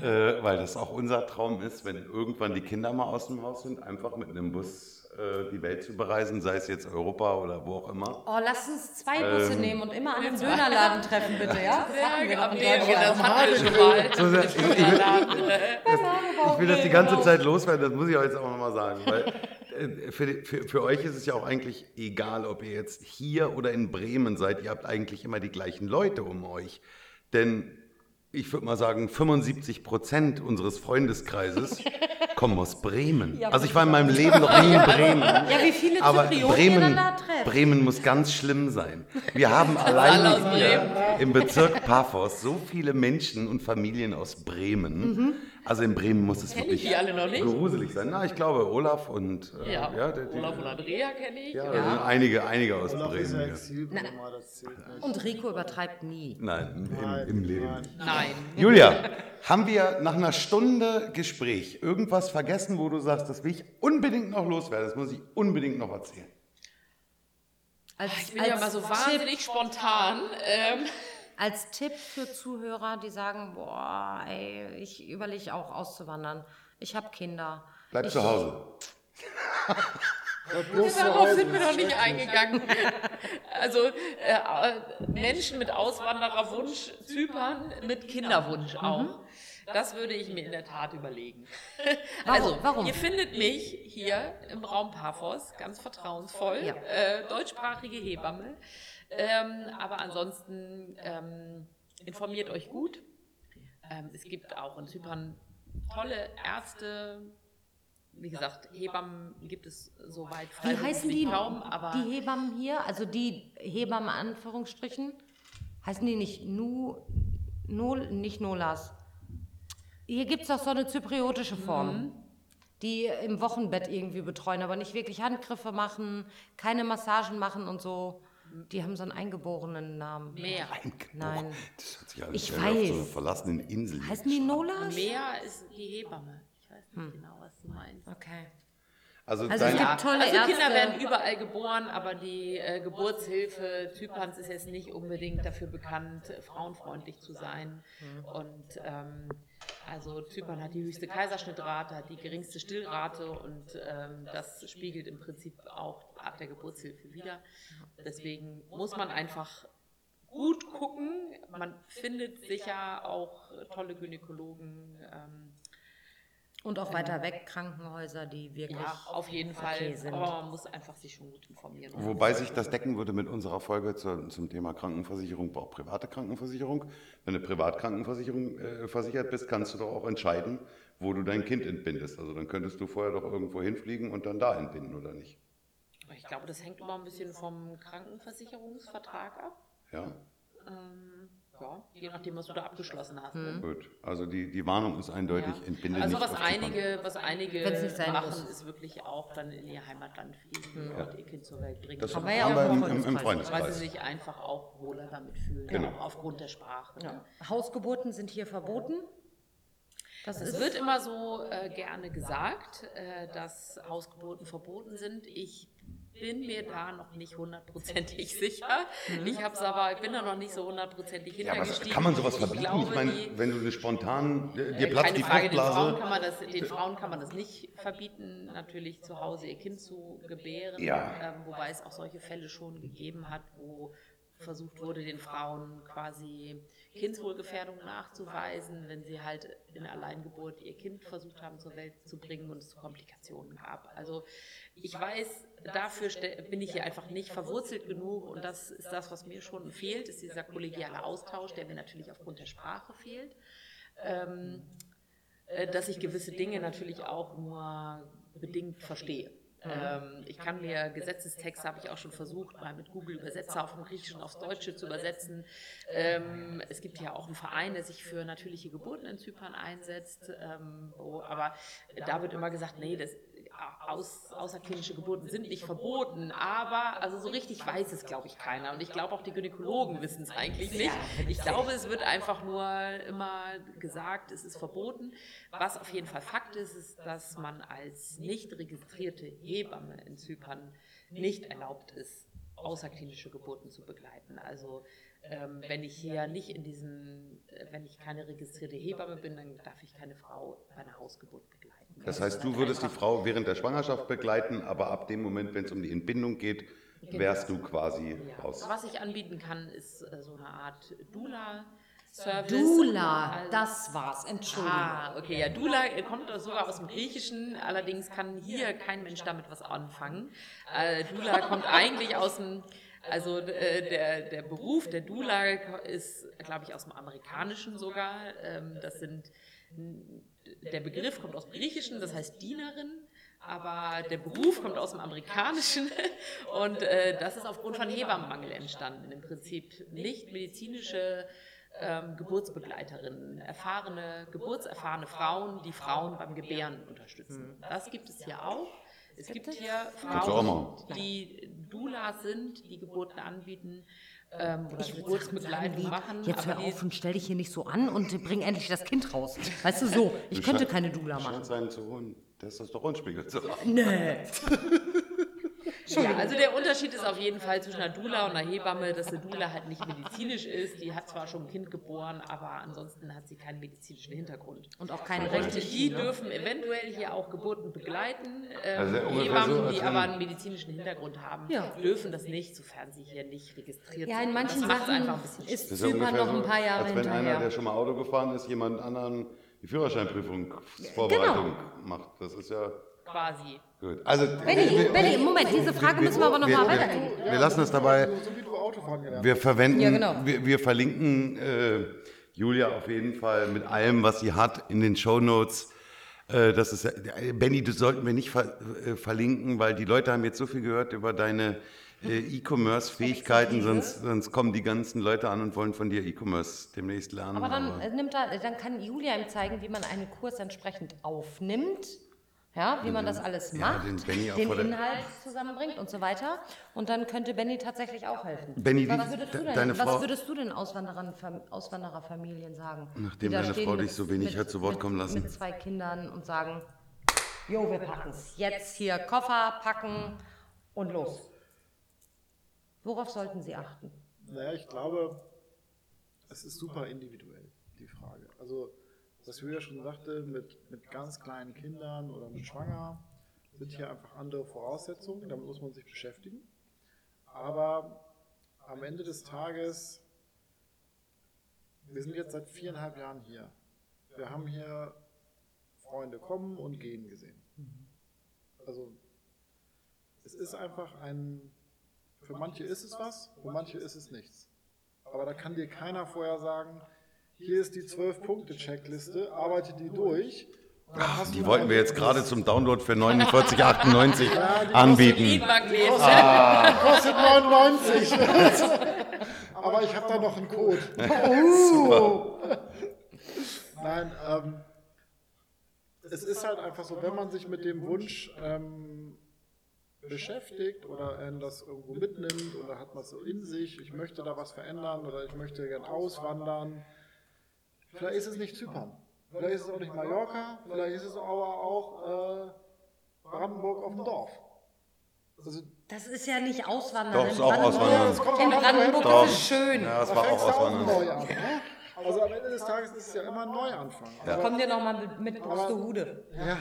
Speaker 1: äh, weil das auch unser Traum ist, wenn irgendwann die Kinder mal aus dem Haus sind, einfach mit einem Bus äh, die Welt zu bereisen, sei es jetzt Europa oder wo auch immer.
Speaker 2: Oh, lass uns zwei Busse
Speaker 1: Ähm,
Speaker 2: nehmen und immer an einem Dönerladen (laughs) treffen, bitte, ja? Das machen wir noch in Deutschland.
Speaker 1: ich, ich, ich, will, (laughs) ich will das die ganze Zeit loswerden, das muss ich auch jetzt auch nochmal sagen. Weil äh, für, für, für euch ist es ja auch eigentlich egal, ob ihr jetzt hier oder in Bremen seid, ihr habt eigentlich immer die gleichen Leute um euch. Denn ich würde mal sagen, 75 Prozent unseres Freundeskreises (laughs) kommen aus Bremen.
Speaker 2: Ja,
Speaker 1: also ich war in meinem Leben noch nie in Bremen. (laughs)
Speaker 2: Ja, wie viele
Speaker 1: Aber
Speaker 2: Zyprioten
Speaker 1: Bremen. Bremen muss ganz schlimm sein. Wir haben (laughs)
Speaker 4: alle
Speaker 1: allein hier im Bezirk Paphos so viele Menschen und Familien aus Bremen. Also in Bremen muss es
Speaker 4: ich
Speaker 1: wirklich
Speaker 4: die alle noch nicht?
Speaker 1: gruselig sein. Na, ich glaube Olaf und äh,
Speaker 4: Ja,
Speaker 1: ja, der, die,
Speaker 4: Olaf und Andrea kenne ich.
Speaker 1: ja,
Speaker 4: Ja,
Speaker 1: einige, einige aus
Speaker 3: Olaf ist ja
Speaker 1: Bremen.
Speaker 3: nicht.
Speaker 2: Und Rico übertreibt nie.
Speaker 1: Nein,
Speaker 3: Nein,
Speaker 1: im, im Leben
Speaker 3: nein.
Speaker 1: Julia, haben wir nach einer Stunde Gespräch irgendwas vergessen, wo du sagst, das will ich unbedingt noch loswerden, das muss ich unbedingt noch erzählen?
Speaker 2: Als,
Speaker 4: Ich bin ja mal so wahnsinnig spontan. Ähm,
Speaker 2: Als Tipp für Zuhörer, die sagen, boah, ey, ich überlege auch auszuwandern. Ich habe Kinder.
Speaker 1: Bleib
Speaker 2: ich,
Speaker 1: zu Hause. (laughs)
Speaker 4: Darauf sind wir noch nicht eingegangen. Also äh, äh, Menschen mit Auswandererwunsch, Zypern mit Kinderwunsch auch. Das würde ich mir in der Tat überlegen.
Speaker 2: Warum?
Speaker 4: Also,
Speaker 2: Warum?
Speaker 4: ihr findet mich hier im Raum Paphos, ganz vertrauensvoll,
Speaker 2: Ja.
Speaker 4: äh, deutschsprachige Hebamme. Ähm, aber ansonsten ähm, informiert euch gut. Ähm, es gibt auch in Zypern tolle Ärzte. Wie gesagt, Hebammen gibt es soweit
Speaker 2: Wie heißen die,
Speaker 4: kaum, aber
Speaker 2: die Hebammen hier? Also die Hebammen, Anführungsstrichen, heißen die nicht Nu, Nol, nicht Nolas? Hier gibt es auch so eine zypriotische Form,
Speaker 4: Mhm.
Speaker 2: die im Wochenbett irgendwie betreuen, aber nicht wirklich Handgriffe machen, keine Massagen machen und so. Die haben so einen eingeborenen Namen.
Speaker 4: mehr.
Speaker 2: Nein.
Speaker 1: Das hört sich an,
Speaker 2: Ich
Speaker 1: wäre auf so
Speaker 2: weiß.
Speaker 1: einer verlassenen Insel.
Speaker 2: Heißen die Nolas?
Speaker 4: Mehr ist die Hebamme. Ich weiß nicht genau, was du meinst.
Speaker 2: Okay.
Speaker 1: Also,
Speaker 2: Also es gibt tolle
Speaker 4: also Kinder
Speaker 2: Ärzte.
Speaker 4: werden überall geboren, aber die äh, Geburtshilfe Zyperns ist jetzt nicht unbedingt dafür bekannt, frauenfreundlich zu sein. Und ähm, also Zypern hat die höchste Kaiserschnittrate, hat die geringste Stillrate und ähm, das spiegelt im Prinzip auch die Art der Geburtshilfe wider. Deswegen muss man einfach gut gucken. Man findet sicher auch tolle Gynäkologen. Ähm,
Speaker 2: Und auch weiter weg Krankenhäuser, die wirklich.
Speaker 4: ja, auf jeden Fall.
Speaker 2: okay sind.
Speaker 4: Aber man muss einfach sich schon gut informieren.
Speaker 1: wobei sich das decken würde mit unserer Folge zu, zum Thema Krankenversicherung, auch private Krankenversicherung. Wenn du Privatkrankenversicherung äh, versichert bist, kannst du doch auch entscheiden, wo du dein Kind entbindest. Also dann könntest du vorher doch irgendwo hinfliegen und dann da entbinden, oder nicht?
Speaker 4: Ich glaube, das hängt immer ein bisschen vom Krankenversicherungsvertrag ab.
Speaker 1: Ja,
Speaker 4: Ähm, ja, je nachdem, was du da abgeschlossen hast. ne?
Speaker 1: gut. Also die, die Warnung ist eindeutig,
Speaker 4: Ja.
Speaker 1: entbinde
Speaker 4: Also
Speaker 1: nicht
Speaker 4: was einige, was einige
Speaker 2: Wenn's nicht sein
Speaker 4: machen,
Speaker 2: muss.
Speaker 4: ist wirklich auch dann in ihr Heimatland fliegen und ihr Kind zur Welt bringen.
Speaker 1: Das
Speaker 2: Haben wir ja auch im
Speaker 1: im, im,
Speaker 2: Freundeskreis.
Speaker 4: weil sie sich einfach auch wohler damit fühlen,
Speaker 1: Genau.
Speaker 4: auch aufgrund der Sprache.
Speaker 2: Ja. Hausgeburten sind hier verboten. Das
Speaker 4: Es wird immer so äh, gerne gesagt, äh, dass Hausgeburten verboten sind. Ich bin mir da noch nicht hundertprozentig (laughs) sicher. Ich hab's aber, ich bin da noch nicht so hundertprozentig
Speaker 1: Ja, aber
Speaker 4: hintergestiegen.
Speaker 1: kann man sowas
Speaker 4: Ich
Speaker 1: verbieten? Ich,
Speaker 4: glaube,
Speaker 1: meine, wenn du eine spontan, dir
Speaker 4: äh,
Speaker 1: platzt
Speaker 4: keine
Speaker 1: die
Speaker 4: Frage, den Frauen,
Speaker 1: Fruchtblase.
Speaker 4: kann man das, den Frauen kann man das nicht verbieten, natürlich zu Hause ihr Kind zu gebären.
Speaker 1: Ja.
Speaker 4: Ähm, wobei es auch solche Fälle schon gegeben hat, wo versucht wurde, den Frauen quasi Kindswohlgefährdung nachzuweisen, wenn sie halt in Alleingeburt ihr Kind versucht haben zur Welt zu bringen und es zu Komplikationen gab. Also ich weiß, dafür bin ich hier einfach nicht verwurzelt genug und das ist das, was mir schon fehlt, ist dieser kollegiale Austausch, der mir natürlich aufgrund der Sprache fehlt. Ähm, äh, dass ich gewisse Dinge natürlich auch nur bedingt verstehe. Ähm, ich kann mir Gesetzestexte, habe ich auch schon versucht, mal mit Google Übersetzer auf dem Griechischen aufs Deutsche zu übersetzen. Ähm, es gibt ja auch einen Verein, der sich für natürliche Geburten in Zypern einsetzt. Ähm, wo, aber da wird immer gesagt, nee, das, aus, außerklinische Geburten sind nicht verboten. Aber also so richtig weiß es, glaube ich, keiner. Und ich glaube auch die Gynäkologen wissen es eigentlich nicht. Ich glaube, es wird einfach nur immer gesagt, es ist verboten. Was auf jeden Fall Fakt ist, ist, dass man als nicht registrierte Hebamme in Zypern nicht erlaubt ist, außerklinische Geburten zu begleiten. Also ähm, wenn ich hier nicht in diesem, äh, wenn ich keine registrierte Hebamme bin, dann darf ich keine Frau bei einer Hausgeburt begleiten.
Speaker 1: Das heißt, du würdest die Frau während der Schwangerschaft begleiten, aber ab dem Moment, wenn es um die Entbindung geht, wärst du quasi
Speaker 4: Ja.
Speaker 1: raus.
Speaker 4: Was ich anbieten kann, ist äh, so eine Art Dula-Service.
Speaker 2: Dula,
Speaker 4: Also-
Speaker 2: das war's. Entschuldigung.
Speaker 4: Ah, okay, ja, Dula kommt sogar aus dem Griechischen, allerdings kann hier kein Mensch damit was anfangen. Äh, Dula kommt eigentlich aus dem, Also äh, der, der Beruf der Dula ist, glaube ich, aus dem Amerikanischen sogar. Ähm, das sind, der Begriff kommt aus dem Griechischen, das heißt Dienerin aber der Beruf kommt aus dem Amerikanischen (laughs) und äh, das ist aufgrund von Hebammenmangel entstanden. Im Prinzip nicht medizinische ähm, Geburtsbegleiterinnen, erfahrene, geburtserfahrene Frauen, die Frauen beim Gebären unterstützen. Das gibt es hier auch. Es gibt hier Frauen, die Doulas sind, die Geburten anbieten. Ähm, oder
Speaker 2: Ich würde
Speaker 4: Geburtsbegleitung
Speaker 2: sagen,
Speaker 4: machen.
Speaker 2: Jetzt
Speaker 4: aber
Speaker 2: hör auf und stell dich hier nicht so an und bring endlich das Kind raus. Weißt du so, ich könnte
Speaker 1: schein-
Speaker 2: keine Dula machen.
Speaker 1: Scheint seinen zu holen. Testosteronspiegel zu
Speaker 2: Nee. (laughs)
Speaker 4: Ja, also der Unterschied ist auf jeden Fall zwischen einer Dula und einer Hebamme, dass eine Dula halt nicht medizinisch ist. Die hat zwar schon ein Kind geboren, aber ansonsten hat sie keinen medizinischen Hintergrund.
Speaker 2: Und auch keine rechtlichen.
Speaker 4: die dürfen eventuell hier auch Geburten begleiten. Ähm,
Speaker 1: Also
Speaker 4: Hebammen,
Speaker 1: so,
Speaker 4: die
Speaker 1: wenn-
Speaker 4: aber einen medizinischen Hintergrund haben,
Speaker 2: Ja.
Speaker 4: dürfen das nicht, sofern sie hier nicht registriert
Speaker 2: Ja,
Speaker 4: sind.
Speaker 2: in manchen
Speaker 4: das
Speaker 2: Sachen
Speaker 4: einfach ein bisschen
Speaker 2: ist
Speaker 1: ja
Speaker 2: Zypern noch ein
Speaker 1: so,
Speaker 2: paar Jahre
Speaker 1: als wenn einer, der
Speaker 2: hinterher.
Speaker 1: schon mal Auto gefahren ist, jemand anderen die Führerscheinprüfungsvorbereitung
Speaker 2: Genau.
Speaker 1: macht. Das ist ja
Speaker 4: quasi.
Speaker 1: Gut. Also,
Speaker 2: Benny, Benny, Moment, diese Frage müssen wir aber noch
Speaker 1: wir,
Speaker 2: mal
Speaker 1: wir, wir lassen es dabei. Wir verwenden,
Speaker 2: Ja, genau.
Speaker 1: wir, wir verlinken äh, Julia auf jeden Fall mit allem, was sie hat, in den Shownotes. Äh, das ist, äh, Benny, das sollten wir nicht ver, äh, verlinken, weil die Leute haben jetzt so viel gehört über deine äh, E-Commerce-Fähigkeiten, sonst, sonst kommen die ganzen Leute an und wollen von dir E-Commerce demnächst lernen.
Speaker 2: Aber dann, äh, nimmt er, dann kann Julia ihm zeigen, wie man einen Kurs entsprechend aufnimmt. Ja, wie man das alles
Speaker 1: Ja,
Speaker 2: macht,
Speaker 1: den Benny auch
Speaker 2: den
Speaker 1: der-
Speaker 2: Inhalt zusammenbringt und so weiter. Und dann könnte Benny tatsächlich auch helfen.
Speaker 1: Benny,
Speaker 2: was würdest du
Speaker 1: de-
Speaker 2: denn,
Speaker 1: deine Frau-
Speaker 2: was würdest du denn Auswanderern, Fam- Auswandererfamilien sagen?
Speaker 1: Nachdem deine Frau
Speaker 2: mit-
Speaker 1: dich so wenig
Speaker 2: mit-
Speaker 1: hat zu Wort
Speaker 2: mit-
Speaker 1: kommen lassen.
Speaker 2: Mit zwei Kindern und sagen, jo, wir packen's. Jetzt hier Koffer packen und los. Worauf sollten sie achten?
Speaker 3: Naja, ich glaube, es ist super individuell, die Frage. Also, was Julia schon sagte, mit, mit ganz kleinen Kindern oder mit Schwanger sind hier einfach andere Voraussetzungen, damit muss man sich beschäftigen. Aber am Ende des Tages, wir sind jetzt seit viereinhalb Jahren hier. Wir haben hier Freunde kommen und gehen gesehen. Also, es ist einfach ein, für manche ist es was, für manche ist es nichts. Aber da kann dir keiner vorher sagen, hier ist die 12-Punkte-Checkliste, arbeite die durch. du
Speaker 1: Die wollten wir jetzt gerade zum Download für 49,98 (laughs) anbieten.
Speaker 4: Liedmagnet. (laughs)
Speaker 3: Kostet 99. (laughs) Aber ich habe da noch einen Code. Nein, ähm, es ist halt einfach so, wenn man sich mit dem Wunsch ähm, beschäftigt oder er das irgendwo mitnimmt oder hat man es so in sich, ich möchte da was verändern oder ich möchte gern auswandern, vielleicht ist es nicht Zypern, vielleicht ist es auch nicht Mallorca, vielleicht ist es aber auch äh, Brandenburg auf dem Dorf. Also
Speaker 2: Das ist ja nicht Auswandern.
Speaker 1: Doch,
Speaker 2: In
Speaker 1: ist auch
Speaker 2: Brandenburg-
Speaker 1: Auswandern.
Speaker 3: Ja,
Speaker 2: In Brandenburg
Speaker 1: Doch.
Speaker 2: ist es schön.
Speaker 1: Ja, das
Speaker 3: Da
Speaker 1: war auch Auswandern.
Speaker 3: neu an. Ne? Also am Ende des Tages ist es ja immer ein Neuanfang. Aber
Speaker 2: Komm dir noch mal mit, mit Buxtehude.
Speaker 3: ja,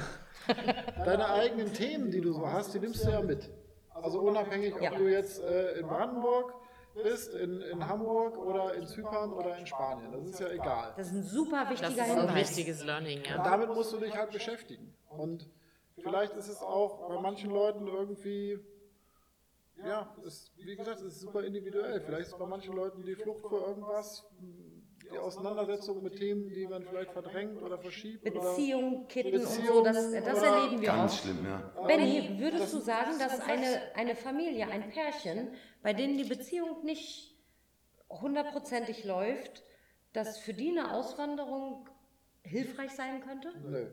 Speaker 3: deine eigenen Themen, die du so hast, die nimmst du ja mit. Also unabhängig, ob
Speaker 2: Ja.
Speaker 3: du jetzt äh, in Brandenburg bist, in, in Hamburg oder in Zypern oder in Spanien. Das ist ja egal.
Speaker 2: Das ist ein super
Speaker 4: Das
Speaker 2: wichtiger
Speaker 4: ist ein
Speaker 2: Hinweis.
Speaker 4: wichtiges Learning,
Speaker 3: Und
Speaker 4: ja.
Speaker 3: damit musst du dich halt beschäftigen. Und vielleicht ist es auch bei manchen Leuten irgendwie, ja, ist, wie gesagt, es ist super individuell. Vielleicht ist es bei manchen Leuten die Flucht vor irgendwas, die Auseinandersetzung mit Themen, die man vielleicht verdrängt oder verschiebt.
Speaker 2: Beziehung, Kitten und so,
Speaker 3: Beziehung
Speaker 2: das, das erleben wir
Speaker 1: Ganz
Speaker 2: auch.
Speaker 1: schlimm, ja.
Speaker 2: Benny, würdest du sagen, dass eine, eine Familie, ein Pärchen, bei denen die Beziehung nicht hundertprozentig läuft, dass für die eine Auswanderung hilfreich sein könnte?
Speaker 3: Nö.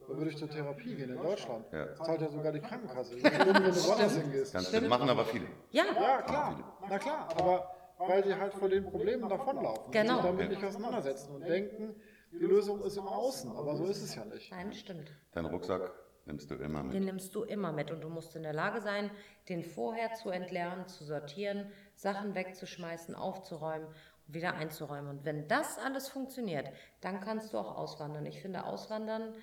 Speaker 3: Da würde ich zur Therapie gehen in Deutschland.
Speaker 1: Ja.
Speaker 3: Zahlt ja sogar die Krankenkasse. Das wenn du woanders hingehst.
Speaker 1: Ganz schlimm. Machen aber viele.
Speaker 2: Ja,
Speaker 3: Ja, klar. Na klar. Aber weil die halt vor den Problemen davonlaufen.
Speaker 2: Genau.
Speaker 3: Und sich damit nicht auseinandersetzen und denken, die Lösung ist im Außen. Aber so ist es ja nicht.
Speaker 2: nein, stimmt.
Speaker 1: Deinen Rucksack nimmst du immer mit.
Speaker 2: Den nimmst du immer mit und du musst in der Lage sein, den vorher zu entlernen, zu sortieren, Sachen wegzuschmeißen, aufzuräumen und wieder einzuräumen. Und wenn das alles funktioniert, dann kannst du auch auswandern. Ich finde, Auswandern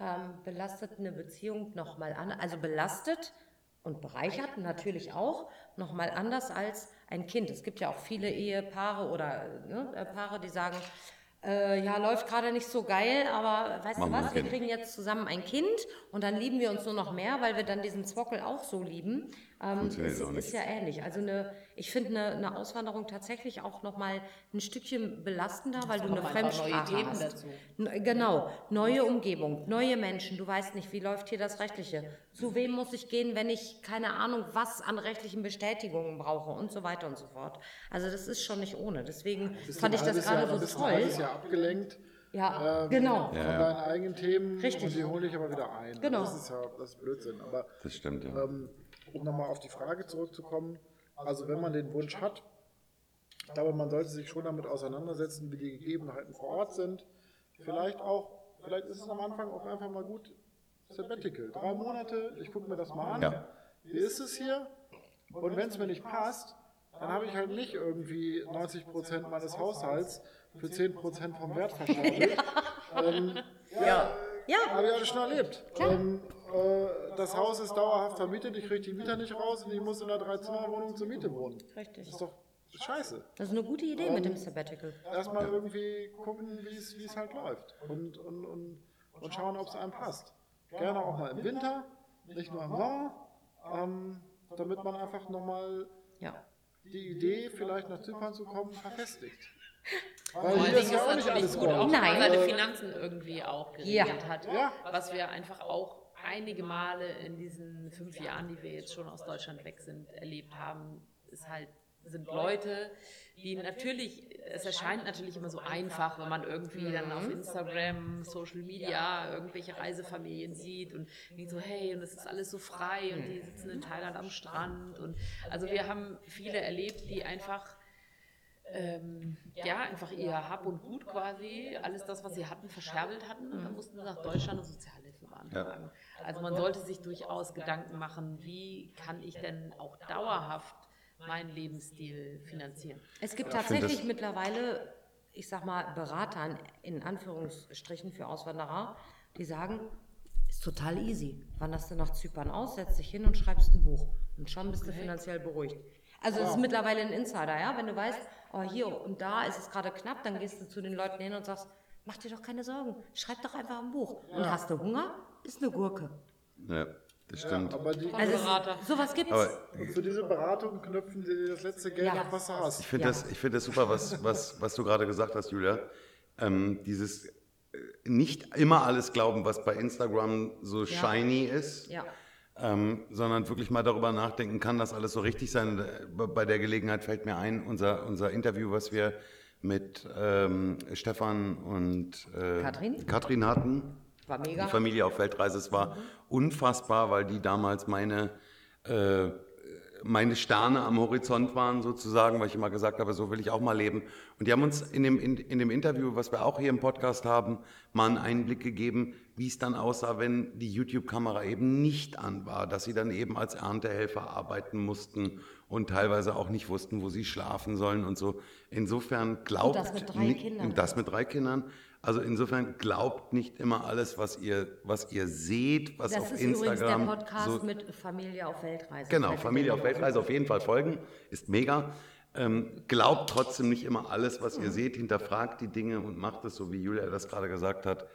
Speaker 2: ähm, belastet eine Beziehung nochmal an, also belastet und bereichert natürlich auch nochmal anders als ein Kind. Es gibt ja auch viele Ehepaare oder ne, äh, Paare, die sagen, äh, ja, läuft gerade nicht so geil, aber weißt
Speaker 1: Machen
Speaker 2: du was, wir kriegen jetzt zusammen ein Kind und dann lieben wir uns nur noch mehr, weil wir dann diesen Zwockel auch so lieben. Ähm, es ist ja ähnlich. Also eine, ich finde eine, eine Auswanderung tatsächlich auch nochmal ein Stückchen belastender, weil du eine
Speaker 4: neue
Speaker 2: Fremdsprache
Speaker 4: Themen
Speaker 2: hast.
Speaker 4: dazu.
Speaker 2: Genau, neue Umgebung, neue Menschen. Du weißt nicht, wie läuft hier das Rechtliche. Zu wem muss ich gehen, wenn ich keine Ahnung, was an rechtlichen Bestätigungen brauche und so weiter und so fort. Also das ist schon nicht ohne. Deswegen
Speaker 3: Bist
Speaker 2: fand ich das
Speaker 3: Jahr-
Speaker 2: gerade
Speaker 3: bist
Speaker 2: so
Speaker 3: ein
Speaker 2: toll.
Speaker 3: halbes Jahr abgelenkt
Speaker 2: Ja,
Speaker 3: ähm,
Speaker 2: genau.
Speaker 3: von
Speaker 1: Ja.
Speaker 3: deinen eigenen Themen
Speaker 2: Richtig.
Speaker 3: und die hole ich aber wieder ein.
Speaker 2: Genau.
Speaker 3: Das ist ja das ist Blödsinn. Aber
Speaker 1: Das stimmt, ja.
Speaker 3: ähm, um nochmal auf die Frage zurückzukommen, also wenn man den Wunsch hat, ich glaube, man sollte sich schon damit auseinandersetzen, wie die Gegebenheiten vor Ort sind. Vielleicht auch, vielleicht ist es am Anfang auch einfach mal gut, Sabbatical. Drei Monate, ich gucke mir das mal an.
Speaker 1: Ja.
Speaker 3: Wie ist es hier? Und wenn es mir nicht passt, dann habe ich halt nicht irgendwie 90 Prozent meines Haushalts für 10 Prozent vom Wert verschaukelt. (laughs) ähm, ja,
Speaker 2: Ja,
Speaker 3: habe ich alles schon erlebt. Ähm, äh, das Haus ist dauerhaft vermietet, ich kriege die Mieter nicht raus und ich muss in einer Dreizimmerwohnung zur Miete wohnen.
Speaker 2: richtig.
Speaker 3: Das ist doch scheiße.
Speaker 2: Das ist eine gute Idee mit dem Sabbatical.
Speaker 3: Erstmal irgendwie gucken, wie es halt läuft und, und, und, und schauen, ob es einem passt. Gerne auch mal im Winter, nicht nur im Sommer, ähm, damit man einfach nochmal
Speaker 2: Ja.
Speaker 3: die Idee, vielleicht nach Zypern zu kommen, verfestigt.
Speaker 4: Vor
Speaker 3: Weil hier
Speaker 4: Dingen
Speaker 3: ist ja auch nicht alles
Speaker 4: gut, auch
Speaker 3: Gold.
Speaker 4: wenn
Speaker 2: Nein.
Speaker 4: seine
Speaker 3: Äh,
Speaker 4: Finanzen irgendwie auch
Speaker 2: Ja.
Speaker 4: geregelt hat.
Speaker 3: Ja.
Speaker 4: Was wir einfach auch einige Male in diesen fünf Jahren, die wir jetzt schon aus Deutschland weg sind, erlebt haben, ist halt, sind Leute, die natürlich, es erscheint natürlich immer so einfach, wenn man irgendwie dann auf Instagram, Social Media irgendwelche Reisefamilien sieht und so, hey, und es ist alles so frei und die sitzen in Thailand am Strand und also wir haben viele erlebt, die einfach ähm, ja, einfach ihr Hab und Gut quasi, alles das, was sie hatten, verscherbelt hatten und dann mussten sie nach Deutschland und Sozialhilfe beantragen. Also man sollte sich durchaus Gedanken machen, wie kann ich denn auch dauerhaft meinen Lebensstil finanzieren?
Speaker 2: Es gibt tatsächlich mittlerweile, ich sag mal, Berater in Anführungsstrichen für Auswanderer, die sagen, ist total easy. Wanderst du nach Zypern aus, setzt dich hin und schreibst ein Buch. Und schon bist du finanziell beruhigt. Also es ist mittlerweile ein Insider, ja. Wenn du weißt, oh hier und da ist es gerade knapp, dann gehst du zu den Leuten hin und sagst, mach dir doch keine Sorgen, schreib doch einfach ein Buch. Und hast du Hunger, ist eine Gurke.
Speaker 1: Ja, das stimmt.
Speaker 3: Aber die,
Speaker 2: Also
Speaker 4: Berater.
Speaker 2: es, sowas gibt's.
Speaker 1: Aber
Speaker 3: und für diese Beratung knüpfen sie das letzte Geld
Speaker 2: Ja.
Speaker 3: ab, was du hast.
Speaker 1: Ich finde
Speaker 2: Ja.
Speaker 1: das, ich find das super, was, was, was du gerade gesagt hast, Julia. Ähm, dieses äh, nicht immer alles glauben, was bei Instagram so shiny ist,
Speaker 2: ja.
Speaker 1: ähm, sondern wirklich mal darüber nachdenken, kann das alles so richtig sein? Äh, Bei der Gelegenheit fällt mir ein, unser, unser Interview, was wir mit ähm, Stefan und äh,
Speaker 2: Katrin?
Speaker 1: Katrin hatten.
Speaker 2: War mega.
Speaker 1: Die Familie auf Weltreise. Es war unfassbar, weil die damals meine, äh, meine Sterne am Horizont waren, sozusagen, weil ich immer gesagt habe, so will ich auch mal leben. Und die haben uns in dem, in, in dem Interview, was wir auch hier im Podcast haben, mal einen Einblick gegeben, wie es dann aussah, wenn die YouTube-Kamera eben nicht an war, dass sie dann eben als Erntehelfer arbeiten mussten und teilweise auch nicht wussten, wo sie schlafen sollen und so. Insofern glaubt
Speaker 2: das mit drei Kindern.
Speaker 1: und das mit drei Kindern. Also insofern glaubt nicht immer alles, was ihr, was ihr seht, was
Speaker 2: Das
Speaker 1: auf
Speaker 2: ist übrigens der
Speaker 1: Instagram
Speaker 2: Podcast
Speaker 1: so
Speaker 2: mit Familie auf Weltreise.
Speaker 1: Genau, Familie auf Weltreise auf jeden Fall folgen, ist mega. Ähm, glaubt trotzdem nicht immer alles, was ihr seht, hinterfragt die Dinge und macht es so, wie Julia das gerade gesagt hat.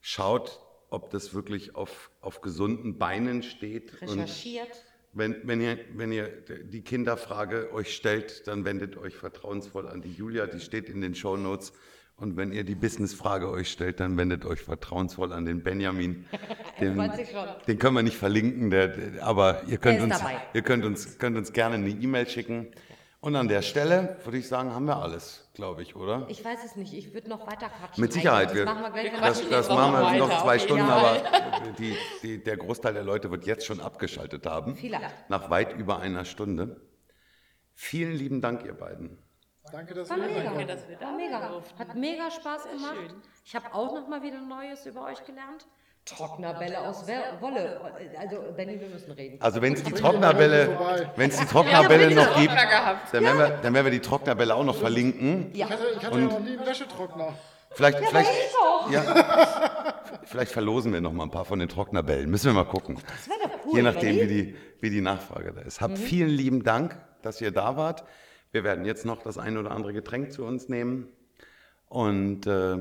Speaker 1: Schaut, ob das wirklich auf, auf gesunden Beinen steht.
Speaker 2: Recherchiert.
Speaker 1: wenn, wenn, ihr, wenn ihr die Kinderfrage euch stellt, dann wendet euch vertrauensvoll an die Julia, die steht in den Show Notes. Und wenn ihr die Businessfrage euch stellt, dann wendet euch vertrauensvoll an den Benjamin. (laughs) Den, den können wir nicht verlinken, der, der, aber ihr könnt, uns,
Speaker 2: dabei.
Speaker 1: ihr könnt, uns, könnt uns gerne eine E-Mail schicken. Und an der Stelle würde ich sagen, haben wir alles, glaube ich, oder?
Speaker 2: Ich weiß es nicht, ich würde noch weiter quatschen.
Speaker 1: Mit Sicherheit.
Speaker 2: Das
Speaker 1: Wir,
Speaker 2: machen wir gleich.
Speaker 4: Wir
Speaker 1: das, machen
Speaker 4: noch
Speaker 1: wir noch
Speaker 4: weiter,
Speaker 1: zwei Stunden, aber (laughs) die, die, der Großteil der Leute wird jetzt schon abgeschaltet haben.
Speaker 2: Vielleicht.
Speaker 1: Nach weit über einer Stunde. Vielen lieben Dank, ihr beiden.
Speaker 3: Danke, dass
Speaker 2: War
Speaker 3: wir
Speaker 2: mega.
Speaker 4: Danke, dass wir da
Speaker 2: mega.
Speaker 4: durften.
Speaker 2: Hat mega Spaß gemacht.
Speaker 4: schön.
Speaker 2: Ich habe auch noch mal wieder Neues über euch gelernt. Trocknerbälle aus Wolle. Also, Benny, wir müssen reden.
Speaker 1: Also wenn es die. Trocknerbälle, wenn es die Trocknerbälle
Speaker 2: bitte.
Speaker 1: noch gibt, dann werden, wir, dann werden wir die Trocknerbälle auch noch verlinken.
Speaker 2: Ja.
Speaker 3: Ich hatte, ich hatte ja noch nie einen Wäschetrockner.
Speaker 1: Vielleicht, vielleicht,
Speaker 2: ich auch.
Speaker 1: ja, vielleicht verlosen wir noch mal ein paar von den Trocknerbällen. Müssen wir mal gucken.
Speaker 2: Das wäre doch cool.
Speaker 1: Je nachdem, wie die, wie die Nachfrage da ist.
Speaker 2: Mhm.
Speaker 1: Habt vielen lieben Dank, dass ihr da wart. Wir werden jetzt noch das ein oder andere Getränk zu uns nehmen. Und äh,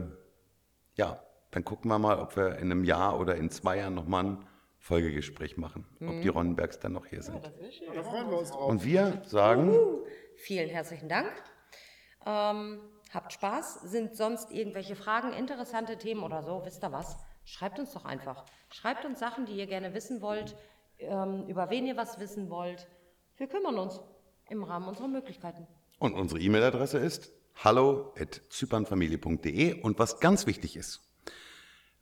Speaker 1: ja, dann gucken wir mal, ob wir in einem Jahr oder in zwei Jahren nochmal einen Folgegespräch machen, ob die Ronnenbergs dann noch hier sind.
Speaker 3: Da freuen wir uns drauf.
Speaker 1: Und wir sagen,
Speaker 2: Vielen herzlichen Dank. Ähm, habt Spaß. Sind sonst irgendwelche Fragen, interessante Themen oder so? Wisst ihr was? Schreibt uns doch einfach. Schreibt uns Sachen, die ihr gerne wissen wollt, ähm, über wen ihr was wissen wollt. Wir kümmern uns im Rahmen unserer Möglichkeiten.
Speaker 1: und unsere E-Mail-Adresse ist hallo.zypernfamilie.de und was ganz wichtig ist,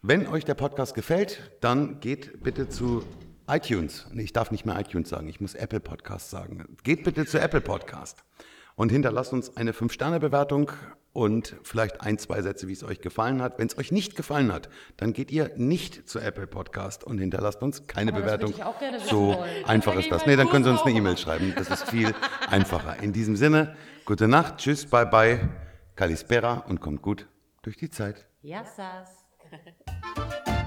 Speaker 1: wenn euch der Podcast gefällt, dann geht bitte zu iTunes. Ich darf nicht mehr iTunes sagen, ich muss Apple Podcast sagen. Geht bitte zu Apple Podcast und hinterlasst uns eine 5-Sterne-Bewertung und vielleicht ein, zwei Sätze, wie es euch gefallen hat. Wenn es euch nicht gefallen hat, dann geht ihr nicht zu Apple Podcast und hinterlasst uns keine
Speaker 2: Aber
Speaker 1: Bewertung. so
Speaker 2: wollen.
Speaker 1: einfach ist das. Nee, dann können Sie uns eine. E-Mail schreiben. Das ist viel einfacher. In diesem Sinne, gute Nacht, tschüss, bye bye, Kalispera und kommt gut durch die Zeit.
Speaker 2: Yassas. (laughs)